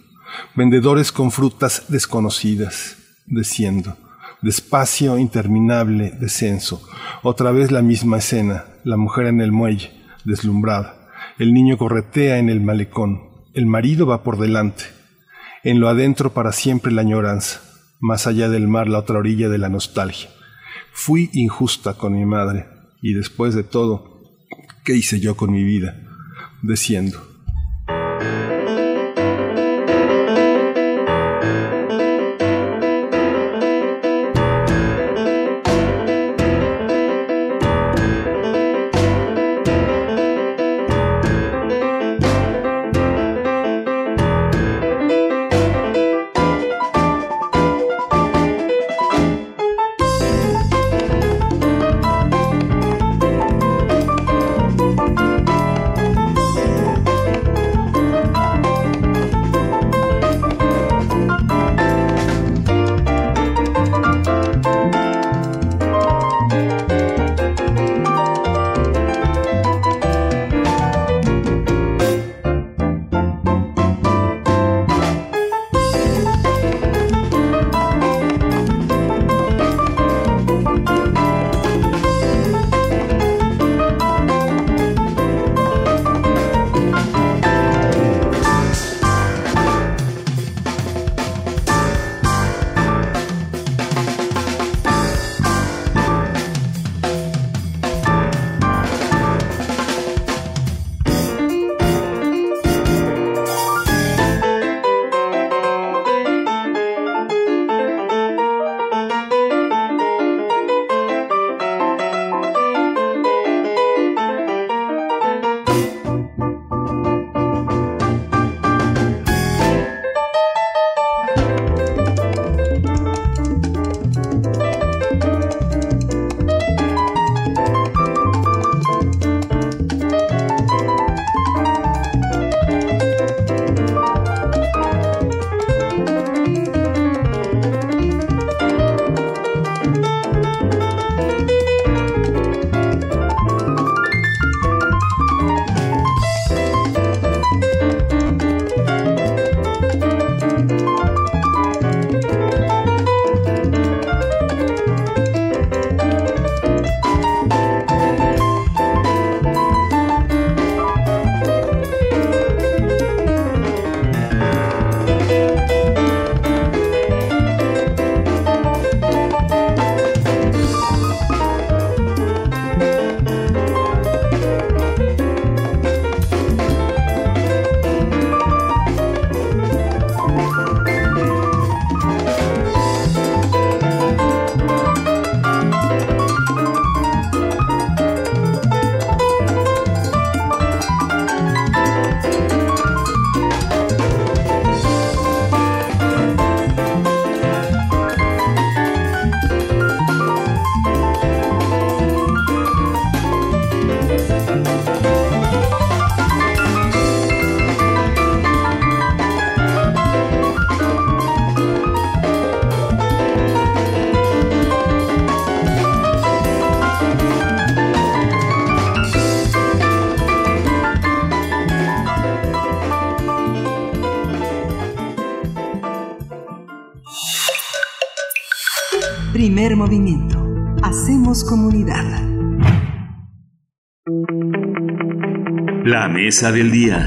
Vendedores con frutas desconocidas, desciendo. Despacio, interminable, descenso. Otra vez la misma escena, la mujer en el muelle, deslumbrada. El niño corretea en el malecón. El marido va por delante. En lo adentro para siempre la añoranza. Más allá del mar la otra orilla de la nostalgia. Fui injusta con mi madre. Y después de todo, ¿qué hice yo con mi vida? Desciendo. Mesa del día.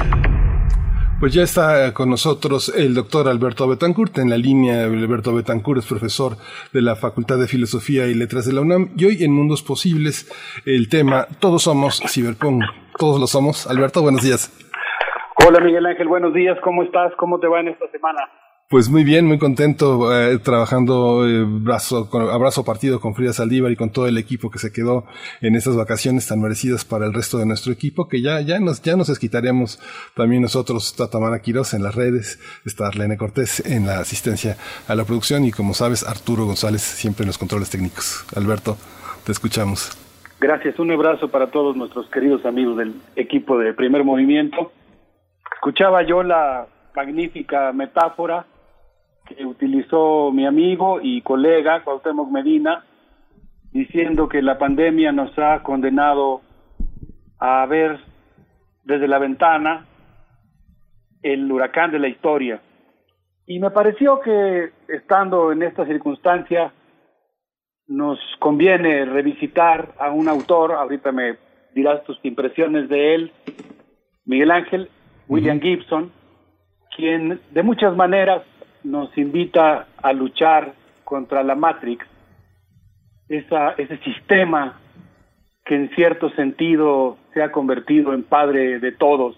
Pues ya está con nosotros el doctor Alberto Betancourt. En la línea, Alberto Betancourt es profesor de la Facultad de Filosofía y Letras de la UNAM. Y hoy en Mundos Posibles, el tema Todos somos ciberpunk. Todos lo somos. Alberto, buenos días. Hola Miguel Ángel, buenos días. ¿Cómo estás? ¿Cómo te va en esta semana? Pues muy bien, muy contento eh, trabajando eh, brazo, con, abrazo partido con Frida Saldívar y con todo el equipo que se quedó en estas vacaciones tan merecidas para el resto de nuestro equipo, que ya, ya nos, ya nos desquitaremos también nosotros, Tatamara Quiroz en las redes, está Arlene Cortés en la asistencia a la producción y como sabes, Arturo González siempre en los controles técnicos. Alberto, te escuchamos. Gracias, un abrazo para todos nuestros queridos amigos del equipo de Primer Movimiento. Escuchaba yo la magnífica metáfora que utilizó mi amigo y colega Cuauhtémoc Medina, diciendo que la pandemia nos ha condenado a ver desde la ventana el huracán de la historia. Y me pareció que estando en esta circunstancia nos conviene revisitar a un autor, ahorita me dirás tus impresiones de él, Miguel Ángel, William Gibson, quien de muchas maneras nos invita a luchar contra la Matrix, ese sistema que en cierto sentido se ha convertido en padre de todos,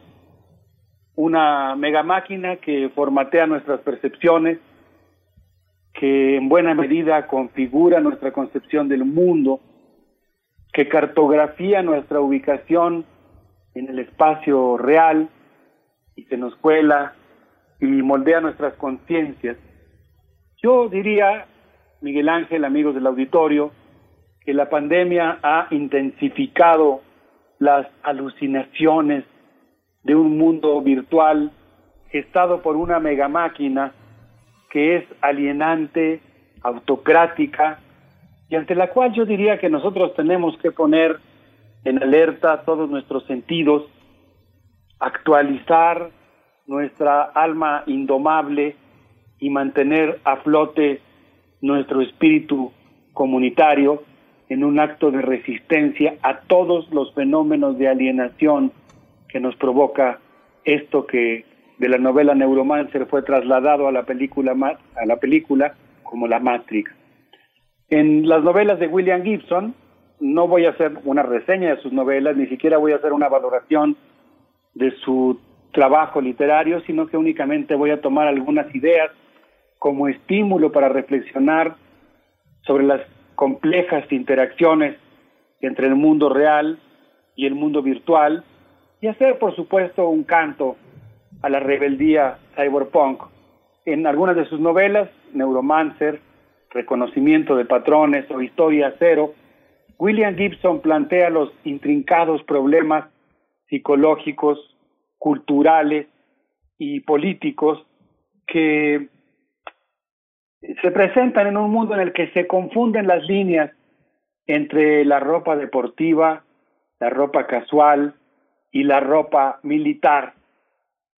una mega máquina que formatea nuestras percepciones, que en buena medida configura nuestra concepción del mundo, que cartografía nuestra ubicación en el espacio real y se nos cuela y moldea nuestras conciencias. Yo diría, Miguel Ángel, amigos del auditorio, que la pandemia ha intensificado las alucinaciones de un mundo virtual gestado por una mega máquina que es alienante, autocrática y ante la cual yo diría que nosotros tenemos que poner en alerta todos nuestros sentidos, actualizar nuestra alma indomable y mantener a flote nuestro espíritu comunitario en un acto de resistencia a todos los fenómenos de alienación que nos provoca esto que de la novela Neuromancer fue trasladado a la película a la película como la Matrix. En las novelas de William Gibson no voy a hacer una reseña de sus novelas, ni siquiera voy a hacer una valoración de su trabajo literario, sino que únicamente voy a tomar algunas ideas como estímulo para reflexionar sobre las complejas interacciones entre el mundo real y el mundo virtual y hacer, por supuesto, un canto a la rebeldía cyberpunk. En algunas de sus novelas, Neuromancer, Reconocimiento de Patrones o Historia Cero, William Gibson plantea los intrincados problemas psicológicos culturales y políticos que se presentan en un mundo en el que se confunden las líneas entre la ropa deportiva, la ropa casual y la ropa militar.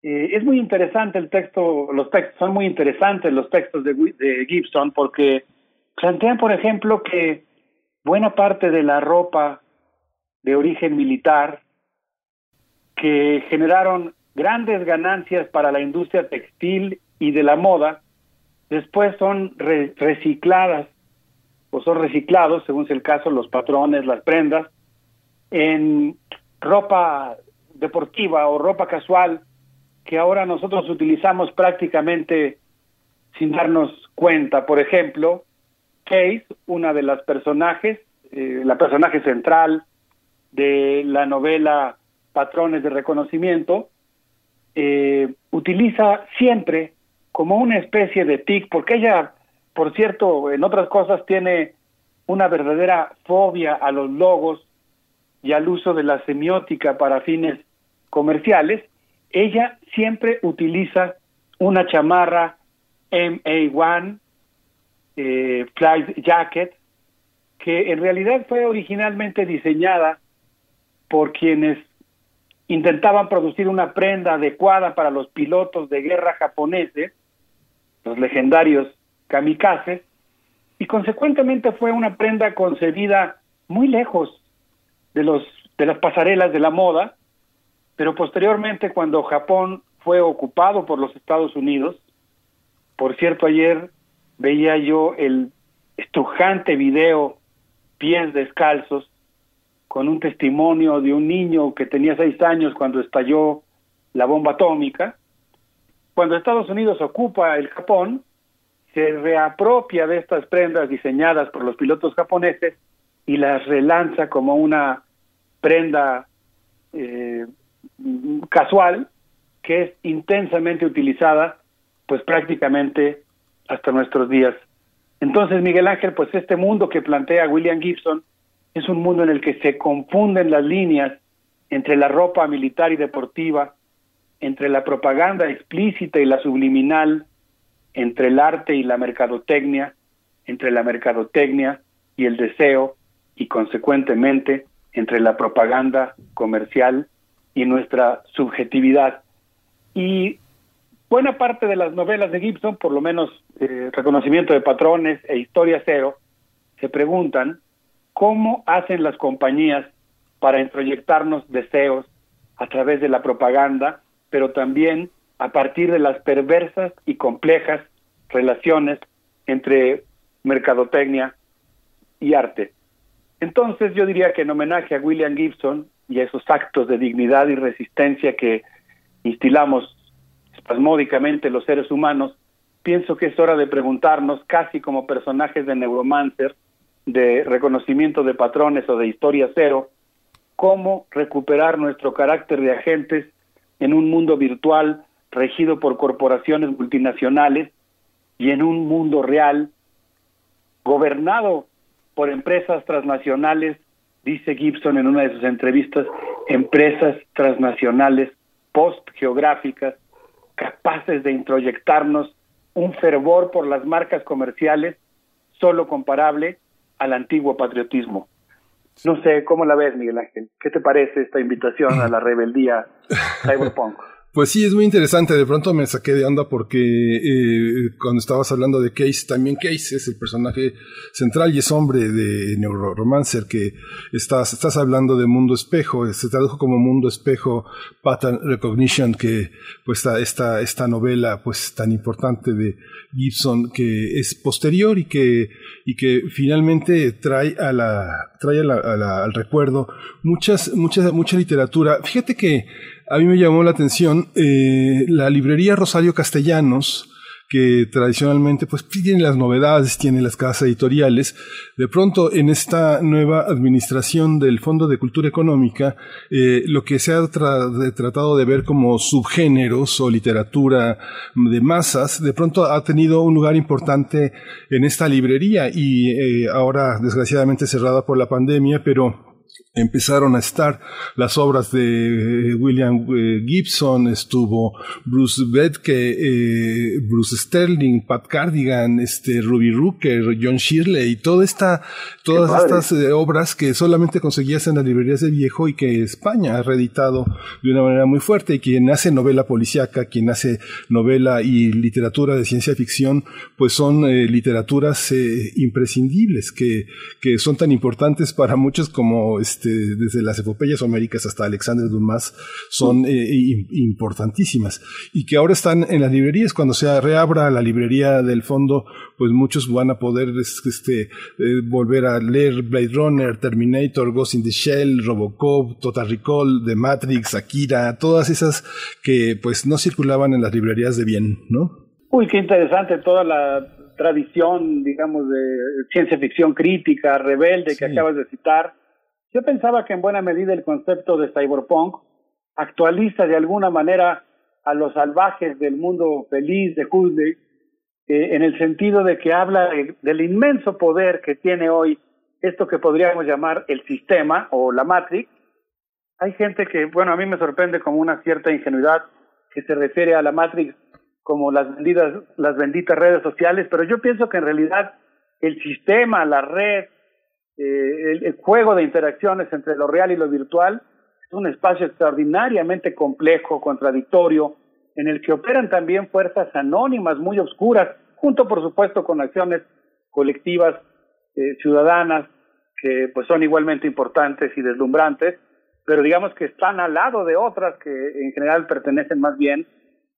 Eh, es muy interesante el texto, los textos son muy interesantes los textos de, de Gibson porque plantean, por ejemplo, que buena parte de la ropa de origen militar que generaron grandes ganancias para la industria textil y de la moda, después son recicladas o son reciclados, según sea el caso, los patrones, las prendas, en ropa deportiva o ropa casual que ahora nosotros utilizamos prácticamente sin darnos cuenta. Por ejemplo, Case, una de las personajes, eh, la personaje central de la novela patrones de reconocimiento, eh, utiliza siempre como una especie de tic, porque ella, por cierto, en otras cosas tiene una verdadera fobia a los logos y al uso de la semiótica para fines comerciales, ella siempre utiliza una chamarra MA1 eh, Flight Jacket, que en realidad fue originalmente diseñada por quienes intentaban producir una prenda adecuada para los pilotos de guerra japoneses, los legendarios kamikazes, y consecuentemente fue una prenda concebida muy lejos de los de las pasarelas de la moda, pero posteriormente cuando Japón fue ocupado por los Estados Unidos, por cierto ayer veía yo el estrujante video pies descalzos con un testimonio de un niño que tenía seis años cuando estalló la bomba atómica. Cuando Estados Unidos ocupa el Japón, se reapropia de estas prendas diseñadas por los pilotos japoneses y las relanza como una prenda eh, casual que es intensamente utilizada pues prácticamente hasta nuestros días. Entonces, Miguel Ángel, pues este mundo que plantea William Gibson es un mundo en el que se confunden las líneas entre la ropa militar y deportiva, entre la propaganda explícita y la subliminal, entre el arte y la mercadotecnia, entre la mercadotecnia y el deseo y consecuentemente entre la propaganda comercial y nuestra subjetividad. Y buena parte de las novelas de Gibson, por lo menos eh, Reconocimiento de Patrones e Historia Cero, se preguntan cómo hacen las compañías para introyectarnos deseos a través de la propaganda, pero también a partir de las perversas y complejas relaciones entre mercadotecnia y arte. Entonces yo diría que en homenaje a William Gibson y a esos actos de dignidad y resistencia que instilamos espasmódicamente los seres humanos, pienso que es hora de preguntarnos, casi como personajes de Neuromancer, de reconocimiento de patrones o de historia cero, cómo recuperar nuestro carácter de agentes en un mundo virtual regido por corporaciones multinacionales y en un mundo real gobernado por empresas transnacionales, dice Gibson en una de sus entrevistas, empresas transnacionales post-geográficas capaces de introyectarnos un fervor por las marcas comerciales solo comparable al antiguo patriotismo. No sé, ¿cómo la ves, Miguel Ángel? ¿Qué te parece esta invitación a la rebeldía cyberpunk? Pues sí, es muy interesante. De pronto me saqué de onda porque eh, cuando estabas hablando de Case, también Case es el personaje central y es hombre de Neuromancer que estás, estás hablando de Mundo Espejo. Se tradujo como Mundo Espejo Pattern Recognition, que pues esta, esta novela pues tan importante de Gibson que es posterior y que, y que finalmente trae a la, trae a la, al recuerdo muchas, mucha, mucha literatura. Fíjate que a mí me llamó la atención eh, la librería Rosario Castellanos, que tradicionalmente pues tiene las novedades, tiene las casas editoriales. De pronto, en esta nueva administración del Fondo de Cultura Económica, eh, lo que se ha tratado de ver como subgéneros o literatura de masas, de pronto ha tenido un lugar importante en esta librería y eh, ahora desgraciadamente cerrada por la pandemia, pero empezaron a estar. Las obras de eh, William eh, Gibson, estuvo Bruce Bedke, eh, Bruce Sterling, Pat Cardigan, este Ruby Rooker, John Shirley, toda esta, todas estas obras que solamente conseguías en las librerías de viejo y que España ha reeditado de una manera muy fuerte. Y quien hace novela policíaca, quien hace novela y literatura de ciencia ficción, pues son literaturas imprescindibles que, que son tan importantes para muchos como este, desde las epopeyas homéricas hasta Alexander Dumas, son eh, importantísimas. Y que ahora están en las librerías. Cuando se reabra la librería del fondo, pues muchos van a poder este, eh, volver a leer Blade Runner, Terminator, Ghost in the Shell, Robocop, Total Recall, The Matrix, Akira, todas esas que pues no circulaban en las librerías de bien, ¿no? Uy, qué interesante toda la tradición, digamos, de ciencia ficción crítica, rebelde que acabas de citar yo pensaba que en buena medida el concepto de cyberpunk actualiza de alguna manera a los salvajes del mundo feliz de Huxley, eh, en el sentido de que habla del inmenso poder que tiene hoy esto que podríamos llamar el sistema o la Matrix. Hay gente que, bueno, a mí me sorprende como una cierta ingenuidad que se refiere a la Matrix como las benditas, las benditas redes sociales, pero yo pienso que en realidad el sistema, la red, eh, el, juego de interacciones entre lo real y lo virtual es un espacio extraordinariamente complejo, contradictorio, en el que operan también fuerzas anónimas muy oscuras, junto por supuesto con acciones colectivas eh, ciudadanas que pues son igualmente importantes y deslumbrantes, pero digamos que están al lado de otras que en general pertenecen más bien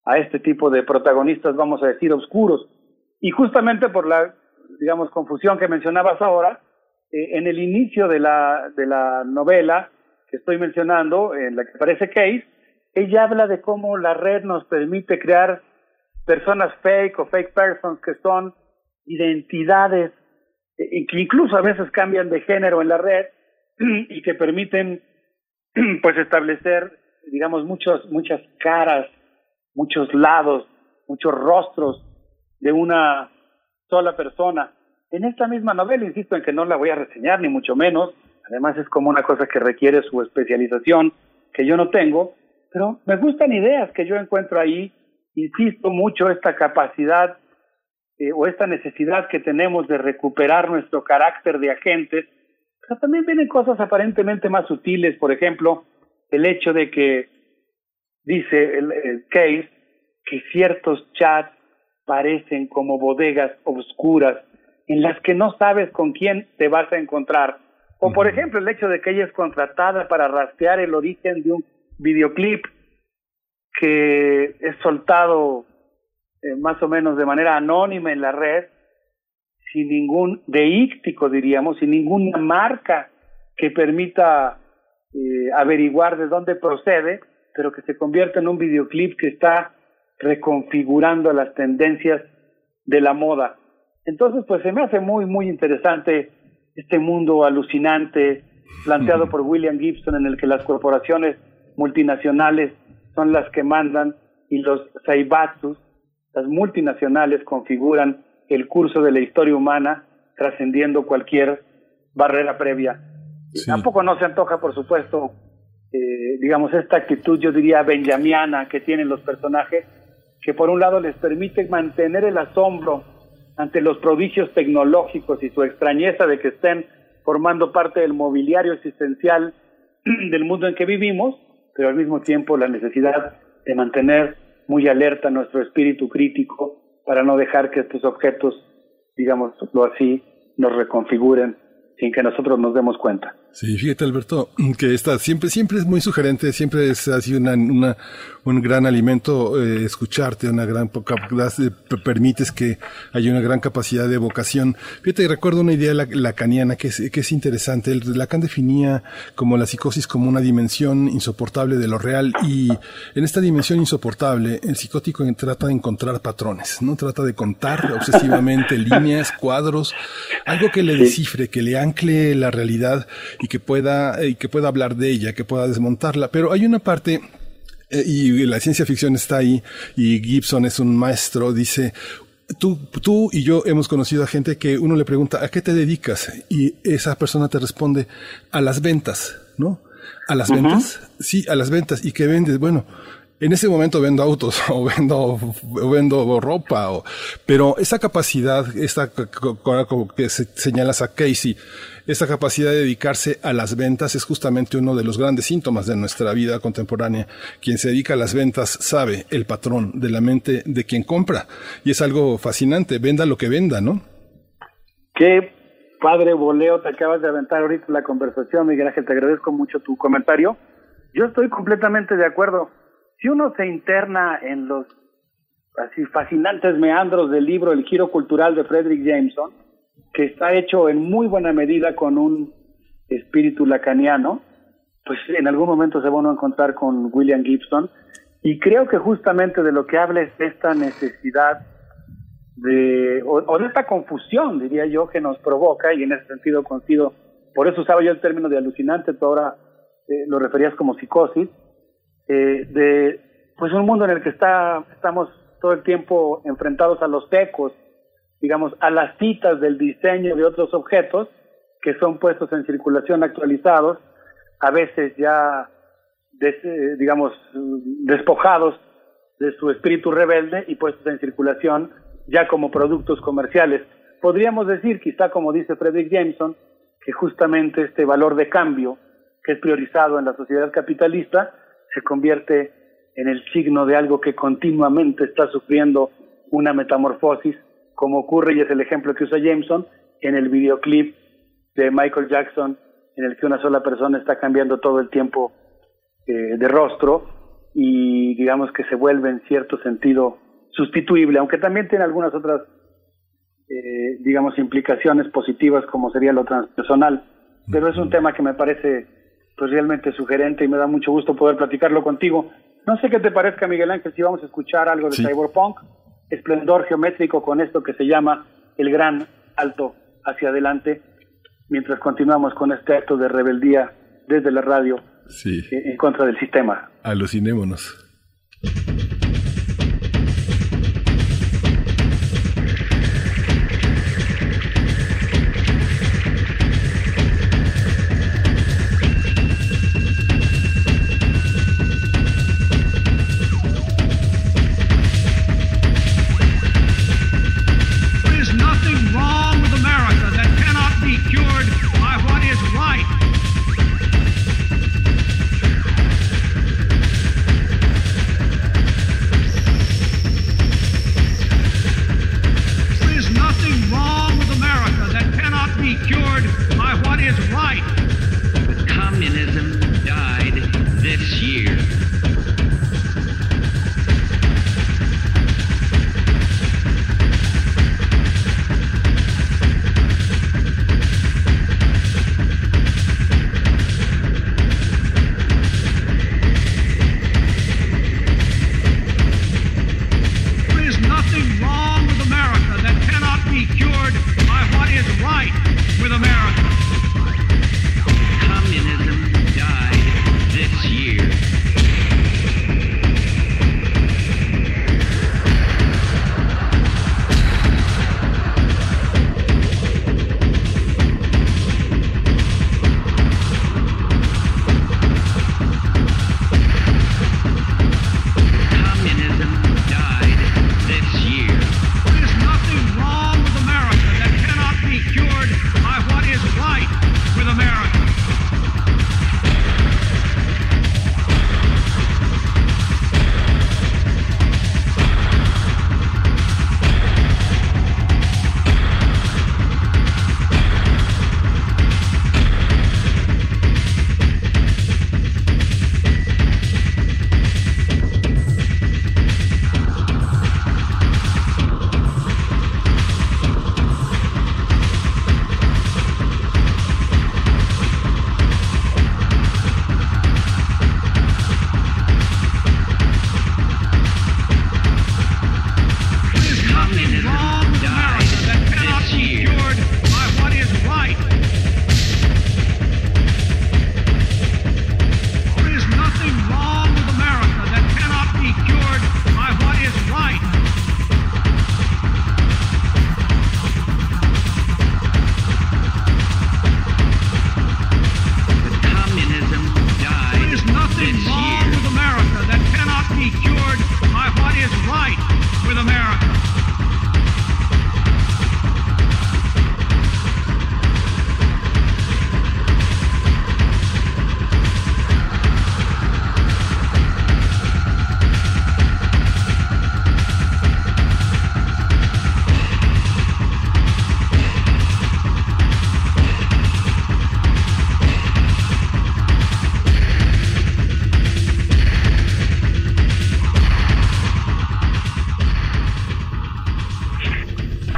a este tipo de protagonistas, vamos a decir, oscuros. Y justamente por la, digamos, confusión que mencionabas ahora, eh, en el inicio de la, de la novela que estoy mencionando, en la que aparece Case, ella habla de cómo la red nos permite crear personas fake o fake persons que son identidades eh, que incluso a veces cambian de género en la red y que permiten pues establecer digamos muchos muchas caras muchos lados muchos rostros de una sola persona en esta misma novela insisto en que no la voy a reseñar ni mucho menos. Además es como una cosa que requiere su especialización que yo no tengo pero me gustan ideas que yo encuentro ahí. Insisto mucho esta capacidad eh, o esta necesidad que tenemos de recuperar nuestro carácter de agentes, pero también vienen cosas aparentemente más sutiles, por ejemplo, el hecho de que dice el, case que ciertos chats parecen como bodegas oscuras en las que no sabes con quién te vas a encontrar. O por ejemplo el hecho de que ella es contratada para rastrear el origen de un videoclip que es soltado eh, más o menos de manera anónima en la red, sin ningún deíctico, diríamos, sin ninguna marca que permita eh, averiguar de dónde procede, pero que se convierte en un videoclip que está reconfigurando las tendencias de la moda. Entonces, pues se me hace muy, muy interesante este mundo alucinante planteado por William Gibson en el que las corporaciones multinacionales son las que mandan y los saibatsus, las multinacionales, configuran el curso de la historia humana trascendiendo cualquier barrera previa. Tampoco no se antoja, por supuesto, eh, digamos, esta actitud, yo diría, benjamiana que tienen los personajes, que por un lado les permite mantener el asombro ante los prodigios tecnológicos y su extrañeza de que estén formando parte del mobiliario existencial del mundo en que vivimos, pero al mismo tiempo la necesidad de mantener muy alerta nuestro espíritu crítico para no dejar que estos objetos, digámoslo así, nos reconfiguren sin que nosotros nos demos cuenta. Sí, fíjate Alberto, que está siempre, siempre es muy sugerente, siempre es así una, una un gran alimento eh, escucharte, una gran permites que haya una gran capacidad de vocación. Fíjate, recuerdo una idea lacaniana que es, que es interesante. El, Lacan definía como la psicosis como una dimensión insoportable de lo real y en esta dimensión insoportable el psicótico trata de encontrar patrones, no trata de contar obsesivamente líneas, cuadros, algo que le descifre, que le ancle la realidad y que pueda y que pueda hablar de ella, que pueda desmontarla. Pero hay una parte eh, y la ciencia ficción está ahí y Gibson es un maestro, dice, Tú, tú y yo hemos conocido a gente que uno le pregunta, ¿a qué te dedicas? Y esa persona te responde, a las ventas, ¿no? ¿A las ventas? Sí, a las ventas. ¿Y qué vendes? Bueno, en ese momento vendo autos o vendo, o vendo ropa, o, pero esa capacidad, esta que señalas a Casey, esta capacidad de dedicarse a las ventas es justamente uno de los grandes síntomas de nuestra vida contemporánea. Quien se dedica a las ventas sabe el patrón de la mente de quien compra y es algo fascinante, venda lo que venda, ¿no? Qué padre voleo te acabas de aventar ahorita la conversación, Miguel Ángel, te agradezco mucho tu comentario. Yo estoy completamente de acuerdo si uno se interna en los así fascinantes meandros del libro El giro cultural de Frederick Jameson, que está hecho en muy buena medida con un espíritu lacaniano, pues en algún momento se van a encontrar con William Gibson. Y creo que justamente de lo que habla es esta necesidad de, o, de esta confusión, diría yo, que nos provoca, y en ese sentido coincido, por eso usaba yo el término de alucinante, tú ahora eh, lo referías como psicosis, eh, de pues un mundo en el que está, estamos todo el tiempo enfrentados a los tecos, digamos, a las citas del diseño de otros objetos que son puestos en circulación actualizados, a veces ya, digamos, despojados de su espíritu rebelde y puestos en circulación ya como productos comerciales. Podríamos decir, quizá como dice Frederick Jameson, que justamente este valor de cambio que es priorizado en la sociedad capitalista se convierte en el signo de algo que continuamente está sufriendo una metamorfosis como ocurre y es el ejemplo que usa Jameson en el videoclip de Michael Jackson, en el que una sola persona está cambiando todo el tiempo eh, de rostro y digamos que se vuelve en cierto sentido sustituible, aunque también tiene algunas otras, eh, digamos, implicaciones positivas como sería lo transpersonal. Pero es un tema que me parece pues realmente sugerente y me da mucho gusto poder platicarlo contigo. No sé qué te parezca, Miguel Ángel, si vamos a escuchar algo de Cyberpunk, esplendor geométrico con esto que se llama el gran alto hacia adelante, mientras continuamos con este acto de rebeldía desde la radio Sí. en contra del sistema. Alucinémonos.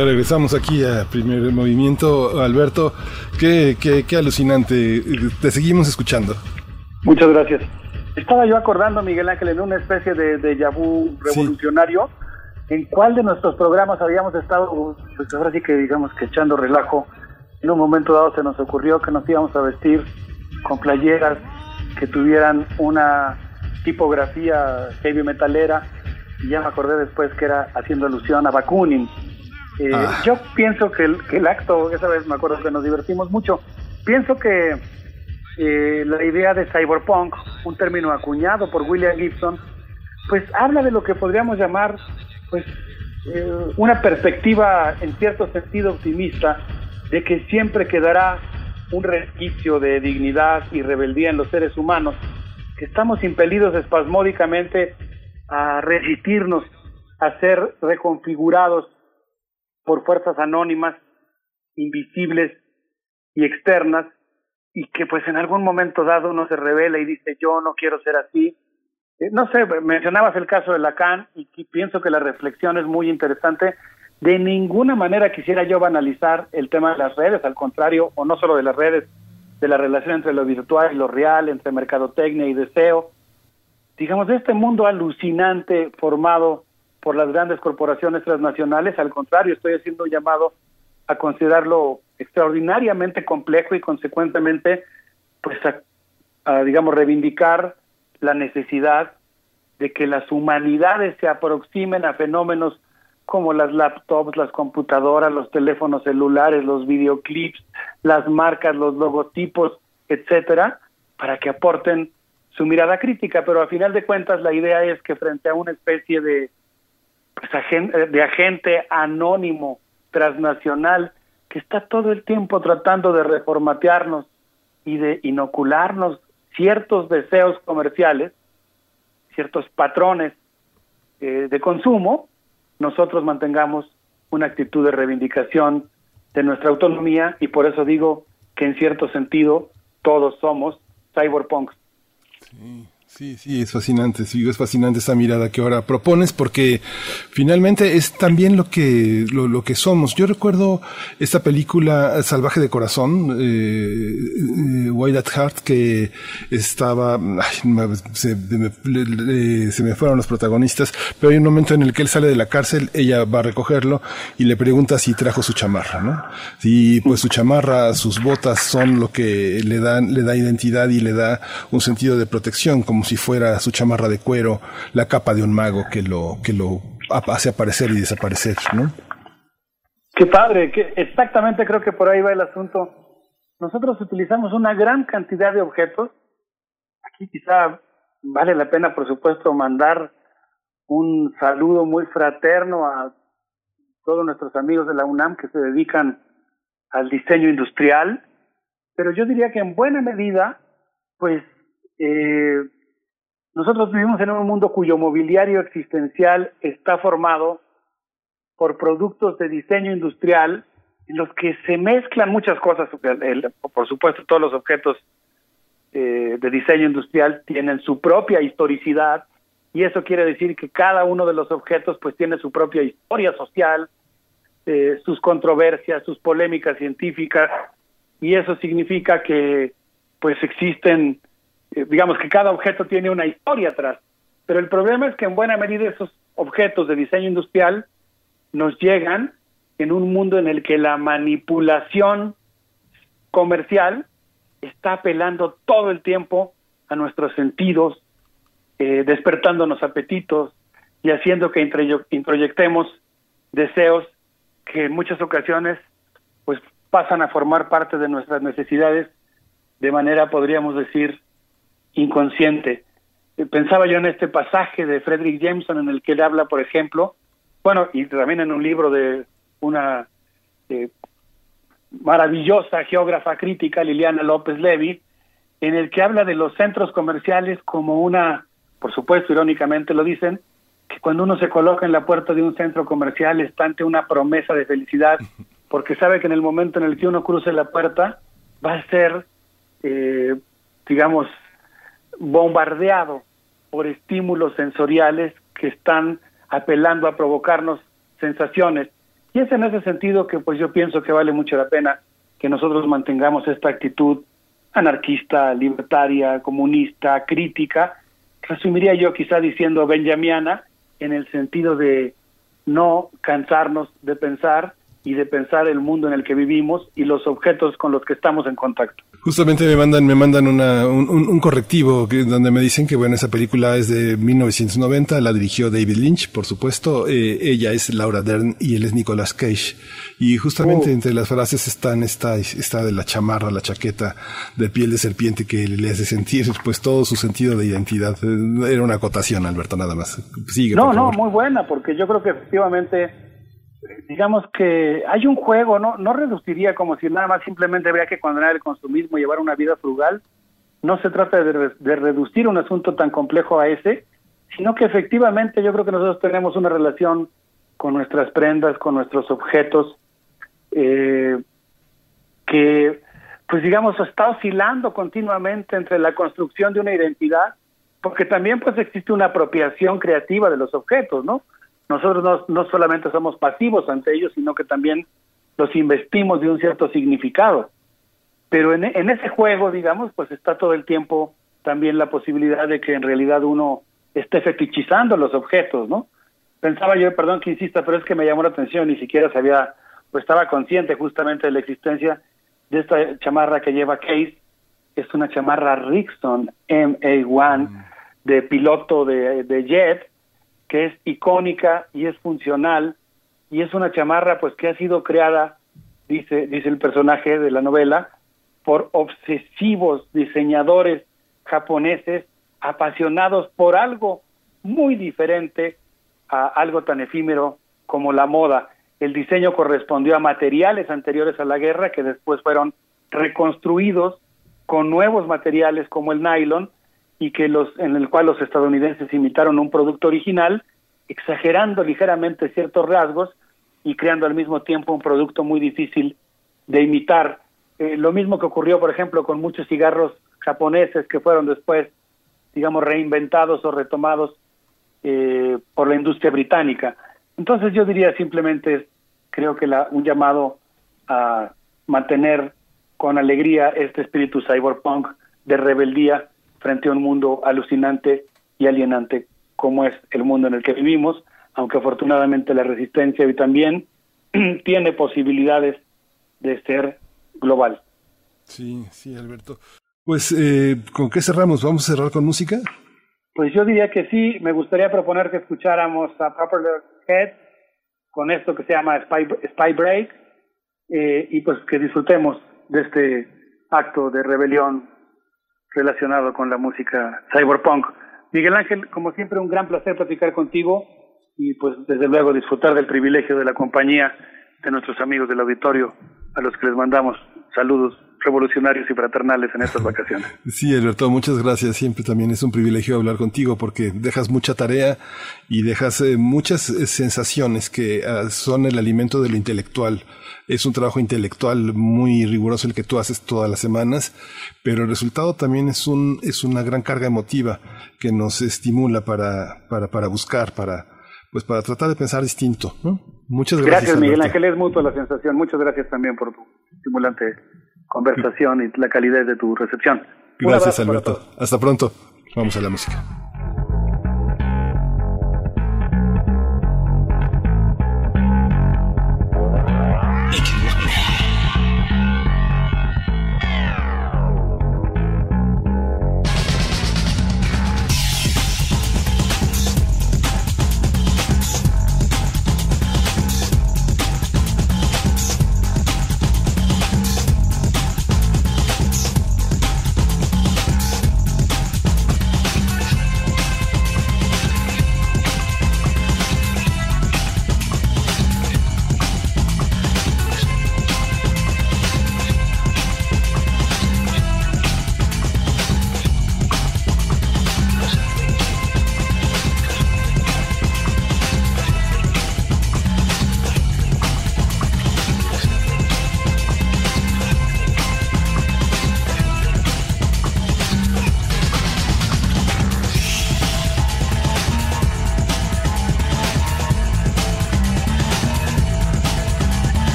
Ya regresamos aquí a primer movimiento. Alberto, qué, qué, qué alucinante. Te seguimos escuchando. Muchas gracias. Estaba yo acordando, Miguel Ángel, en una especie de déjà vu revolucionario, en cuál de nuestros programas habíamos estado, pues ahora sí que digamos que echando relajo. En un momento dado se nos ocurrió que nos íbamos a vestir con playeras que tuvieran una tipografía heavy metalera, y ya me acordé después que era haciendo alusión a Bakunin. Eh, Ah. Yo pienso que el, que el acto, esa vez me acuerdo que nos divertimos mucho, pienso que eh, la idea de cyberpunk, un término acuñado por William Gibson, pues habla de lo que podríamos llamar pues eh, una perspectiva en cierto sentido optimista de que siempre quedará un resquicio de dignidad y rebeldía en los seres humanos, que estamos impelidos espasmódicamente a resistirnos, a ser reconfigurados por fuerzas anónimas, invisibles y externas, y que pues en algún momento dado uno se revela y dice yo no quiero ser así. Eh, no sé, mencionabas el caso de Lacan y, pienso que la reflexión es muy interesante. De ninguna manera quisiera yo banalizar el tema de las redes, al contrario, o no solo de las redes, de la relación entre lo virtual y lo real, entre mercadotecnia y deseo. Digamos, de este mundo alucinante formado por las grandes corporaciones transnacionales, al contrario, estoy haciendo un llamado a considerarlo extraordinariamente complejo y consecuentemente, pues, a, digamos, reivindicar la necesidad de que las humanidades se aproximen a fenómenos como las laptops, las computadoras, los teléfonos celulares, los videoclips, las marcas, los logotipos, etcétera, para que aporten su mirada crítica, pero a final de cuentas la idea es que frente a una especie de pues, agente, de agente anónimo transnacional que está todo el tiempo tratando de reformatearnos y de inocularnos ciertos deseos comerciales, ciertos patrones eh, de consumo, nosotros mantengamos una actitud de reivindicación de nuestra autonomía y por eso digo que en cierto sentido todos somos cyberpunks. Sí. Sí, sí, es fascinante, sí, es fascinante esa mirada que ahora propones porque finalmente es también lo que, lo, lo que somos. Yo recuerdo esta película Salvaje de Corazón, eh, eh, White at Heart, que estaba, ay, se, me, se me fueron los protagonistas, pero hay un momento en el que él sale de la cárcel, ella va a recogerlo y le pregunta si trajo su chamarra, ¿no? Y pues su chamarra, sus botas son lo que le dan, le da identidad y le da un sentido de protección, como si fuera su chamarra de cuero, la capa de un mago que lo, que lo hace aparecer y desaparecer, ¿no? Qué padre, que exactamente creo que por ahí va el asunto. Nosotros utilizamos una gran cantidad de objetos. Aquí quizá vale la pena, por supuesto, mandar un saludo muy fraterno a todos nuestros amigos de la UNAM que se dedican al diseño industrial, pero yo diría que en buena medida, pues eh, nosotros vivimos en un mundo cuyo mobiliario existencial está formado por productos de diseño industrial en los que se mezclan muchas cosas. Por supuesto, todos los objetos eh, de diseño industrial tienen su propia historicidad y eso quiere decir que cada uno de los objetos pues tiene su propia historia social, eh, sus controversias, sus polémicas científicas y eso significa que pues existen eh, digamos que cada objeto tiene una historia atrás, pero el problema es que en buena medida esos objetos de diseño industrial nos llegan en un mundo en el que la manipulación comercial está apelando todo el tiempo a nuestros sentidos, eh, despertándonos apetitos y haciendo que introyectemos deseos que en muchas ocasiones pues pasan a formar parte de nuestras necesidades. De manera podríamos decir inconsciente. Eh, pensaba yo en este pasaje de Frederick Jameson en el que él habla, por ejemplo, bueno, y también en un libro de una eh, maravillosa geógrafa crítica, Liliana López Levy, en el que habla de los centros comerciales como una, por supuesto, irónicamente lo dicen, que cuando uno se coloca en la puerta de un centro comercial está ante una promesa de felicidad, porque sabe que en el momento en el que uno cruce la puerta va a ser, eh, digamos, bombardeado por estímulos sensoriales que están apelando a provocarnos sensaciones. Y es en ese sentido que pues yo pienso que vale mucho la pena que nosotros mantengamos esta actitud anarquista, libertaria, comunista, crítica, resumiría yo quizá diciendo benjamiana, en el sentido de no cansarnos de pensar y de pensar el mundo en el que vivimos y los objetos con los que estamos en contacto. Justamente me mandan, me mandan una, un, un, correctivo que, donde me dicen que bueno, esa película es de 1990, la dirigió David Lynch, por supuesto, eh, ella es Laura Dern y él es Nicolas Cage. Y justamente oh. entre las frases están esta, esta de la chamarra, la chaqueta de piel de serpiente que le hace sentir pues todo su sentido de identidad. Era una acotación, Alberto, nada más. Sigue, no, no, muy buena, porque yo creo que efectivamente digamos que hay un juego, no no reduciría como si nada más simplemente habría que condenar el consumismo y llevar una vida frugal. No se trata de, de, reducir un asunto tan complejo a ese, sino que efectivamente yo creo que nosotros tenemos una relación con nuestras prendas, con nuestros objetos, eh, que, pues digamos, está oscilando continuamente entre la construcción de una identidad, porque también pues existe una apropiación creativa de los objetos, ¿no? Nosotros no, no solamente somos pasivos ante ellos, sino que también los investimos de un cierto significado. Pero en, en ese juego, digamos, pues está todo el tiempo también la posibilidad de que en realidad uno esté fetichizando los objetos, ¿no? Pensaba yo, perdón que insista, pero es que me llamó la atención, ni siquiera sabía, pues estaba consciente justamente de la existencia de esta chamarra que lleva Case, es una chamarra Rixton MA1 de piloto de, de jet, que es icónica y es funcional, y es una chamarra pues que ha sido creada, dice, dice el personaje de la novela, por obsesivos diseñadores japoneses apasionados por algo muy diferente a algo tan efímero como la moda. El diseño correspondió a materiales anteriores a la guerra que después fueron reconstruidos con nuevos materiales como el nylon y que los en el cual los estadounidenses imitaron un producto original exagerando ligeramente ciertos rasgos y creando al mismo tiempo un producto muy difícil de imitar. Eh, lo mismo que ocurrió, por ejemplo, con muchos cigarros japoneses que fueron después, digamos, reinventados o retomados eh, por la industria británica. Entonces yo diría simplemente, creo que la, un llamado a mantener con alegría este espíritu cyberpunk de rebeldía frente a un mundo alucinante y alienante como es el mundo en el que vivimos, aunque afortunadamente la resistencia hoy también tiene posibilidades de ser global. Sí, sí, Alberto. Pues, eh, ¿con qué cerramos? ¿Vamos a cerrar con música? Pues yo diría que sí, me gustaría proponer que escucháramos a Proper Head con esto que se llama Spy, Spy Break eh, y pues que disfrutemos de este acto de rebelión relacionado con la música cyberpunk. Miguel Ángel, como siempre, un gran placer platicar contigo y pues desde luego disfrutar del privilegio de la compañía de nuestros amigos del auditorio, a los que les mandamos saludos revolucionarios y fraternales en estas vacaciones. Sí, Alberto, muchas gracias. Siempre también es un privilegio hablar contigo porque dejas mucha tarea y dejas eh, muchas eh, sensaciones que uh, son el alimento de lo intelectual. Es un trabajo intelectual muy riguroso el que tú haces todas las semanas, pero el resultado también es un es una gran carga emotiva que nos estimula para para para buscar, para pues para tratar de pensar distinto. ¿no? Muchas gracias. Gracias, Miguel Ángel. Es mutua la sensación. Muchas gracias también por tu estimulante conversación y la calidez de tu recepción. Gracias, Alberto. Hasta pronto. Vamos a la música.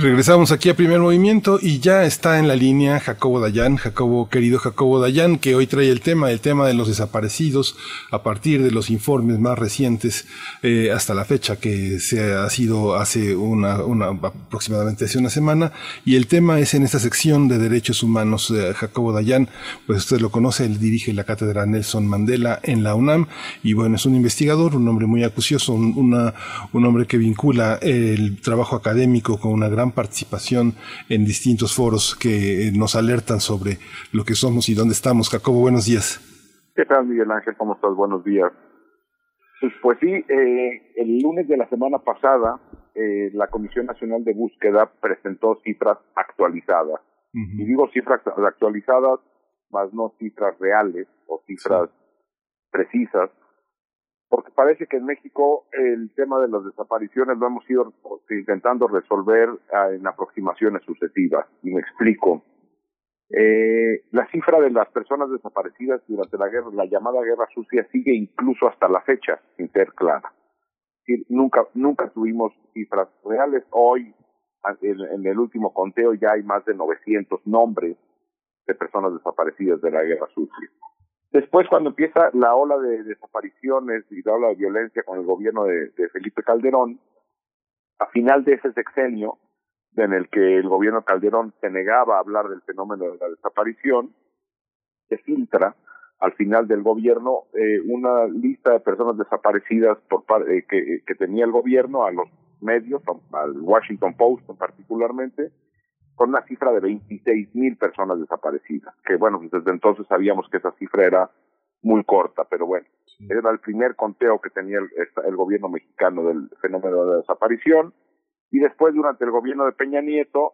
Regresamos aquí a Primer Movimiento y ya está en la línea Jacobo Dayan, Jacobo, querido Jacobo Dayan, que hoy trae el tema, el tema de los desaparecidos a partir de los informes más recientes eh, hasta la fecha que se ha sido hace una, una, aproximadamente hace una semana. Y el tema es en esta sección de derechos humanos. Eh, Jacobo Dayan, pues usted lo conoce, él dirige la cátedra Nelson Mandela en la UNAM y bueno, es un investigador, un hombre muy acucioso, un, una, un hombre que vincula el trabajo académico con una gran participación en distintos foros que eh, nos alertan sobre lo que somos y dónde estamos. Jacobo, buenos días. ¿Qué tal, Miguel Ángel? ¿Cómo estás? Buenos días. Pues, pues sí, eh, el lunes de la semana pasada, eh, la Comisión Nacional de Búsqueda presentó cifras actualizadas. Y digo cifras actualizadas, más no cifras reales o cifras precisas, porque parece que en México el tema de las desapariciones lo hemos ido intentando resolver ah, en aproximaciones sucesivas. Y me explico. Eh, la cifra de las personas desaparecidas durante la guerra, la llamada guerra sucia, sigue incluso hasta la fecha sin ser clara. nunca, nunca tuvimos cifras reales. Hoy, en, en el último conteo, ya hay más de 900 nombres de personas desaparecidas de la guerra sucia. Después, cuando empieza la ola de desapariciones y la ola de violencia con el gobierno de, Felipe Calderón, a final de ese sexenio, en el que el gobierno Calderón se negaba a hablar del fenómeno de la desaparición, se filtra al final del gobierno eh, una lista de personas desaparecidas por eh, que, que tenía el gobierno a los medios, al Washington Post particularmente, con una cifra de 26 mil personas desaparecidas, que bueno, pues desde entonces sabíamos que esa cifra era muy corta, pero bueno, era el primer conteo que tenía el, el, gobierno mexicano del fenómeno de la desaparición, y después durante el gobierno de Peña Nieto,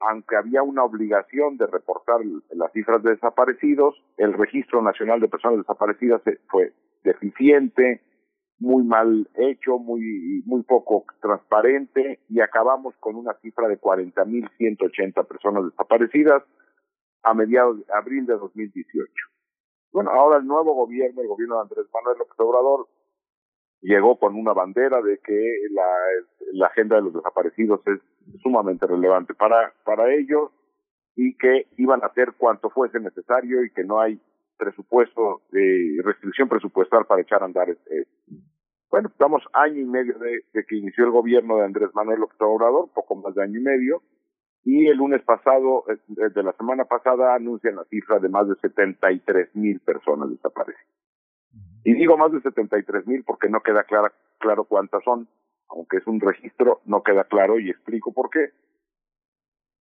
aunque había una obligación de reportar las cifras de desaparecidos, el Registro Nacional de Personas Desaparecidas fue deficiente, muy mal hecho, muy, muy poco transparente y acabamos con una cifra de 40.180 personas desaparecidas a mediados de abril de 2018. Bueno, ahora el nuevo gobierno, el gobierno de Andrés Manuel López Obrador, llegó con una bandera de que la, la agenda de los desaparecidos es sumamente relevante para, para ellos y que iban a hacer cuanto fuese necesario y que no hay presupuesto, de restricción presupuestal para echar a andar. Eh, bueno, estamos año y medio de, que inició el gobierno de Andrés Manuel López Obrador, poco más de año y medio, y el lunes pasado, eh, de la semana pasada, anuncian la cifra de más de 73 mil personas desaparecidas. Y digo más de 73 mil porque no queda clara, claro cuántas son, aunque es un registro, no queda claro y explico por qué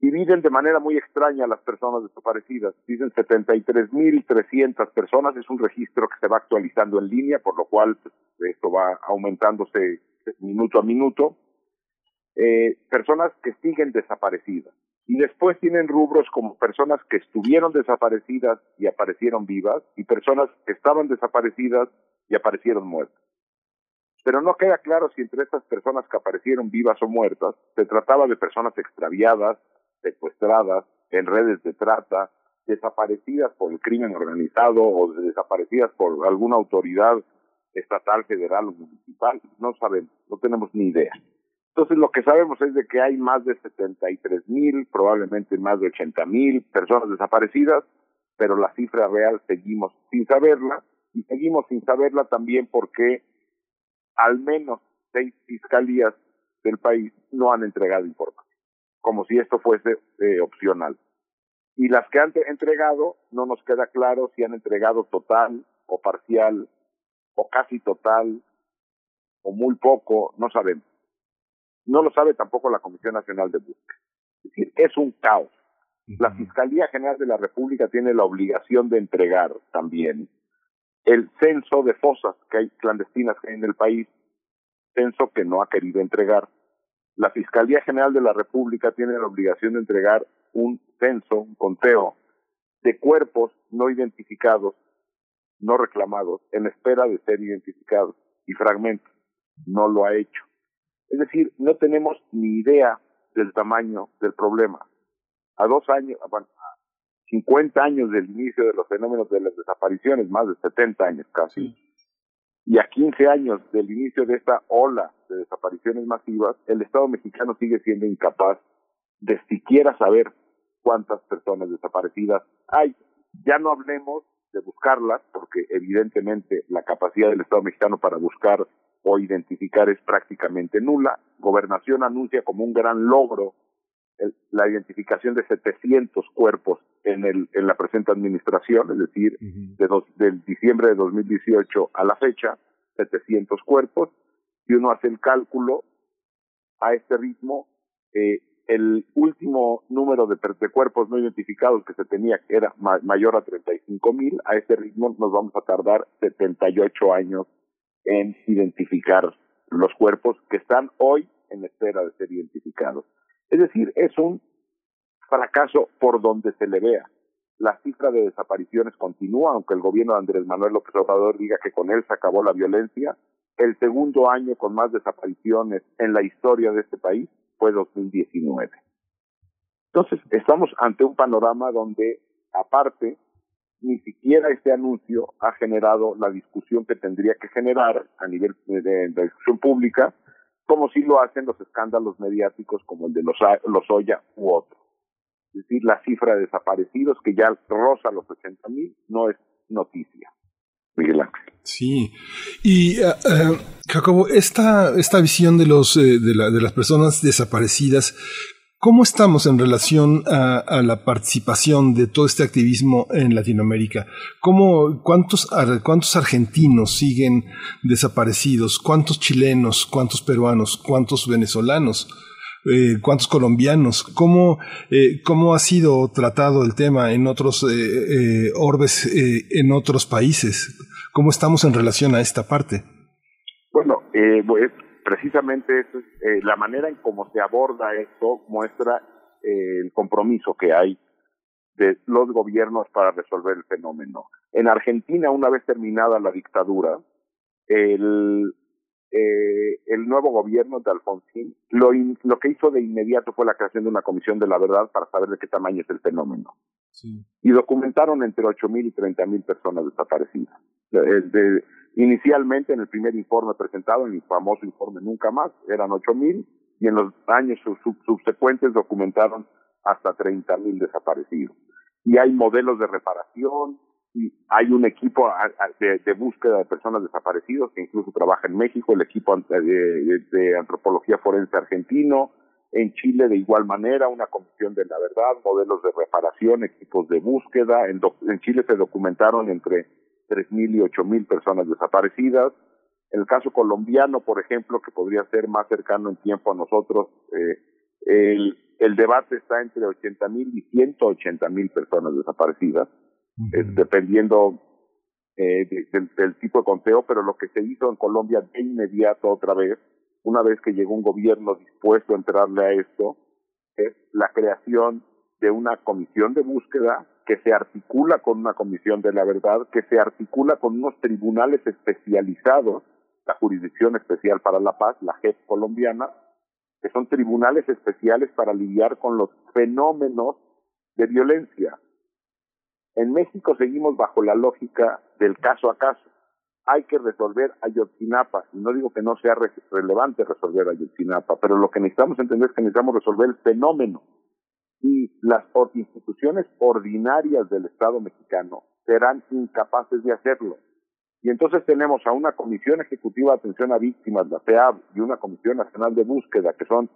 dividen de manera muy extraña las personas desaparecidas. Dicen 73.300 personas, es un registro que se va actualizando en línea, por lo cual pues, esto va aumentándose minuto a minuto. Eh, personas que siguen desaparecidas. Y después tienen rubros como personas que estuvieron desaparecidas y aparecieron vivas, y personas que estaban desaparecidas y aparecieron muertas. Pero no queda claro si entre estas personas que aparecieron vivas o muertas se trataba de personas extraviadas, secuestradas en redes de trata, desaparecidas por el crimen organizado o desaparecidas por alguna autoridad estatal, federal o municipal. No sabemos, no tenemos ni idea. Entonces lo que sabemos es de que hay más de 73 mil, probablemente más de 80 mil personas desaparecidas, pero la cifra real seguimos sin saberla y seguimos sin saberla también porque al menos seis fiscalías del país no han entregado información como si esto fuese eh, opcional. Y las que han entregado, no nos queda claro si han entregado total o parcial o casi total o muy poco, no sabemos. No lo sabe tampoco la Comisión Nacional de Búsqueda. Es decir, es un caos. La Fiscalía General de la República tiene la obligación de entregar también el censo de fosas que hay clandestinas en el país, censo que no ha querido entregar la Fiscalía General de la República tiene la obligación de entregar un censo, un conteo de cuerpos no identificados, no reclamados, en espera de ser identificados y fragmentos. No lo ha hecho. Es decir, no tenemos ni idea del tamaño del problema. A dos años, bueno, a 50 años del inicio de los fenómenos de las desapariciones, más de 70 años casi, y a 15 años del inicio de esta ola de desapariciones masivas, el Estado mexicano sigue siendo incapaz de siquiera saber cuántas personas desaparecidas hay. Ya no hablemos de buscarlas, porque evidentemente la capacidad del Estado mexicano para buscar o identificar es prácticamente nula. Gobernación anuncia como un gran logro el- la identificación de 700 cuerpos en, el, en la presente administración, es decir, de dos- del diciembre de 2018 a la fecha, 700 cuerpos. Si uno hace el cálculo a este ritmo, eh, el último número de, cuerpos no identificados que se tenía que era ma- mayor a 35 mil, a este ritmo nos vamos a tardar 78 años en identificar los cuerpos que están hoy en espera de ser identificados. Es decir, es un fracaso por donde se le vea. La cifra de desapariciones continúa, aunque el gobierno de Andrés Manuel López Obrador diga que con él se acabó la violencia. El segundo año con más desapariciones en la historia de este país fue 2019. Entonces, estamos ante un panorama donde, aparte, ni siquiera este anuncio ha generado la discusión que tendría que generar a nivel de, de discusión pública, como si lo hacen los escándalos mediáticos como el de los, los Oya u otros. Es decir, la cifra de desaparecidos que ya roza los 80 mil no es noticia. Miguel. Sí. Y, ah, ah, Jacobo, esta, esta visión de, los, eh, de, la- de las personas desaparecidas, ¿cómo estamos en relación a, a la participación de todo este activismo en Latinoamérica? ¿Cómo, cuántos, ¿Cuántos argentinos siguen desaparecidos? ¿Cuántos chilenos? ¿Cuántos peruanos? ¿Cuántos venezolanos? Eh, ¿Cuántos colombianos? ¿Cómo, eh, ¿Cómo ha sido tratado el tema en otros eh, eh, orbes, eh, en otros países? ¿Cómo estamos en relación a esta parte? Bueno, eh, pues, precisamente eso es, la manera en cómo se aborda esto muestra el compromiso que hay de los gobiernos para resolver el fenómeno. En Argentina, una vez terminada la dictadura, el, eh, el nuevo gobierno de Alfonsín lo, in- lo que hizo de inmediato fue la creación de una comisión de la verdad para saber de qué tamaño es el fenómeno y documentaron entre 8.000 y 30.000 personas desaparecidas. De- inicialmente, en el primer informe presentado, en el famoso informe Nunca Más, eran 8.000 y en los años sub- sub- subsecuentes documentaron hasta 30.000 desaparecidos. Y hay modelos de reparación, hay un equipo de, búsqueda de personas desaparecidas que incluso trabaja en México, el equipo ant- de, antropología forense argentino, en Chile de igual manera, una comisión de la verdad, modelos de reparación, equipos de búsqueda. En, en Chile se documentaron entre 3.000 y 8.000 personas desaparecidas. En el caso colombiano, por ejemplo, que podría ser más cercano en tiempo a nosotros, eh, el, el debate está entre 80.000 y 180.000 personas desaparecidas, eh, dependiendo eh, de- del, del tipo de conteo, pero lo que se hizo en Colombia de inmediato otra vez, una vez que llegó un gobierno dispuesto a entrarle a esto, es la creación de una comisión de búsqueda que se articula con una comisión de la verdad, que se articula con unos tribunales especializados, la Jurisdicción Especial para la Paz, la JEP colombiana, que son tribunales especiales para lidiar con los fenómenos de violencia. En México seguimos bajo la lógica del caso a caso. Hay que resolver Ayotzinapa. Y no digo que no sea re- relevante resolver Ayotzinapa, pero lo que necesitamos entender es que necesitamos resolver el fenómeno. Y las instituciones ordinarias del Estado mexicano serán incapaces de hacerlo. Y entonces tenemos a una Comisión Ejecutiva de Atención a Víctimas, la FEAB, y una Comisión Nacional de Búsqueda, que son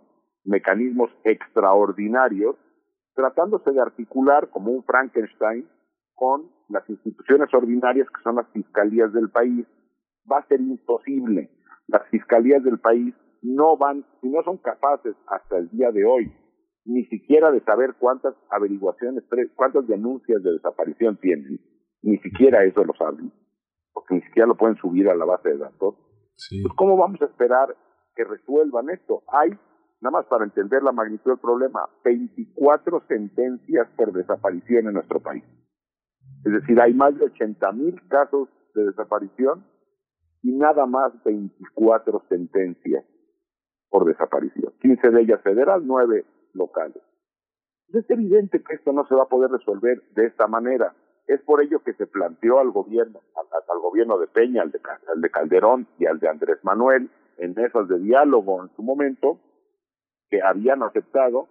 mecanismos extraordinarios, tratándose de articular como un Frankenstein con las instituciones ordinarias que son las fiscalías del país. Va a ser imposible. Las fiscalías del país no van, si no son capaces hasta el día de hoy, ni siquiera de saber cuántas averiguaciones, cuántas denuncias de desaparición tienen, ni siquiera eso lo saben, porque ni siquiera lo pueden subir a la base de datos. Pues, ¿Cómo vamos a esperar que resuelvan esto? Hay, nada más para entender la magnitud del problema, 24 sentencias por desaparición en nuestro país. Es decir, hay más de 80 mil casos de desaparición y nada más 24 sentencias por desaparición. 15 de ellas federal, 9 locales. Es evidente que esto no se va a poder resolver de esta manera. Es por ello que se planteó al gobierno, al, al gobierno de Peña, al de, al de Calderón y al de Andrés Manuel, en mesas de diálogo en su momento, que habían aceptado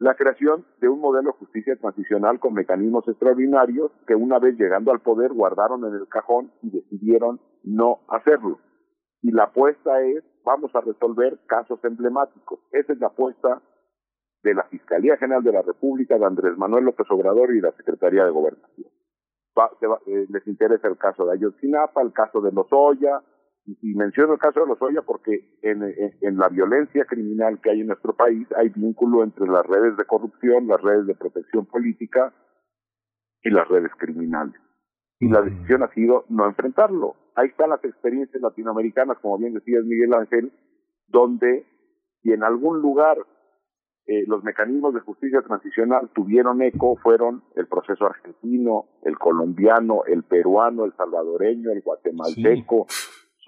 la creación de un modelo de justicia transicional con mecanismos extraordinarios que una vez llegando al poder guardaron en el cajón y decidieron no hacerlo. Y la apuesta es, vamos a resolver casos emblemáticos. Esa es la apuesta de la Fiscalía General de la República, de Andrés Manuel López Obrador y la Secretaría de Gobernación. Va- va- eh, les interesa el caso de Ayotzinapa, el caso de Lozoya, y, menciono el caso de Lozoya porque en, en- en la violencia criminal que hay en nuestro país hay vínculo entre las redes de corrupción, las redes de protección política y las redes criminales. Y la decisión ha sido no enfrentarlo. Ahí están las experiencias latinoamericanas, como bien decías Miguel Ángel, donde si en algún lugar eh, los mecanismos de justicia transicional tuvieron eco fueron el proceso argentino, el colombiano, el peruano, el salvadoreño, el guatemalteco.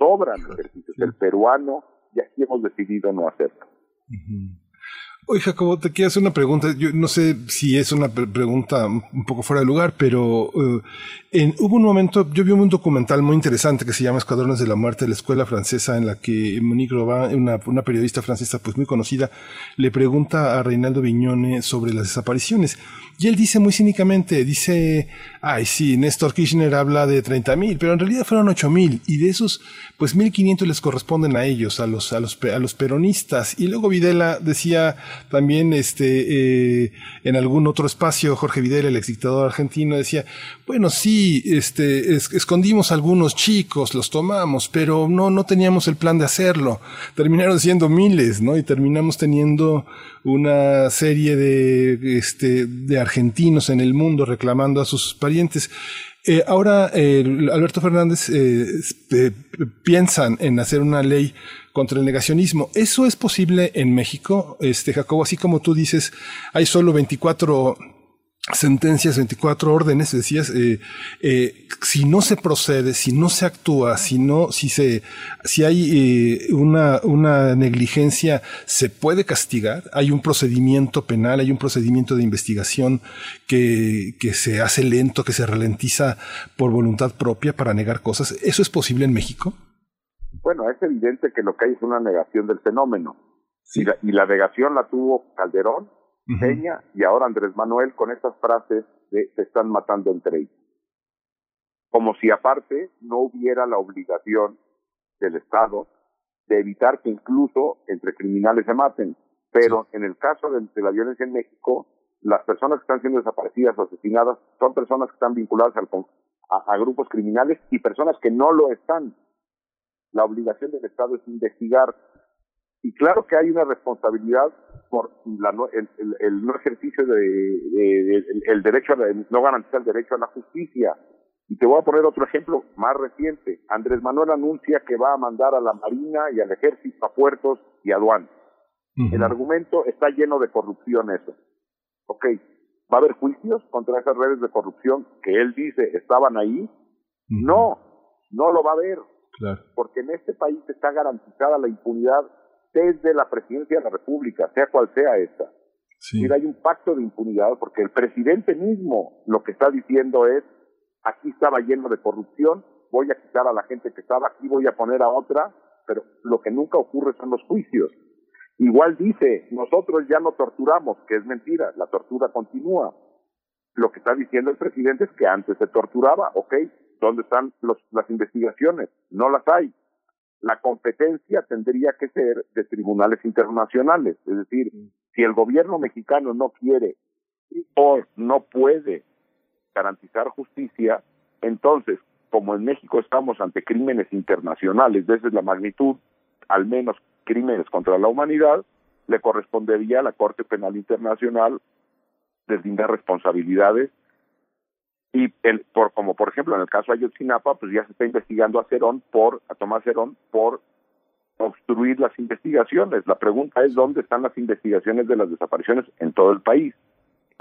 Sobran ejercicios. El peruano, y aquí hemos decidido no hacerlo. Oye, Jacobo, te quiero hacer una pregunta. Yo no sé si es una pre- pregunta un poco fuera de lugar, pero eh, en- hubo un momento, yo vi un documental muy interesante que se llama Escuadrones de la Muerte de la Escuela Francesa, en la que Monique Robin, una, periodista francesa pues muy conocida, le pregunta a Reinaldo Viñone sobre las desapariciones. Y él dice muy cínicamente, dice, ay sí, Néstor Kirchner habla de 30 mil, pero en realidad fueron 8 mil, y de esos, pues 1500 les corresponden a ellos, a los, a los, a los peronistas. Y luego Videla decía también, este, eh, en algún otro espacio, Jorge Videla, el exdictador argentino, decía, bueno, sí, este, es- escondimos algunos chicos, los tomamos, pero no, no teníamos el plan de hacerlo. Terminaron siendo miles, ¿no? Y terminamos teniendo una serie de, este, de argentinos en el mundo reclamando a sus parientes. Eh, ahora, eh, Alberto Fernández, eh, eh, piensan en hacer una ley contra el negacionismo. ¿Eso es posible en México, este Jacobo? Así como tú dices, hay solo 24 sentencias, 24 órdenes, decías, eh, eh, si no se procede, si no se actúa, si no, si se, si hay eh, una, una negligencia, se puede castigar. Hay un procedimiento penal, hay un procedimiento de investigación que, que se hace lento, que se ralentiza por voluntad propia para negar cosas. ¿Eso es posible en México? Bueno, es evidente que lo que hay es una negación del fenómeno. Y, la, y la negación la tuvo Calderón, Peña y ahora Andrés Manuel con estas frases de se están matando entre ellos. Como si aparte no hubiera la obligación del Estado de evitar que incluso entre criminales se maten. Pero en el caso de, de la violencia en México, las personas que están siendo desaparecidas o asesinadas son personas que están vinculadas al a grupos criminales y personas que no lo están. La obligación del Estado es investigar. Y claro que hay una responsabilidad por la no- el, el- el no ejercicio de, de- de- el, el derecho a la- no garantizar el derecho a la justicia. Y te voy a poner otro ejemplo más reciente. Andrés Manuel anuncia que va a mandar a la Marina y al Ejército a puertos y aduanas. El argumento está lleno de corrupción eso. Ok, ¿va a haber juicios contra esas redes de corrupción que él dice estaban ahí? No, no lo va a haber, Claro. porque en este país está garantizada la impunidad desde la presidencia de la República, sea cual sea esta. Mira, hay un pacto de impunidad porque el presidente mismo lo que está diciendo es, aquí estaba lleno de corrupción, voy a quitar a la gente que estaba aquí, voy a poner a otra, pero lo que nunca ocurre son los juicios. Igual dice, nosotros ya no torturamos, que es mentira, la tortura continúa. Lo que está diciendo el presidente es que antes se torturaba, ok, ¿dónde están los, las investigaciones? No las hay. La competencia tendría que ser de tribunales internacionales, es decir, si el gobierno mexicano no quiere o no puede garantizar justicia, entonces, como en México estamos ante crímenes internacionales, desde la magnitud, al menos crímenes contra la humanidad, le correspondería a la Corte Penal Internacional deslindar responsabilidades y el, por, como por ejemplo en el caso de Ayotzinapa, pues ya se está investigando a Cerón por, a Tomás Cerón por obstruir las investigaciones. La pregunta es dónde están las investigaciones de las desapariciones en todo el país.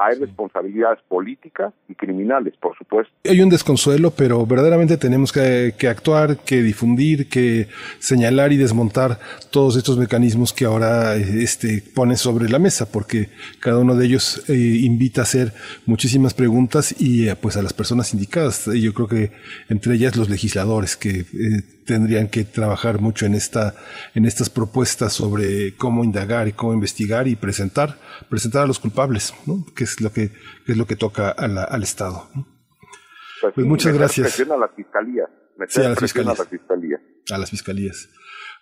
Hay responsabilidades políticas y criminales, por supuesto. Hay un desconsuelo, pero verdaderamente tenemos que, que actuar, que difundir, que señalar y desmontar todos estos mecanismos que ahora este, ponen sobre la mesa, porque cada uno de ellos eh, invita a hacer muchísimas preguntas y eh, pues a las personas indicadas. Yo creo que entre ellas los legisladores que eh, tendrían que trabajar mucho en esta en estas propuestas sobre cómo indagar y cómo investigar y presentar presentar a los culpables ¿no? que es lo que, que es lo que toca a la- al Estado. Pues, Pues muchas gracias. a la fiscalía. Sí, a las fiscalías. a la fiscalía. a las fiscalías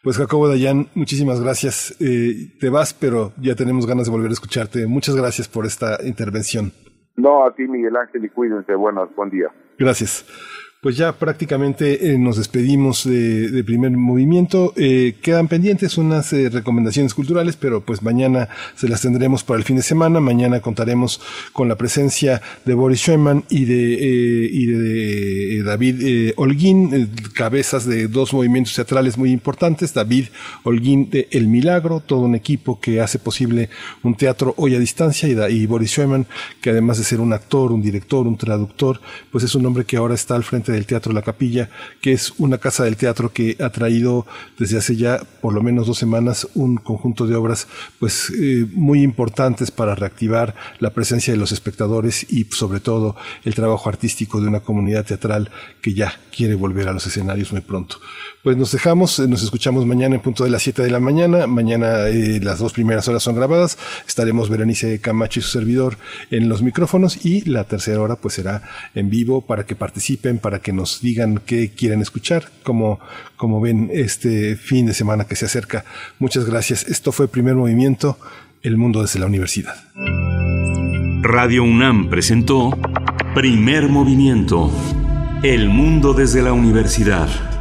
pues Jacobo Dayan muchísimas gracias Eh, te vas pero ya tenemos ganas de volver a escucharte muchas gracias por esta intervención No, a ti, Miguel Ángel, y cuídense. Buenas, buen día. Gracias. Pues ya prácticamente eh, nos despedimos de, de primer movimiento. Eh, quedan pendientes unas eh, recomendaciones culturales, pero pues mañana se las tendremos para el fin de semana. Mañana contaremos con la presencia de Boris Scheumann y de, eh, y de, eh, David Holguín, cabezas de dos movimientos teatrales muy importantes. David Holguín de El Milagro, todo un equipo que hace posible un teatro hoy a distancia, y, y Boris Scheumann, que además de ser un actor, un director, un traductor, pues es un hombre que ahora está al frente del Teatro La Capilla, que es una casa del teatro que ha traído desde hace ya por lo menos dos semanas un conjunto de obras pues eh, muy importantes para reactivar la presencia de los espectadores y sobre todo el trabajo artístico de una comunidad teatral que ya quiere volver a los escenarios muy pronto. Pues nos dejamos, eh, nos escuchamos mañana en punto de las 7 de la mañana. Mañana eh, las dos primeras horas son grabadas. Estaremos Berenice Camacho y su servidor en los micrófonos y la tercera hora pues será en vivo para que participen, para que nos digan qué quieren escuchar, como, como ven este fin de semana que se acerca. Muchas gracias. Esto fue Primer Movimiento, El Mundo desde la Universidad. Radio UNAM presentó Primer Movimiento. El mundo desde la universidad.